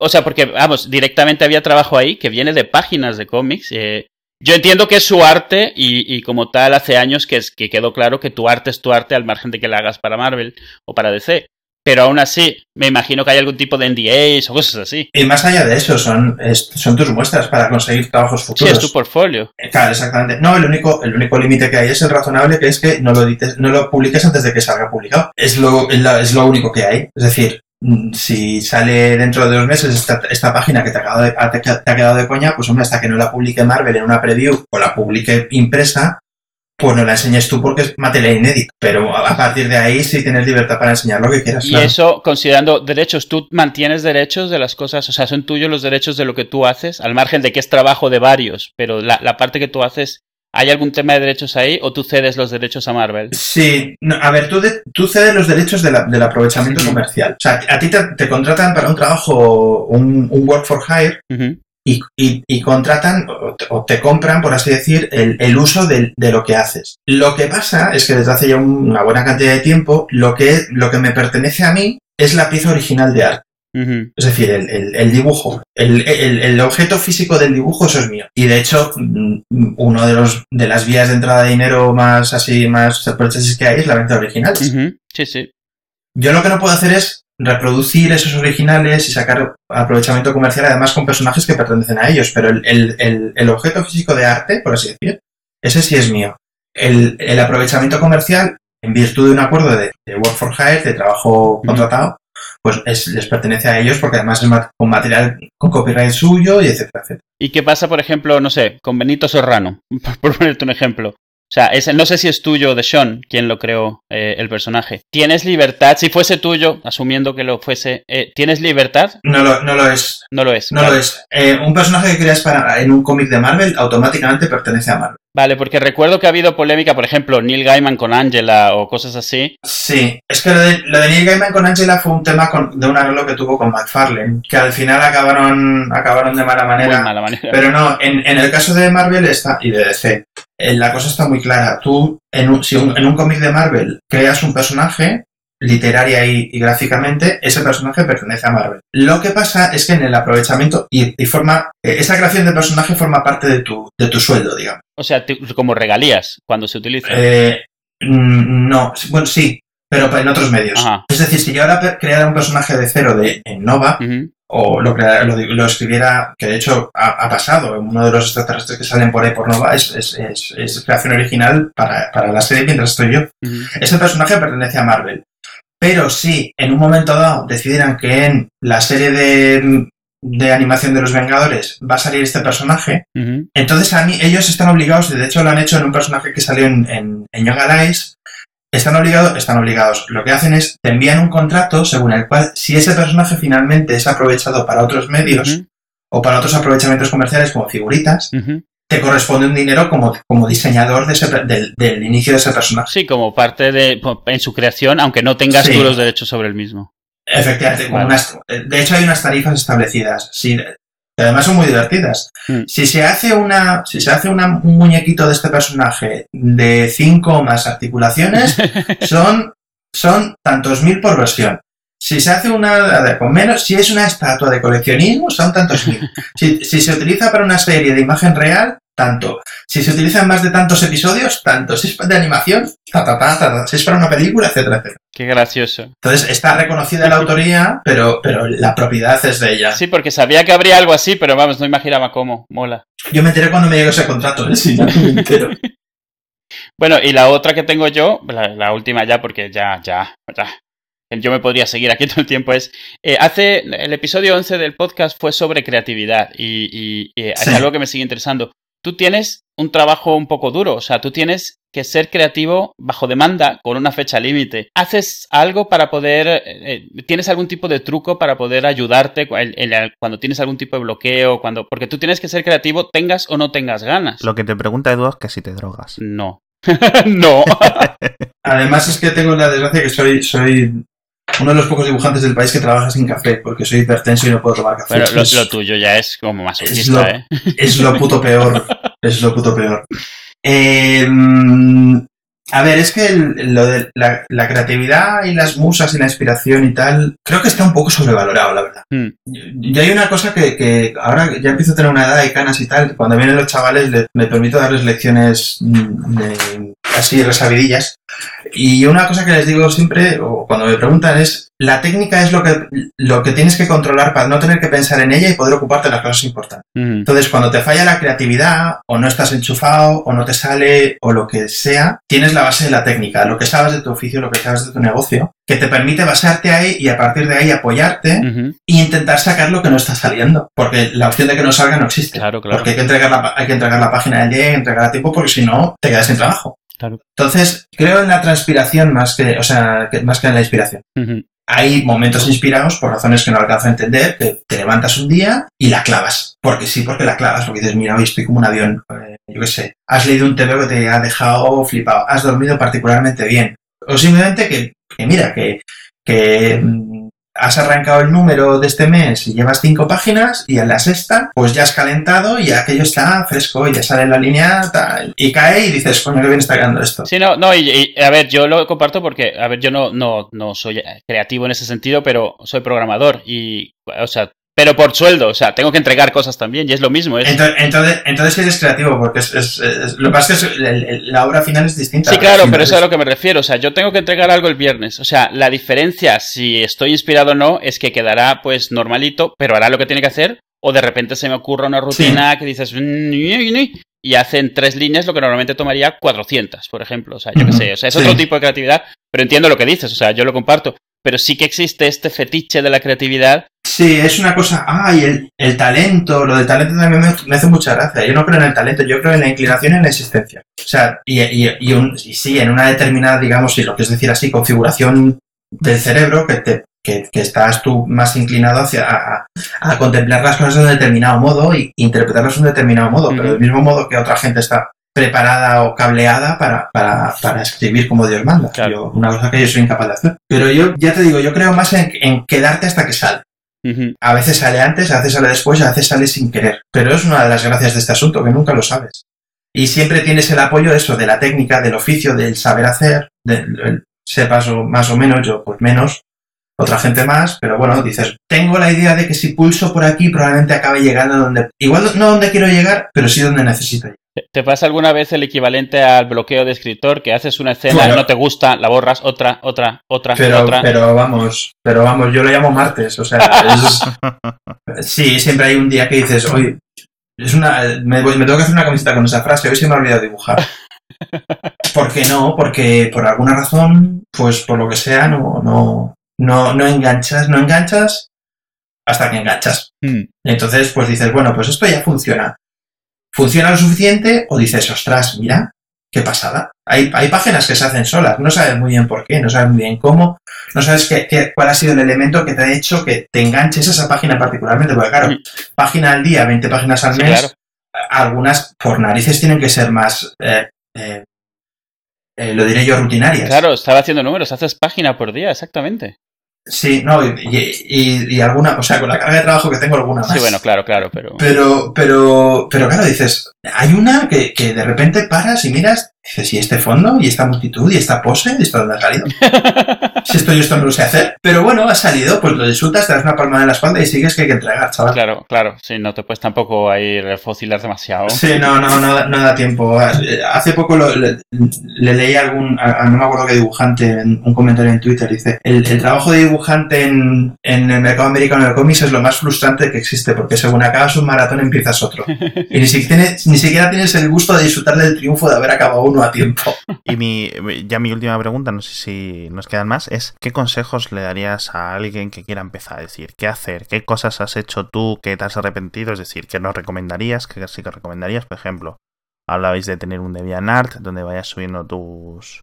O sea, porque, vamos, directamente había trabajo ahí que viene de páginas de cómics. eh, yo entiendo que es su arte y, y como tal hace años que, es, que quedó claro que tu arte es tu arte al margen de que la hagas para Marvel o para DC. Pero aún así, me imagino que hay algún tipo de NDAs o cosas así. Y más allá de eso, son, es- son tus muestras para conseguir trabajos Sí, futuros. es tu portfolio. Eh, Claro, exactamente. No, el único, el único límite que hay es el razonable, que es que no lo edites, no lo publiques antes de que salga publicado. Es lo, es lo único que hay. Es decir, mm, si sale dentro de dos meses esta, esta página que te ha, quedado de, te ha quedado de coña, pues hombre, hasta que no la publique Marvel en una preview o la publique impresa, pues no la enseñes tú porque es material inédito. Pero a partir de ahí sí tienes libertad para enseñar lo que quieras. Y claro. eso, considerando derechos, tú mantienes derechos de las cosas, o sea, son tuyos los derechos de lo que tú haces, al margen de que es trabajo de varios, pero la, la parte que tú haces, ¿hay algún tema de derechos ahí o tú cedes los derechos a Marvel? Sí, no, a ver, tú, de- tú cedes los derechos de la- del aprovechamiento comercial. O sea, a ti te, te contratan para un trabajo, un, un work for hire, Ujú, y, y- y contratan o te, compran, por así decir, el, el uso del- de, lo que haces. Lo que pasa es que desde hace ya un- una buena cantidad de tiempo, lo que, lo que me pertenece a mí es la pieza original de arte. Es decir, el, el- el dibujo. El, el- el objeto físico del dibujo, eso es mío. Y de hecho, mm, uno de los de las vías de entrada de dinero más así, más que hay es la venta de originales. Ujú, Sí, sí. Yo lo que no puedo hacer es reproducir esos originales y sacar aprovechamiento comercial además con personajes que pertenecen a ellos, pero el, el- el- el objeto físico de arte, por así decir, ese sí es mío. El, el aprovechamiento comercial, en virtud de un acuerdo de, de work for hire, de trabajo contratado, pues es- les pertenece a ellos porque además es con material con copyright suyo y etcétera, etcétera. ¿Y qué pasa, por ejemplo, no sé, con Benito Serrano, <laughs> por ponerte un ejemplo? O sea, no sé si es tuyo o de Sean quien lo creó eh, el personaje. ¿Tienes libertad? Si fuese tuyo, asumiendo que lo fuese, eh, ¿tienes libertad? No lo, no lo es. No lo es. No lo es. Eh, un personaje que creas para, en un cómic de Marvel automáticamente pertenece a Marvel. Vale, porque recuerdo que ha habido polémica, por ejemplo, Neil Gaiman con Angela o cosas así. Sí, es que lo de, lo de Neil Gaiman con Angela fue un tema con- de un arreglo que tuvo con McFarlane, que al final acabaron, acabaron de mala Muy manera. mala manera. Pero no, en, en el caso de Marvel está, y de DC, la cosa está muy clara. Tú, en un, si un- en un cómic de Marvel creas un personaje, literaria y, y gráficamente, ese personaje pertenece a Marvel. Lo que pasa es que en el aprovechamiento y, y forma, eh, esa creación de personaje forma parte de tu, de tu sueldo, digamos. O sea, como regalías cuando se utiliza. Eh, mm, no, bueno, sí, pero en otros medios. Ajá. Es decir, si yo ahora creara un personaje de cero de, en Nova, o lo, crea- lo, lo escribiera, que de hecho ha, ha pasado, uno de los extraterrestres que salen por ahí por Nova es, es, es- es creación original para, para la serie mientras estoy yo. Ese personaje pertenece a Marvel. Pero si en un momento dado decidieran que en la serie de, de animación de los Vengadores va a salir este personaje, entonces a mí ellos están obligados, y de hecho lo han hecho en un personaje que salió en, en, en Young Allies, están obligados, están obligados. Lo que hacen es te envían un contrato según el cual si ese personaje finalmente es aprovechado para otros medios o para otros aprovechamientos comerciales como figuritas, te corresponde un dinero como, como diseñador de ese per- del, del inicio de ese personaje. Sí, como parte de en su creación, aunque no tengas Sí. tú los derechos sobre el mismo. Efectivamente, como Vale. unas- de hecho hay unas tarifas establecidas, sí, que además son muy divertidas. Mm. Si se hace una, si se hace una- un muñequito de este personaje de cinco o más articulaciones, <laughs> son, son tantos mil por versión. Si se hace una con menos, si es una estatua de coleccionismo, son tantos mil. <laughs> Si, si se utiliza para una serie de imagen real, tanto. Si se utiliza en más de tantos episodios, tanto. Si es de animación, ta, ta, ta, ta. Si es para una película, etcétera, etcétera. Qué gracioso. Entonces está reconocida la <laughs> autoría, pero, pero la propiedad es de ella. Sí, porque sabía que habría algo así, pero vamos, no imaginaba cómo. Mola. Yo me enteré cuando me llegó ese contrato, ¿eh? Sí, me entero. <laughs> <laughs> Bueno, y la otra que tengo yo, la, la última ya, porque ya, ya, ya. Yo me podría seguir aquí todo el tiempo. Es. eh, hace. El episodio 11 del podcast fue sobre creatividad y, y- y es Sí. algo que me sigue interesando. Tú tienes un trabajo un poco duro, o sea, tú tienes que ser creativo bajo demanda con una fecha límite. ¿Haces algo para poder. eh, eh, ¿Tienes algún tipo de truco para poder ayudarte cu- en- en- cuando tienes algún tipo de bloqueo? cuando Porque tú tienes que ser creativo, tengas o no tengas ganas. Lo que te pregunta Edu es que si te drogas. No. <laughs> no. <laughs> Además es que tengo la desgracia que soy, soy uno de los pocos dibujantes del país que trabaja sin café, porque soy hipertenso y no puedo tomar café. Pero lo, es, lo tuyo ya es como es masoquista, lo, ¿eh? es lo <laughs> puto peor. Es lo puto peor. Eh, mm, a ver, es que el- lo de la, la creatividad y las musas y la inspiración y tal, creo que está un poco sobrevalorado, la verdad. Mm. Yo, yo hay una cosa que, que ahora ya empiezo a tener una edad de canas y tal, cuando vienen los chavales le- me permito darles lecciones mm, de- así resabidillas. Y una cosa que les digo siempre, o cuando me preguntan, es la técnica es lo que, lo que tienes que controlar para no tener que pensar en ella y poder ocuparte de las cosas importantes. Mm. Entonces, cuando te falla la creatividad, o no estás enchufado, o no te sale, o lo que sea, tienes la base de la técnica, lo que sabes de tu oficio, lo que sabes de tu negocio, que te permite basarte ahí y a partir de ahí apoyarte Ujú. e intentar sacar lo que no está saliendo. Porque la opción de que no salga no existe. Claro, claro. Porque hay que, entregar la, hay que entregar la página del día, hay que entregar a tiempo, porque si no, te quedas sin trabajo. Claro. Entonces, creo en la transpiración más que, o sea, que- más que en la inspiración. Hay momentos inspirados por razones que no alcanzo a entender, que te levantas un día y la clavas. Porque sí, porque la clavas, porque dices, mira, hoy estoy como un avión, eh, yo qué sé. Has leído un TV que te ha dejado flipado, has dormido particularmente bien. O simplemente que, que mira, que, que mm, has arrancado el número de este mes y llevas cinco páginas y en la sexta, pues ya has calentado y aquello está fresco, y ya sale en la línea tal, y cae y dices, coño, qué bien está quedando esto. Sí, no, no, y, y, a ver, yo lo comparto porque, a ver, yo no, no, no soy creativo en ese sentido, pero soy programador y, o sea, pero por sueldo, o sea, tengo que entregar cosas también y es lo mismo. Es... Entonces, entonces, entonces eres creativo, porque es, es- es- lo que pasa es que es- la obra final es distinta. Sí, claro, pero eso es a lo que me refiero. O sea, yo tengo que entregar algo el viernes. O sea, la diferencia, si estoy inspirado o no, es que quedará pues normalito, pero hará lo que tiene que hacer. O de repente se me ocurre una rutina que dices "Mm, y hacen tres líneas lo que normalmente tomaría 400, por ejemplo. O sea, yo qué sé. O sea, es sí. otro tipo de creatividad, pero entiendo lo que dices. O sea, yo lo comparto. Pero sí que existe este fetiche de la creatividad. Sí, es una cosa. ¡Ay! El, el talento. Lo del talento también me, me hace mucha gracia. Yo no creo en el talento, yo creo en la inclinación y en la existencia. O sea, y, y, y, un- y sí, en una determinada, digamos, si lo que es decir así, configuración del cerebro que, te, que, que estás tú más inclinado hacia a, contemplar las cosas de un determinado modo y interpretarlas de un determinado modo, pero del mismo modo que otra gente está preparada o cableada para, para, para escribir como Dios manda. Claro. Yo- una cosa que yo soy incapaz de hacer. Pero yo, ya te digo, yo creo más en, en quedarte hasta que sale. A veces sale antes, a veces sale después, a veces sale sin querer. Pero es una de las gracias de este asunto, que nunca lo sabes. Y siempre tienes el apoyo eso, de la técnica, del oficio, del saber hacer, del, sepas o más o menos, yo pues menos, otra gente más, pero bueno, dices, tengo la idea de que si pulso por aquí probablemente acabe llegando donde, igual no donde quiero llegar, pero sí donde necesito llegar. ¿Te pasa alguna vez el equivalente al bloqueo de escritor que haces una escena y no te gusta, la borras otra, otra, otra, pero, otra? Pero vamos, pero vamos, yo lo llamo martes, o sea, es... <laughs> sí, siempre hay un día que dices, oye, es una, me, me, tengo que hacer una camiseta con esa frase, hoy se me ha olvidado dibujar. <laughs> ¿Por qué no? Porque por alguna razón, pues por lo que sea, no, no, no, no enganchas, no enganchas hasta que enganchas. Hmm. Entonces, pues dices, bueno, pues esto ya funciona. ¿Funciona lo suficiente? O dices, ostras, mira, qué pasada. Hay, hay páginas que se hacen solas, no sabes muy bien por qué, no sabes muy bien cómo, no sabes qué, qué, cuál ha sido el elemento que te ha hecho que te enganches a esa página particularmente, porque claro, página al día, 20 páginas al Sí, mes, claro. algunas por narices tienen que ser más, eh, eh, eh, lo diré yo, rutinarias. Claro, estaba haciendo números, haces página por día, exactamente. Sí, no, y, y- y alguna, o sea, con la carga de trabajo que tengo, alguna más. Sí, bueno, claro, claro, pero... Pero, pero, pero claro, dices, hay una que, que de repente paras y miras, dices, ¿y este fondo? ¿Y esta multitud? ¿Y esta pose? ¿Y esto dónde ha salido? <laughs> Si esto yo esto no lo sé hacer. Pero bueno, ha salido, pues lo disfrutas, te das una palma en la espalda y sigues que hay que entregar, chaval. Claro, claro, sí, no te puedes tampoco ahí refocilar demasiado. Sí, no, no, no, da- no da tiempo. Hace poco lo- le, le leí a algún, a- no me acuerdo qué dibujante, en un comentario en Twitter, dice, el, el trabajo de dibujante en, en el mercado americano del cómics es lo más frustrante que existe, porque según acabas un maratón empiezas otro. <laughs> Y ni siquiera, tienes, ni siquiera tienes el gusto de disfrutar del triunfo de haber acabado uno a tiempo. Y mi, ya mi última pregunta, no sé si nos quedan más, es ¿qué consejos le darías a alguien que quiera empezar? Es decir, ¿qué hacer? ¿Qué cosas has hecho tú que te has arrepentido? Es decir, ¿qué nos recomendarías? ¿Qué sí que recomendarías? Por ejemplo, hablabais de tener un DeviantArt donde vayas subiendo tus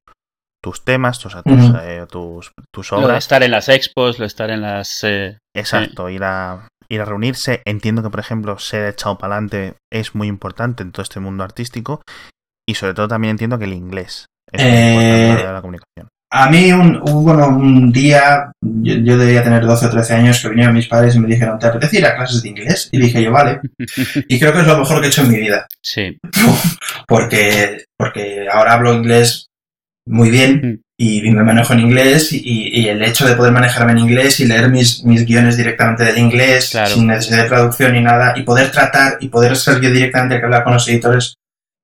tus temas, tus, tus, eh, tus, tus Lo de obras. estar en las expos, lo de estar en las... eh, Exacto, ir a ir a reunirse. Entiendo que, por ejemplo, ser echado para adelante es muy importante en todo este mundo artístico. Y sobre todo también entiendo que el inglés es muy Eh, la hora de la comunicación. A mí un, hubo bueno, un día, yo, yo debía tener 12 o 13 años, que vinieron mis padres y me dijeron, ¿te apetece ir a clases de inglés? Y dije yo, vale. <laughs> Y creo que es lo mejor que he hecho en mi vida. Sí, <laughs> porque, porque ahora hablo inglés muy bien y me manejo en inglés y, y el hecho de poder manejarme en inglés y leer mis, mis guiones directamente del inglés Claro. sin necesidad de traducción ni nada y poder tratar y poder ser yo directamente que habla con los editores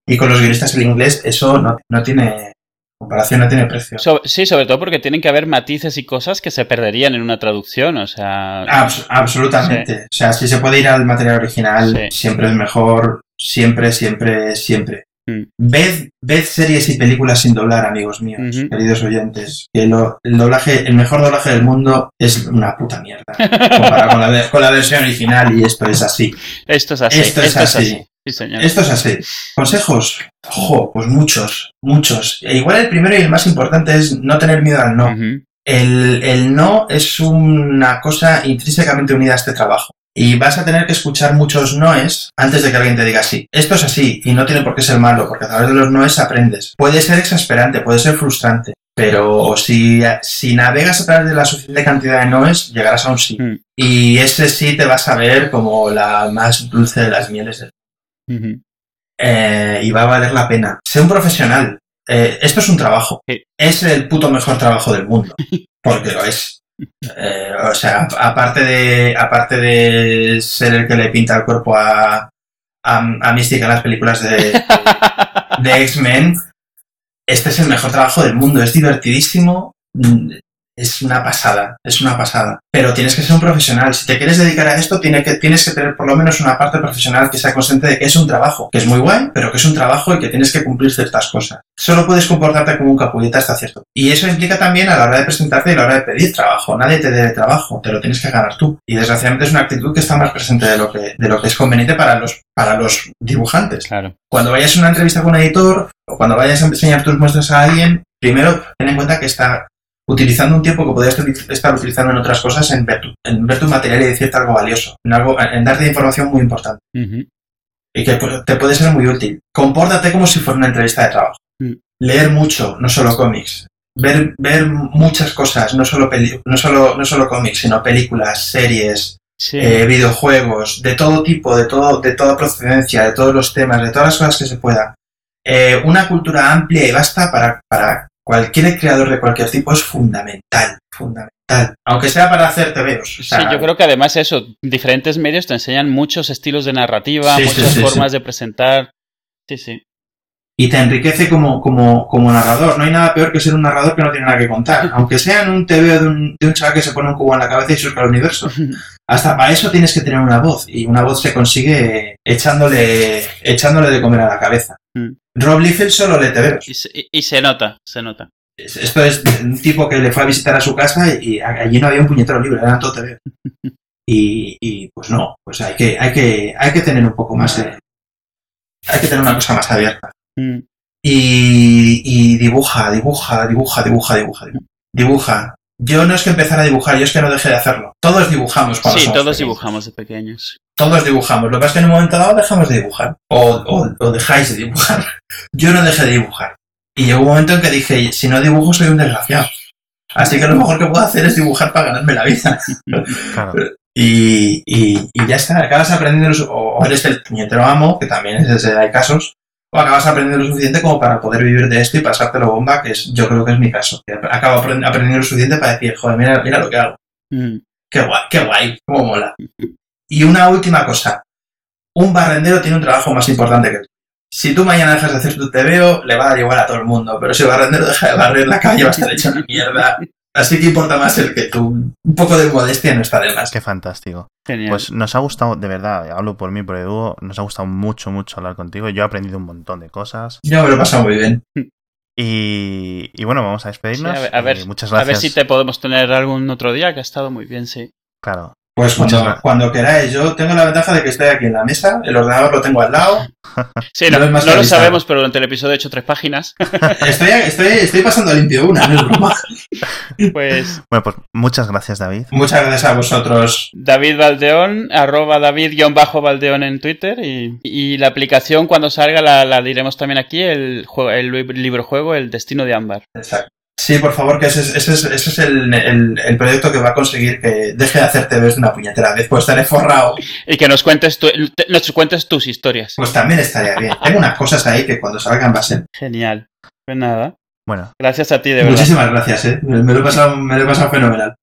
y con los guionistas en inglés, eso no, no tiene comparación, no tiene precio. So- sí, sobre todo porque tienen que haber matices y cosas que se perderían en una traducción, o sea... Abs- absolutamente. O sea, si se puede ir al material original, Sí. siempre es mejor, siempre, siempre, siempre. Mm. Ved, ved series y películas sin doblar, amigos míos, queridos oyentes. Que lo- el doblaje, el mejor doblaje del mundo es una puta mierda. comparado con la, ve- con la versión original y esto es así. Esto es así, Esto es así. Sí, señor. Esto es así. Consejos, ojo, pues muchos, muchos. E igual el primero y el más importante es no tener miedo al no. El, el no es una cosa intrínsecamente unida a este trabajo. Y vas a tener que escuchar muchos noes antes de que alguien te diga sí. Esto es así y no tiene por qué ser malo, porque a través de los noes aprendes. Puede ser exasperante, puede ser frustrante, pero si, si navegas a través de la suficiente cantidad de noes, llegarás a un sí. Mm. Y ese sí te vas a ver como la más dulce de las mieles eh, y va a valer la pena. Sé un profesional. Eh, esto es un trabajo. Sí. Es el puto mejor trabajo del mundo. Porque lo es. Eh, o sea, aparte de, aparte de ser el que le pinta el cuerpo a, a, a Mystic en las películas de, <laughs> de X-Men, este es el mejor trabajo del mundo. Es divertidísimo. Es una pasada, es una pasada. Pero tienes que ser un profesional. Si te quieres dedicar a esto, tiene que, tienes que tener por lo menos una parte profesional que sea consciente de que es un trabajo, que es muy guay, pero que es un trabajo y que tienes que cumplir ciertas cosas. Solo puedes comportarte como un capulleta hasta cierto. Y eso implica también a la hora de presentarte y a la hora de pedir trabajo. Nadie te debe trabajo, te lo tienes que ganar tú. Y desgraciadamente es una actitud que está más presente de lo que, de lo que es conveniente para los, para los dibujantes Claro. cuando vayas a una entrevista con un editor o cuando vayas a enseñar tus muestras a alguien, primero ten en cuenta que está utilizando un tiempo que podrías estar utilizando en otras cosas en ver tu, en ver tu material y decirte algo valioso, en, algo, en darte información muy importante y que pu- te puede ser muy útil. Compórtate como si fuera una entrevista de trabajo. Mm. Leer mucho, no solo cómics. Ver, ver muchas cosas, no solo, peli- no, solo, no solo cómics, sino películas, series, Sí. eh, videojuegos, de todo tipo, de todo, de toda procedencia, de todos los temas, de todas las cosas que se pueda. eh, una cultura amplia y vasta para, para cualquier creador de cualquier tipo es fundamental, fundamental. Aunque sea para hacer TVOs. O sea, sí, yo creo que además eso, diferentes medios te enseñan muchos estilos de narrativa, Sí, muchas sí, formas de presentar. Sí, sí. y te enriquece como, como, como narrador. No hay nada peor que ser un narrador que no tiene nada que contar. <laughs> Aunque sea en un TVO de un, de un chaval que se pone un cubo en la cabeza y surca el universo. <laughs> Hasta para eso tienes que tener una voz. Y una voz se consigue echándole, echándole de comer a la cabeza. Rob Liefeld solo lee TVOs. Y se, y- se nota, se nota. Esto es un tipo que le fue a visitar a su casa y allí no había un puñetero libre, eran todo TV. <laughs> Y, y, pues no, pues hay que, hay que, hay que tener un poco más de. Hay que tener una cosa más abierta. Mm. Y, y dibuja, dibuja, dibuja, dibuja, dibuja, dibuja. Yo no es que empezar a dibujar, yo es que no dejé de hacerlo. Todos dibujamos cuando Sí, somos todos pequeños. dibujamos de pequeños. Todos dibujamos. Lo que pasa es que en un momento dado dejamos de dibujar. O, o- o dejáis de dibujar. <laughs> Yo no dejé de dibujar. Y llegó un momento en que dije, si no dibujo soy un desgraciado. Así que lo mejor que puedo hacer es dibujar para ganarme la vida. <laughs> Claro. Y, y- y ya está, acabas aprendiendo, o eres el puñetero amo, que también es ese, hay casos, acabas aprendiendo lo suficiente como para poder vivir de esto y pasártelo bomba, que es, yo creo que es mi caso. Que acabo aprend- aprendiendo lo suficiente para decir, joder, mira, mira lo que hago. Mm. Qué guay, qué guay, cómo mola. Y una última cosa. Un barrendero tiene un trabajo más importante que tú. Si tú mañana dejas de hacer tu TVO, le va a dar igual a todo el mundo. Pero si el barrendero deja de barrer la calle, va a estar hecho una mierda. Así que importa más el que tú. Un poco de modestia no está de más. Qué fantástico. Genial. Pues nos ha gustado, de verdad, hablo por mí, por Edu, nos ha gustado mucho, mucho hablar contigo. Yo he aprendido un montón de cosas. Yo me lo he pasado muy bien. Y, y bueno, vamos a Sí, despedirnos. a ver, a ver- Eh, muchas a ver gracias. si te podemos tener algún otro día, que ha estado muy bien, sí. Claro. Pues cuando, queráis. Yo tengo la ventaja de que estoy aquí en la mesa, el ordenador lo tengo al lado. <laughs> Sí, No lo sabemos, pero durante el episodio he hecho tres páginas. <laughs> Estoy, estoy, estoy pasando limpio una, no es broma. <laughs> Pues Bueno, pues muchas gracias, David. Muchas gracias a vosotros. David Valdeón, arroba David-Valdeón en Twitter y, y la aplicación cuando salga la, la diremos también aquí, el, juego, el libro juego El Destino de Ámbar. Exacto. Sí, por favor, que ese es, ese es, ese es el, el- el proyecto que va a conseguir que deje de hacer TVs de una puñetera vez. Pues estaré forrado. Y que nos cuentes, tu- te- nos cuentes tus historias. Pues también estaría bien. Tengo unas cosas ahí que cuando salgan va a ser. Genial. Pues nada, Bueno, gracias a ti, de verdad. Muchísimas gracias, ¿eh? Me me lo he pasado, me lo he pasado fenomenal.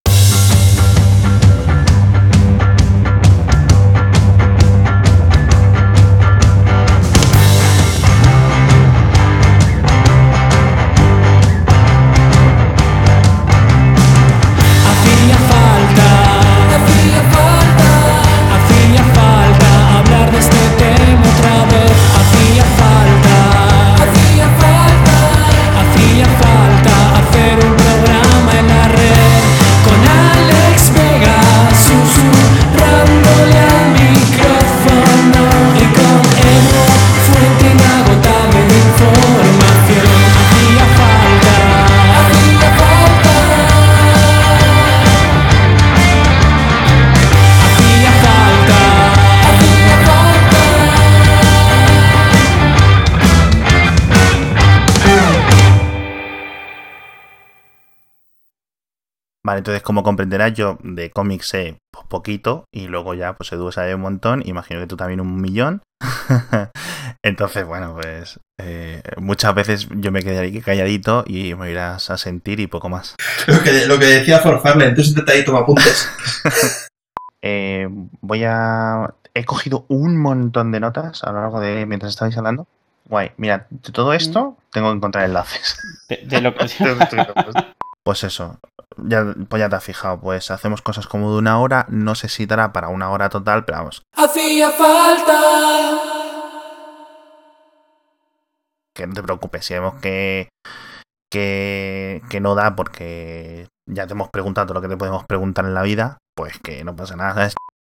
Vale, entonces como comprenderás, yo de cómics sé pues, poquito y luego ya pues Edu sabe un montón, imagino que tú también un millón. <laughs> entonces, bueno, pues eh, muchas veces yo me quedaré aquí calladito y me irás a sentir y poco más. <laughs> Lo que, lo que decía Forfarle, entonces intenta ahí toma apuntes. <laughs> Eh, voy a... He cogido un montón de notas a lo largo de mientras estabais hablando. Guay, mira, de todo esto tengo que encontrar enlaces. De, de lo que- Pues eso, ya, pues ya te has fijado, pues hacemos cosas como de una hora, no sé si dará para una hora total, pero vamos, Hacía falta. que no te preocupes, si vemos que, que, que no da porque ya te hemos preguntado lo que te podemos preguntar en la vida, pues que no pasa nada, ¿sabes?